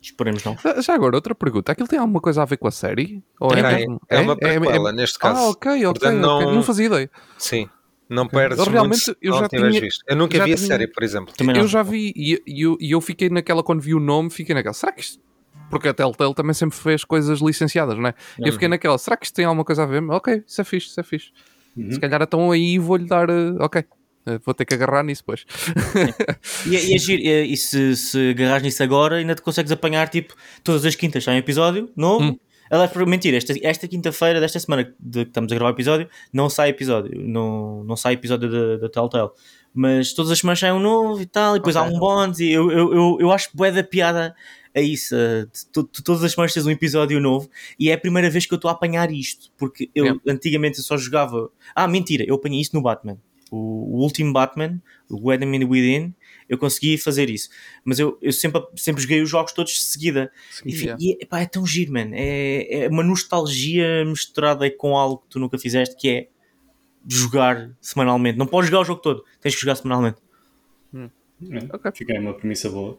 Esperemos não. Já- agora, outra pergunta. Aquilo tem alguma coisa a ver com a série? Ou Tem, é, Tem, mesmo- é uma prequela neste caso. Ah, ok, ok. Portanto, não- Não... fazia ideia. Sim, não perdes Eu realmente- muito se eu não já tinha- visto. Eu nunca já vi a tinha- série, por exemplo. Também não. Eu já vi e, e eu, eu fiquei naquela, quando vi o nome, fiquei naquela. Será que isto. Porque a Telltale também sempre fez coisas licenciadas, não é? Eu fiquei naquela. Será que isto tem alguma coisa a ver? Ok, isso é fixe, isso é fixe. Uhum. Se calhar então aí vou-lhe dar. eh, ok, vou ter que agarrar nisso depois. E, e, é giro, e, e se, se agarras nisso agora, ainda te consegues apanhar tipo todas as quintas sai um episódio novo. Hum. Aliás, por mentira, esta, esta quinta-feira desta semana de que estamos a gravar o episódio, não sai episódio, não, não sai episódio da, Telltale. Mas todas as semanas sai um novo e tal, e depois há Ok. um bónus, e eu, eu, eu, eu acho bué da piada a isso. tu- todas as semanas tens um episódio novo, e é a primeira vez que eu estou a apanhar isto, porque eu Yeah. antigamente eu só jogava. Ah, mentira, eu apanhei isto no Batman. O, o último Batman, o Enemy Within, eu consegui fazer isso. Mas eu, eu sempre, sempre joguei os jogos todos de seguida. E, fi- Yeah. e epá, é tão giro, man. É, é uma nostalgia misturada com algo que tu nunca fizeste, que é jogar semanalmente. Não podes jogar o jogo todo, tens que jogar semanalmente. É, Ok. Fica aí uma premissa boa.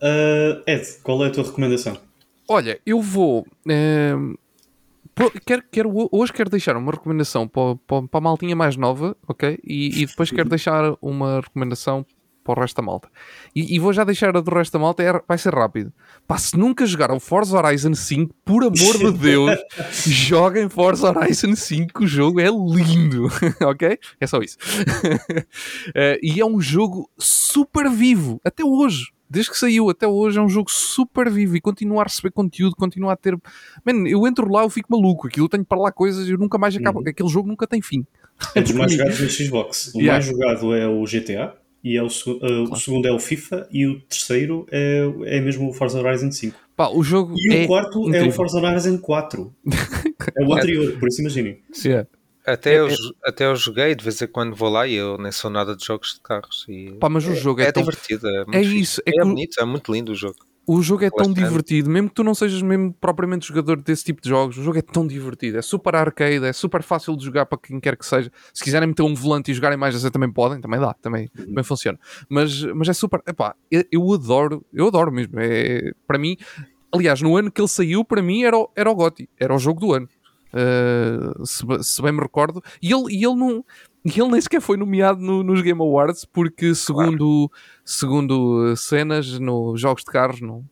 Ah, Ed, qual é a tua recomendação? Olha, eu vou. pro- quero, quero, hoje quero deixar uma recomendação para, para, para a maltinha mais nova, ok? E, e depois quero deixar uma recomendação para o resto da malta. E, e vou já deixar a do resto da malta, é- vai ser rápido. Pá, se nunca jogaram Forza Horizon 5, por amor de Deus, joguem Forza Horizon 5, o jogo é lindo, ok? É só isso. Eh, e é um jogo super vivo, até hoje. Desde que saiu até hoje é um jogo super vivo e continua a receber conteúdo, continua a ter. Man, eu entro lá, eu fico maluco. Aquilo eu tenho para lá coisas e eu nunca mais acabo. Uhum. Aquele jogo nunca tem fim. É dos mais jogados no Xbox. O Yeah. mais jogado é o GTA, e é o, uh, o segundo é o FIFA, e o terceiro é, é mesmo o Forza Horizon 5. Pá, o jogo E é o quarto é incrível. o Forza Horizon 4. É o anterior, por isso imaginem. Yeah. Até, É- eu, é- até eu joguei, de vez em quando vou lá e eu nem sou nada de jogos de carros. E Pá, mas o jogo é, é tão, divertido, é É isso, é É, bonito, é muito lindo o jogo. o jogo é tão Bastante. divertido, mesmo que tu não sejas mesmo propriamente jogador desse tipo de jogos, o jogo é tão divertido, é super arcade, é super fácil de jogar para quem quer que seja. Se quiserem meter um volante e jogarem mais assim também podem, também dá, também, também funciona. Mas, mas é super, epá, eu, adoro, eu adoro mesmo. É, para mim, aliás, no ano que ele saiu, para mim era o, era o GOTY, era o jogo do ano. Uh, se, se bem me recordo, e ele, e ele não e ele nem sequer foi nomeado no- nos Game Awards porque segundo, segundo uh, cenas nos jogos de carros não,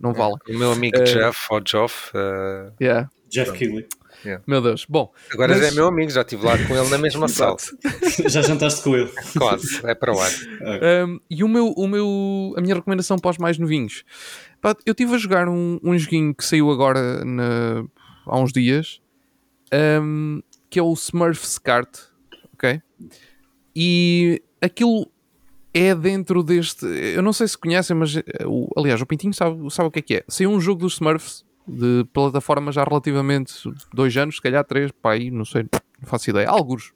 não vale. O meu amigo Eh, Jeff, ou Joff, eh, Yeah. Jeff Keighley. Meu Deus. Bom, agora Mas- já é meu amigo, já estive lá com ele na mesma sala. Já jantaste com ele. Quase, é para o ar. um, e o meu, o meu, a minha recomendação para os mais novinhos. Eu estive a jogar um, um joguinho que saiu agora na- há uns dias, um, que é o Smurfs Kart, ok? E aquilo é dentro deste. Eu não sei se conhecem, mas eh, o- aliás, o Pintinho sabe, sabe o que é que é. Saiu um jogo dos Smurfs de plataforma já há relativamente dois anos, se calhar três, pá, aí, não sei, não faço ideia. Alguns.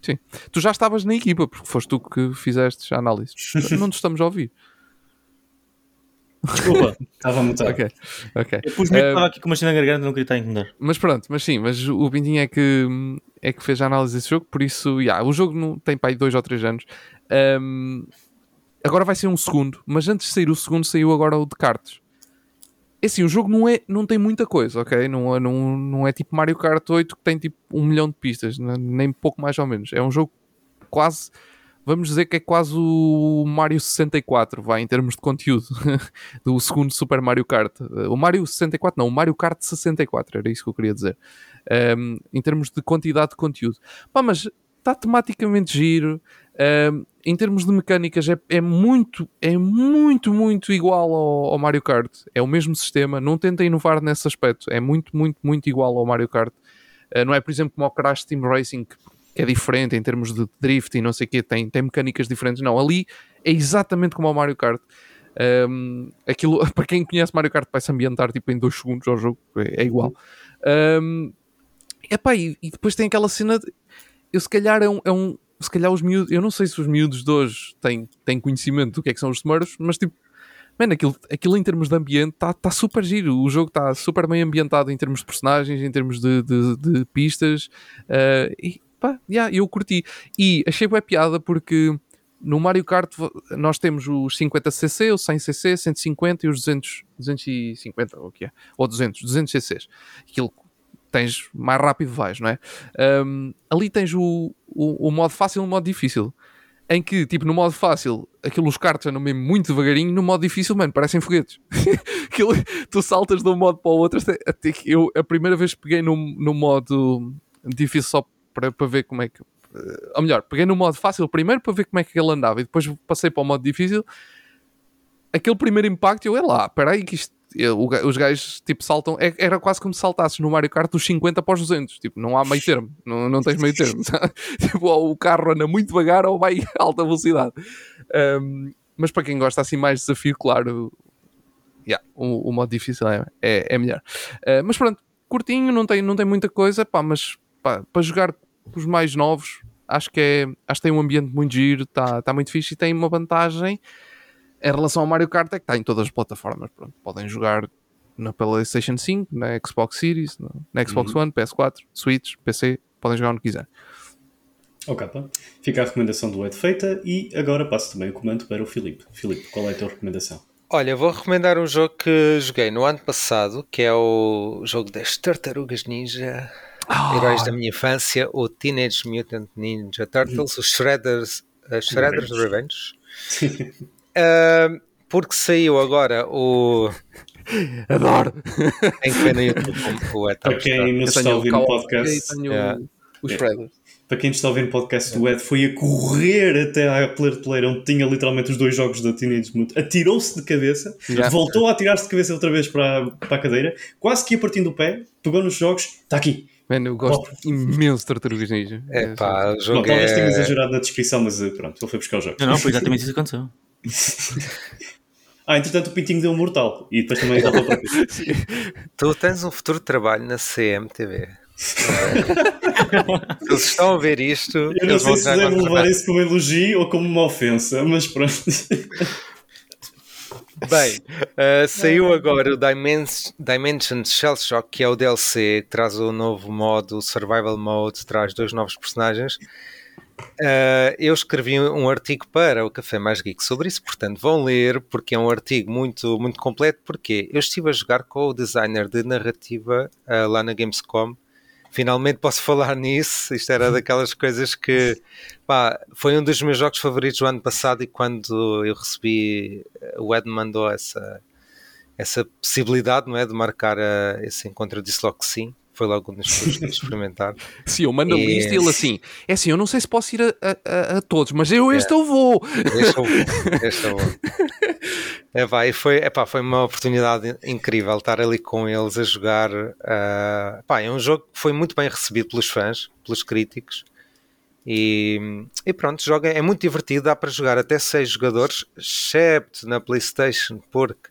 Sim. Tu já estavas na equipa, porque foste tu que fizeste a análise. não te estamos a ouvir. Desculpa, estava a mutar. Ok, ok. Eu pus medo, Eh, estava aqui com uma cena na garganta, não queria estar a incomodar. Mas pronto, mas sim, mas o Pintinho é que, é que fez a análise desse jogo, por isso, yeah, o jogo não tem para aí dois ou três anos. Ahm, agora vai ser um segundo, mas antes de sair o segundo, saiu agora o de cartas. É assim, o jogo não, é, não tem muita coisa, ok? Não, é- não, não é tipo Mario Kart 8 que tem tipo um milhão de pistas, n- nem pouco mais ou menos. É um jogo quase, vamos dizer que é quase o Mario 64, vai, em termos de conteúdo, do segundo Super Mario Kart. O Mario 64, não, o Mario Kart 64, era isso que eu queria dizer. Um, em termos de quantidade de conteúdo. Pá, mas está tematicamente giro. Um, em termos de mecânicas, é, é muito, é muito, muito igual ao, ao Mario Kart. É o mesmo sistema. Não tenta inovar nesse aspecto. É muito, muito, muito igual ao Mario Kart. Uh, não é, por exemplo, como ao Crash Team Racing, que é diferente em termos de drift e não sei o quê, tem, tem mecânicas diferentes. Não, ali é exatamente como ao Mario Kart. Um, aquilo, para quem conhece Mario Kart, vai-se ambientar tipo, em dois segundos ao jogo, é, é igual. Um, epá, e, e depois tem aquela cena. De, eu se calhar é um, é um- Se calhar os miúdos. Eu não sei se os miúdos de hoje têm, têm conhecimento do que é que são os Smurfs, mas tipo. Mano, aquilo, aquilo em termos de ambiente está tá super giro. O jogo está super bem ambientado em termos de personagens, em termos de, de- de pistas. eh, e pá, yeah, eu curti. E achei boa piada porque no Mario Kart nós temos os 50cc, o 100cc, 150 e os 200, 250, ou o que é? Ou 200, 200 cc's. Aquilo tens mais rápido vais, não é? Um, ali tens o, o, o modo fácil e o modo difícil. Em que, tipo, no modo fácil, aquilo os cartos andam mesmo muito devagarinho, no modo difícil, mano, parecem foguetes. aquilo, tu saltas de um modo para o outro. Até, até eu, a primeira vez que peguei no, no modo difícil só para, para ver como é que. eh, Ou melhor, peguei no modo fácil primeiro para ver como é que ele andava e depois passei para o modo difícil. Aquele primeiro impacto, eu, é lá, espera aí que isto. eu- os gajos tipo saltam, é- era quase como se saltasses no Mario Kart dos 50 para os 200, tipo, não há meio termo, não, não tens meio termo, tipo, ou o carro anda muito devagar ou vai a alta velocidade. Um, mas para quem gosta assim mais de desafio, claro, yeah, o, o modo difícil é, é, é melhor. Uh, mas pronto, curtinho, não tem, não tem muita coisa, pá, mas pá, para jogar com os mais novos, acho que, é, acho que tem um ambiente muito giro, está tá muito fixe e tem uma vantagem em relação ao Mario Kart é que está em todas as plataformas. Pronto, podem jogar na PlayStation 5, na Xbox Series, na, na Xbox One, PS4, Switch, PC, podem jogar onde quiser. Ok, pá. Fica a recomendação do Ed feita e agora passo também o comando para o Filipe. Filipe, qual é a tua recomendação? Olha, vou recomendar um jogo que joguei no ano passado, que é o jogo das Tartarugas Ninja, Ah. heróis da minha infância, o Teenage Mutant Ninja Turtles, os Shredders, as Shredders Revenge. Ah, porque saiu agora o. Adoro! Tem que ver no YouTube como o é Para quem nos está a ouvir no podcast, e tenho Yeah. os Yeah. Shredders. para quem nos está a ouvir no podcast, o Ed foi a correr até à Player Player, onde tinha literalmente os dois jogos da Teenage Mutant, atirou-se de cabeça, Yeah. voltou a atirar-se de cabeça outra vez para, para a cadeira, quase que ia partindo o pé, pegou nos jogos, está aqui. Mano, eu gosto imenso de Tartarugas Ninja. É pá, o Bom, jogo talvez tenha é. exagerado na descrição, mas eh, pronto, ele foi buscar os jogos. Não, não, foi exatamente isso que aconteceu. Ah, entretanto o Pintinho deu um mortal e depois também voltou para. Tu tens um futuro trabalho na CMTV. Eles estão a ver isto. Eu não sei se já deve contratar. levar isso como elogio ou como uma ofensa, mas pronto. Bem, uh, saiu agora o Dimens Dimension Shell Shock, que é o DLC que traz o novo modo, o Survival Mode, traz dois novos personagens. Uh, eu escrevi um artigo para o Café Mais Geek sobre isso, portanto vão ler, porque é um artigo muito, muito completo. Porque eu estive a jogar com o designer de narrativa uh, lá na Gamescom. Finalmente posso falar nisso. Isto era daquelas coisas que pá, foi um dos meus jogos favoritos do ano passado. E quando eu recebi, o Ed mandou essa, essa possibilidade não é, de marcar uh, esse encontro, eu disse logo que sim. Foi logo eu escolhi experimentar. Sim, eu mando a E- lista e ele assim, é assim, eu não sei se posso ir a, a- a- todos, mas eu este eu vou. Este eu vou. Este eu vou. É, pá, e foi, é, pá, foi uma oportunidade incrível estar ali com eles a jogar. ah, pá, é um jogo que foi muito bem recebido pelos fãs, pelos críticos. E, e pronto, joga, é muito divertido, dá para jogar até 6 jogadores, excepto na PlayStation, porque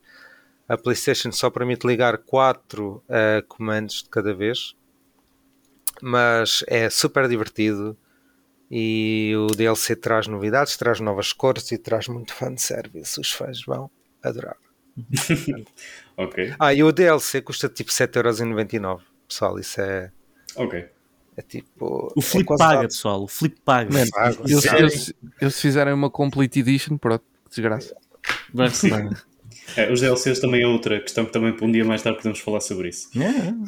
a PlayStation só permite ligar 4 comandos de cada vez. Mas é super divertido e o DLC traz novidades, traz novas cores e traz muito fanservice. Os fãs vão adorar. ok, Ah, e o DLC custa tipo 7,99€. Pessoal, isso é, ok. é tipo. O Flip é paga, pessoal. O Flip paga. Man. Eles, Sério? eles, eles fizerem uma Complete Edition, pronto, que desgraça. Vai ser. É, os DLCs também é outra questão que também um dia mais tarde podemos falar sobre isso. É.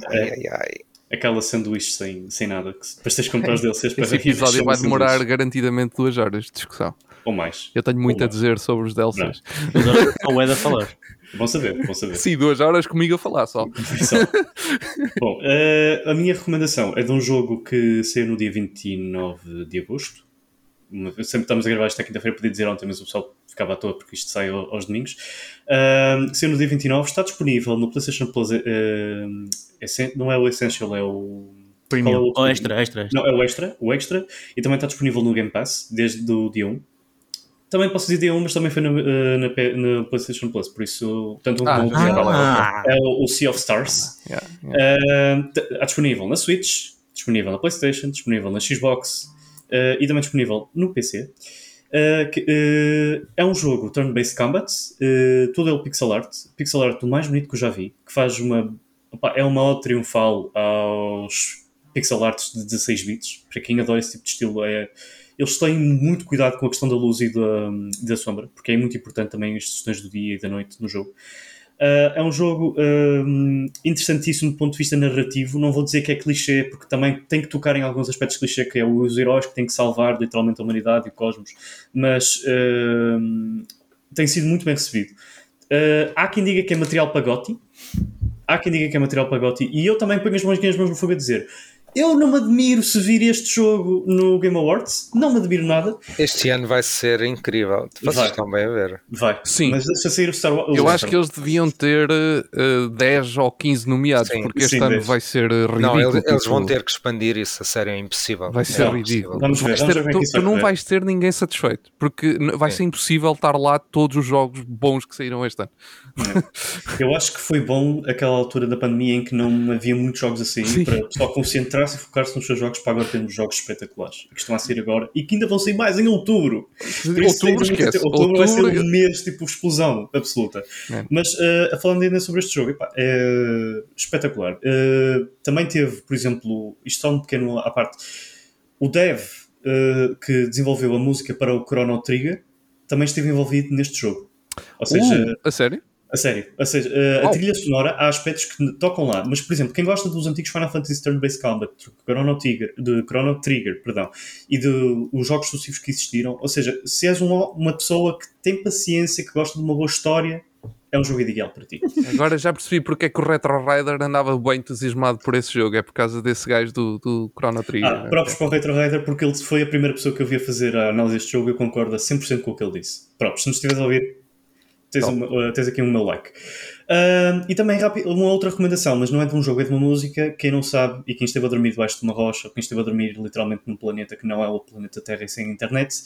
Ai, ai, ai. Aquela sanduíche sem, sem nada, que se- depois tens de comprar os DLCs para Esse episódio vai demorar sanduíche. garantidamente duas horas de discussão. Ou mais. Eu tenho muito Ou a mais. dizer sobre os DLCs. Agora o Ed a falar. Bom saber, bom saber. Sim, duas horas comigo a falar só. Só. Bom, eh, a minha recomendação é de um jogo que saiu no dia 29 de agosto. Sempre estamos a gravar esta quinta-feira, podia dizer ontem, mas o pessoal ficava à toa porque isto sai ao- aos domingos. Uh, saiu no dia 29, está disponível no PlayStation Plus. Essen- não é o Essential, é o. Qual é o Premium. Ou extra, extra, extra. Não, é o Extra, o Extra, e também está disponível no Game Pass desde o dia 1. Também posso dizer dia 1, mas também foi na, eh, na, P- na PlayStation Plus, por isso, tanto um Ah, é. Ah, É o, o Sea of Stars. Yeah, yeah. Uh, Está disponível na Switch, disponível na PlayStation, disponível na Xbox uh, e também disponível no PC. Uh, que, uh, é um jogo turn-based combat, todo o pixel art, pixel art do mais bonito que eu já vi, que faz uma. opá, é uma ode triunfal aos pixel arts de 16 bits. Para quem adora esse tipo de estilo, é, eles têm muito cuidado com a questão da luz e da, da sombra, porque é muito importante também as sessões do dia e da noite no jogo. Uh, é um jogo um, interessantíssimo do ponto de vista narrativo. Não vou dizer que é clichê, porque também tem que tocar em alguns aspectos clichê, que é os heróis que têm que salvar literalmente a humanidade e o cosmos, mas um, tem sido muito bem recebido. Uh, há quem diga que é material para Gotti, há quem diga que é material para Gotti, e eu também ponho as mãos, as mãos no fogo a dizer. Eu não me admiro se vir este jogo no Game Awards, não me admiro nada. Este ano vai ser incrível. Vocês Vai. estão bem a ver. Vai, Sim. mas deixa sair o Star Wars. Eu acho que eles deviam ter uh, 10 ou 15 nomeados, Sim, porque este sim, ano 10. vai ser uh, ridículo. Não, eles, eles tipo, vão ter que expandir isso. A sério, é impossível. Vai ser é Não, ridículo. Vamos ver, vamos ter- ver é tu, tu vai não vais ter ninguém satisfeito, porque vai Sim. ser impossível estar lá todos os jogos bons que saíram este ano. Eu acho que foi bom aquela altura da pandemia em que não havia muitos jogos assim Sim. para o pessoal e focar-se nos seus jogos para agora termos jogos espetaculares que estão a sair agora e que ainda vão sair mais em outubro. Isso Outubro, esquece. Outubro, vai ser um mês tipo explosão absoluta. É. Mas uh, falando ainda sobre este jogo, epá, é espetacular. Uh, também teve, por exemplo, isto só um pequeno à parte, o dev uh, que desenvolveu a música para o Chrono Trigger também esteve envolvido neste jogo. Ou seja, Uh, a sério? A sério. Ou seja, uh, a Uau. trilha sonora, há aspectos que tocam lá. Mas, por exemplo, quem gosta dos antigos Final Fantasy Turn-Based Combat, de Chrono Trigger, de Chrono Trigger, perdão, e de os jogos sucessivos que existiram, ou seja, se és um- uma pessoa que tem paciência, que gosta de uma boa história, é um jogo ideal para ti. Agora já percebi porque é que o Retro Rider andava bem entusiasmado por esse jogo. É por causa desse gajo do, do Chrono Trigger. Ah, próprios para o Retro Rider, porque ele foi a primeira pessoa que eu vi a fazer a análise deste jogo e eu concordo a 100% com o que ele disse. Próprios, se nos estiveres a ouvir, tens, uma- uh, tens aqui um meu like. Ah, e também uma outra recomendação, mas não é de um jogo, é de uma música. Quem não sabe e quem esteve a dormir debaixo de uma rocha, quem esteve a dormir literalmente num planeta que não é o planeta Terra e sem internet,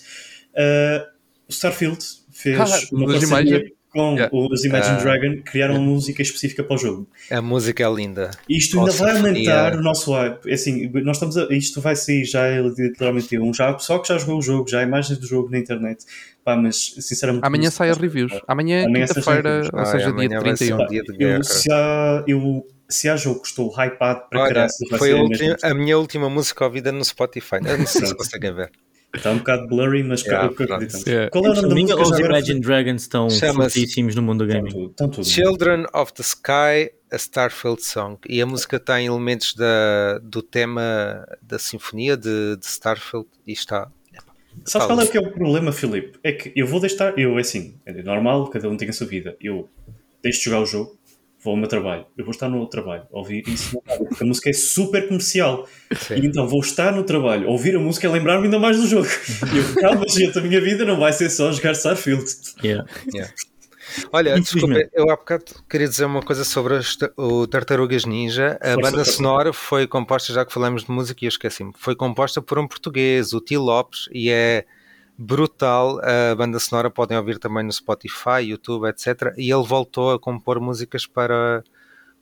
o Starfield fez Ah, uma parceria? Com Yeah. os Imagine Ah. Dragon, criaram uma música específica para o jogo. A música é linda. Isto ainda vai aumentar yeah. o nosso hype. É Assim, nós estamos a, isto vai sair já é literalmente um já pessoal que já jogou o jogo, já há imagens do jogo na internet. Pá, mas sinceramente Amanhã sai as reviews. Amanhã, Amanhã sai as quinta-feira, ou Ah, seja, amanhã dia vai ser 31. um dia de guerra. eu, se, há, eu, se há jogo que estou hypado para Olha, vai foi a, a minha última música ouvida no Spotify. Eu não sei se conseguem ver. Está um bocado blurry, mas Yeah, eu acredito. Yeah. Qual é o nome da música? os? Imagine Dragons estão fortíssimos no mundo do gaming. tudo. Children of the Sky, a Starfield Song. E a música tem elementos da, do tema da sinfonia de, de Starfield e está. Sabes qual é que é o problema, Filipe? É que eu vou deixar, eu é assim, é normal, cada um tem a sua vida. Eu deixo de jogar o jogo, vou ao meu trabalho, eu vou estar no trabalho, a ouvir isso, na rádio, porque a música é super comercial. Sim. E então vou estar no trabalho, a ouvir a música e lembrar-me ainda mais do jogo. E eu, calma, gente, a minha vida não vai ser só jogar Starfield. Yeah. Olha, Infelizmente. desculpa, eu há bocado queria dizer uma coisa sobre o Tartarugas Ninja. A banda sonora foi composta, já que falamos de música e eu esqueci-me, foi composta por um português, o T. Lopes, e é brutal. A banda sonora podem ouvir também no Spotify, YouTube, etc. E ele voltou a compor músicas para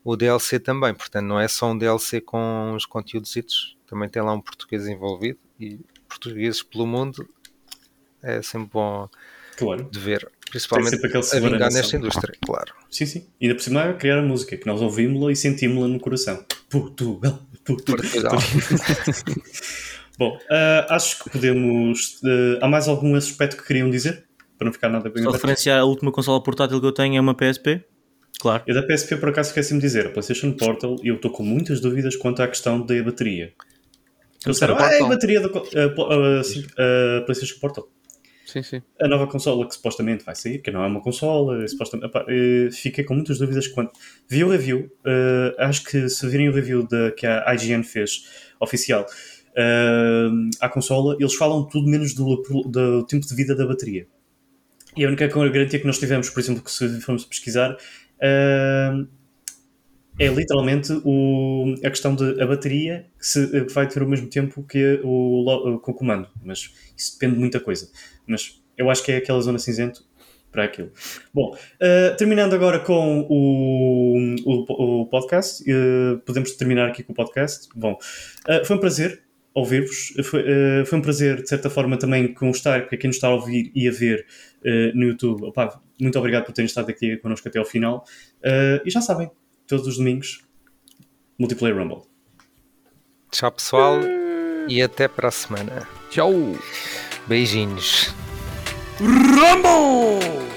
o DLC também, portanto, não é só um DLC com os conteúdos, também tem lá um português envolvido e portugueses pelo mundo é sempre bom Claro. de ver, principalmente a vingar nesta indústria, claro. Sim, sim. E ainda por cima criar a música, que nós ouvimos-la e sentimos-la no coração. Portugal, Portugal. Portugal. Bom, ah, acho que podemos. ah, há mais algum aspecto que queriam dizer? Para não ficar nada bem Só referenciar a última consola portátil que eu tenho é uma PSP. Claro. Eu da PSP por acaso esqueci-me de dizer, a PlayStation Portal, eu estou com muitas dúvidas quanto à questão da bateria. Eles disseram, ah, é a bateria da ah, sim, PlayStation Portal. Sim, sim. A nova consola que supostamente vai sair, que não é uma consola, é supostamente, eh, fiquei com muitas dúvidas quanto. Vi o review, eh, acho que se virem o review da, que a IGN fez, oficial, eh, à consola, eles falam tudo menos do, do tempo de vida da bateria. E a única garantia que nós tivemos, por exemplo, que se formos pesquisar, eh, é literalmente o, a questão de a bateria que, se, que vai ter o mesmo tempo que o, com o comando, mas isso depende de muita coisa. Mas eu acho que é aquela zona cinzento para aquilo. Bom, uh, terminando agora com o, o, o podcast, uh, podemos terminar aqui com o podcast. Bom, uh, foi um prazer ouvir-vos, foi, uh, foi um prazer de certa forma também constar para quem nos está a ouvir e a ver uh, no YouTube. Opa, muito obrigado por terem estado aqui connosco até ao final. Uh, e já sabem, todos os domingos, Multiplayer Rumble. Tchau, pessoal, e até para a semana. Tchau! Beijinhos. Rumble!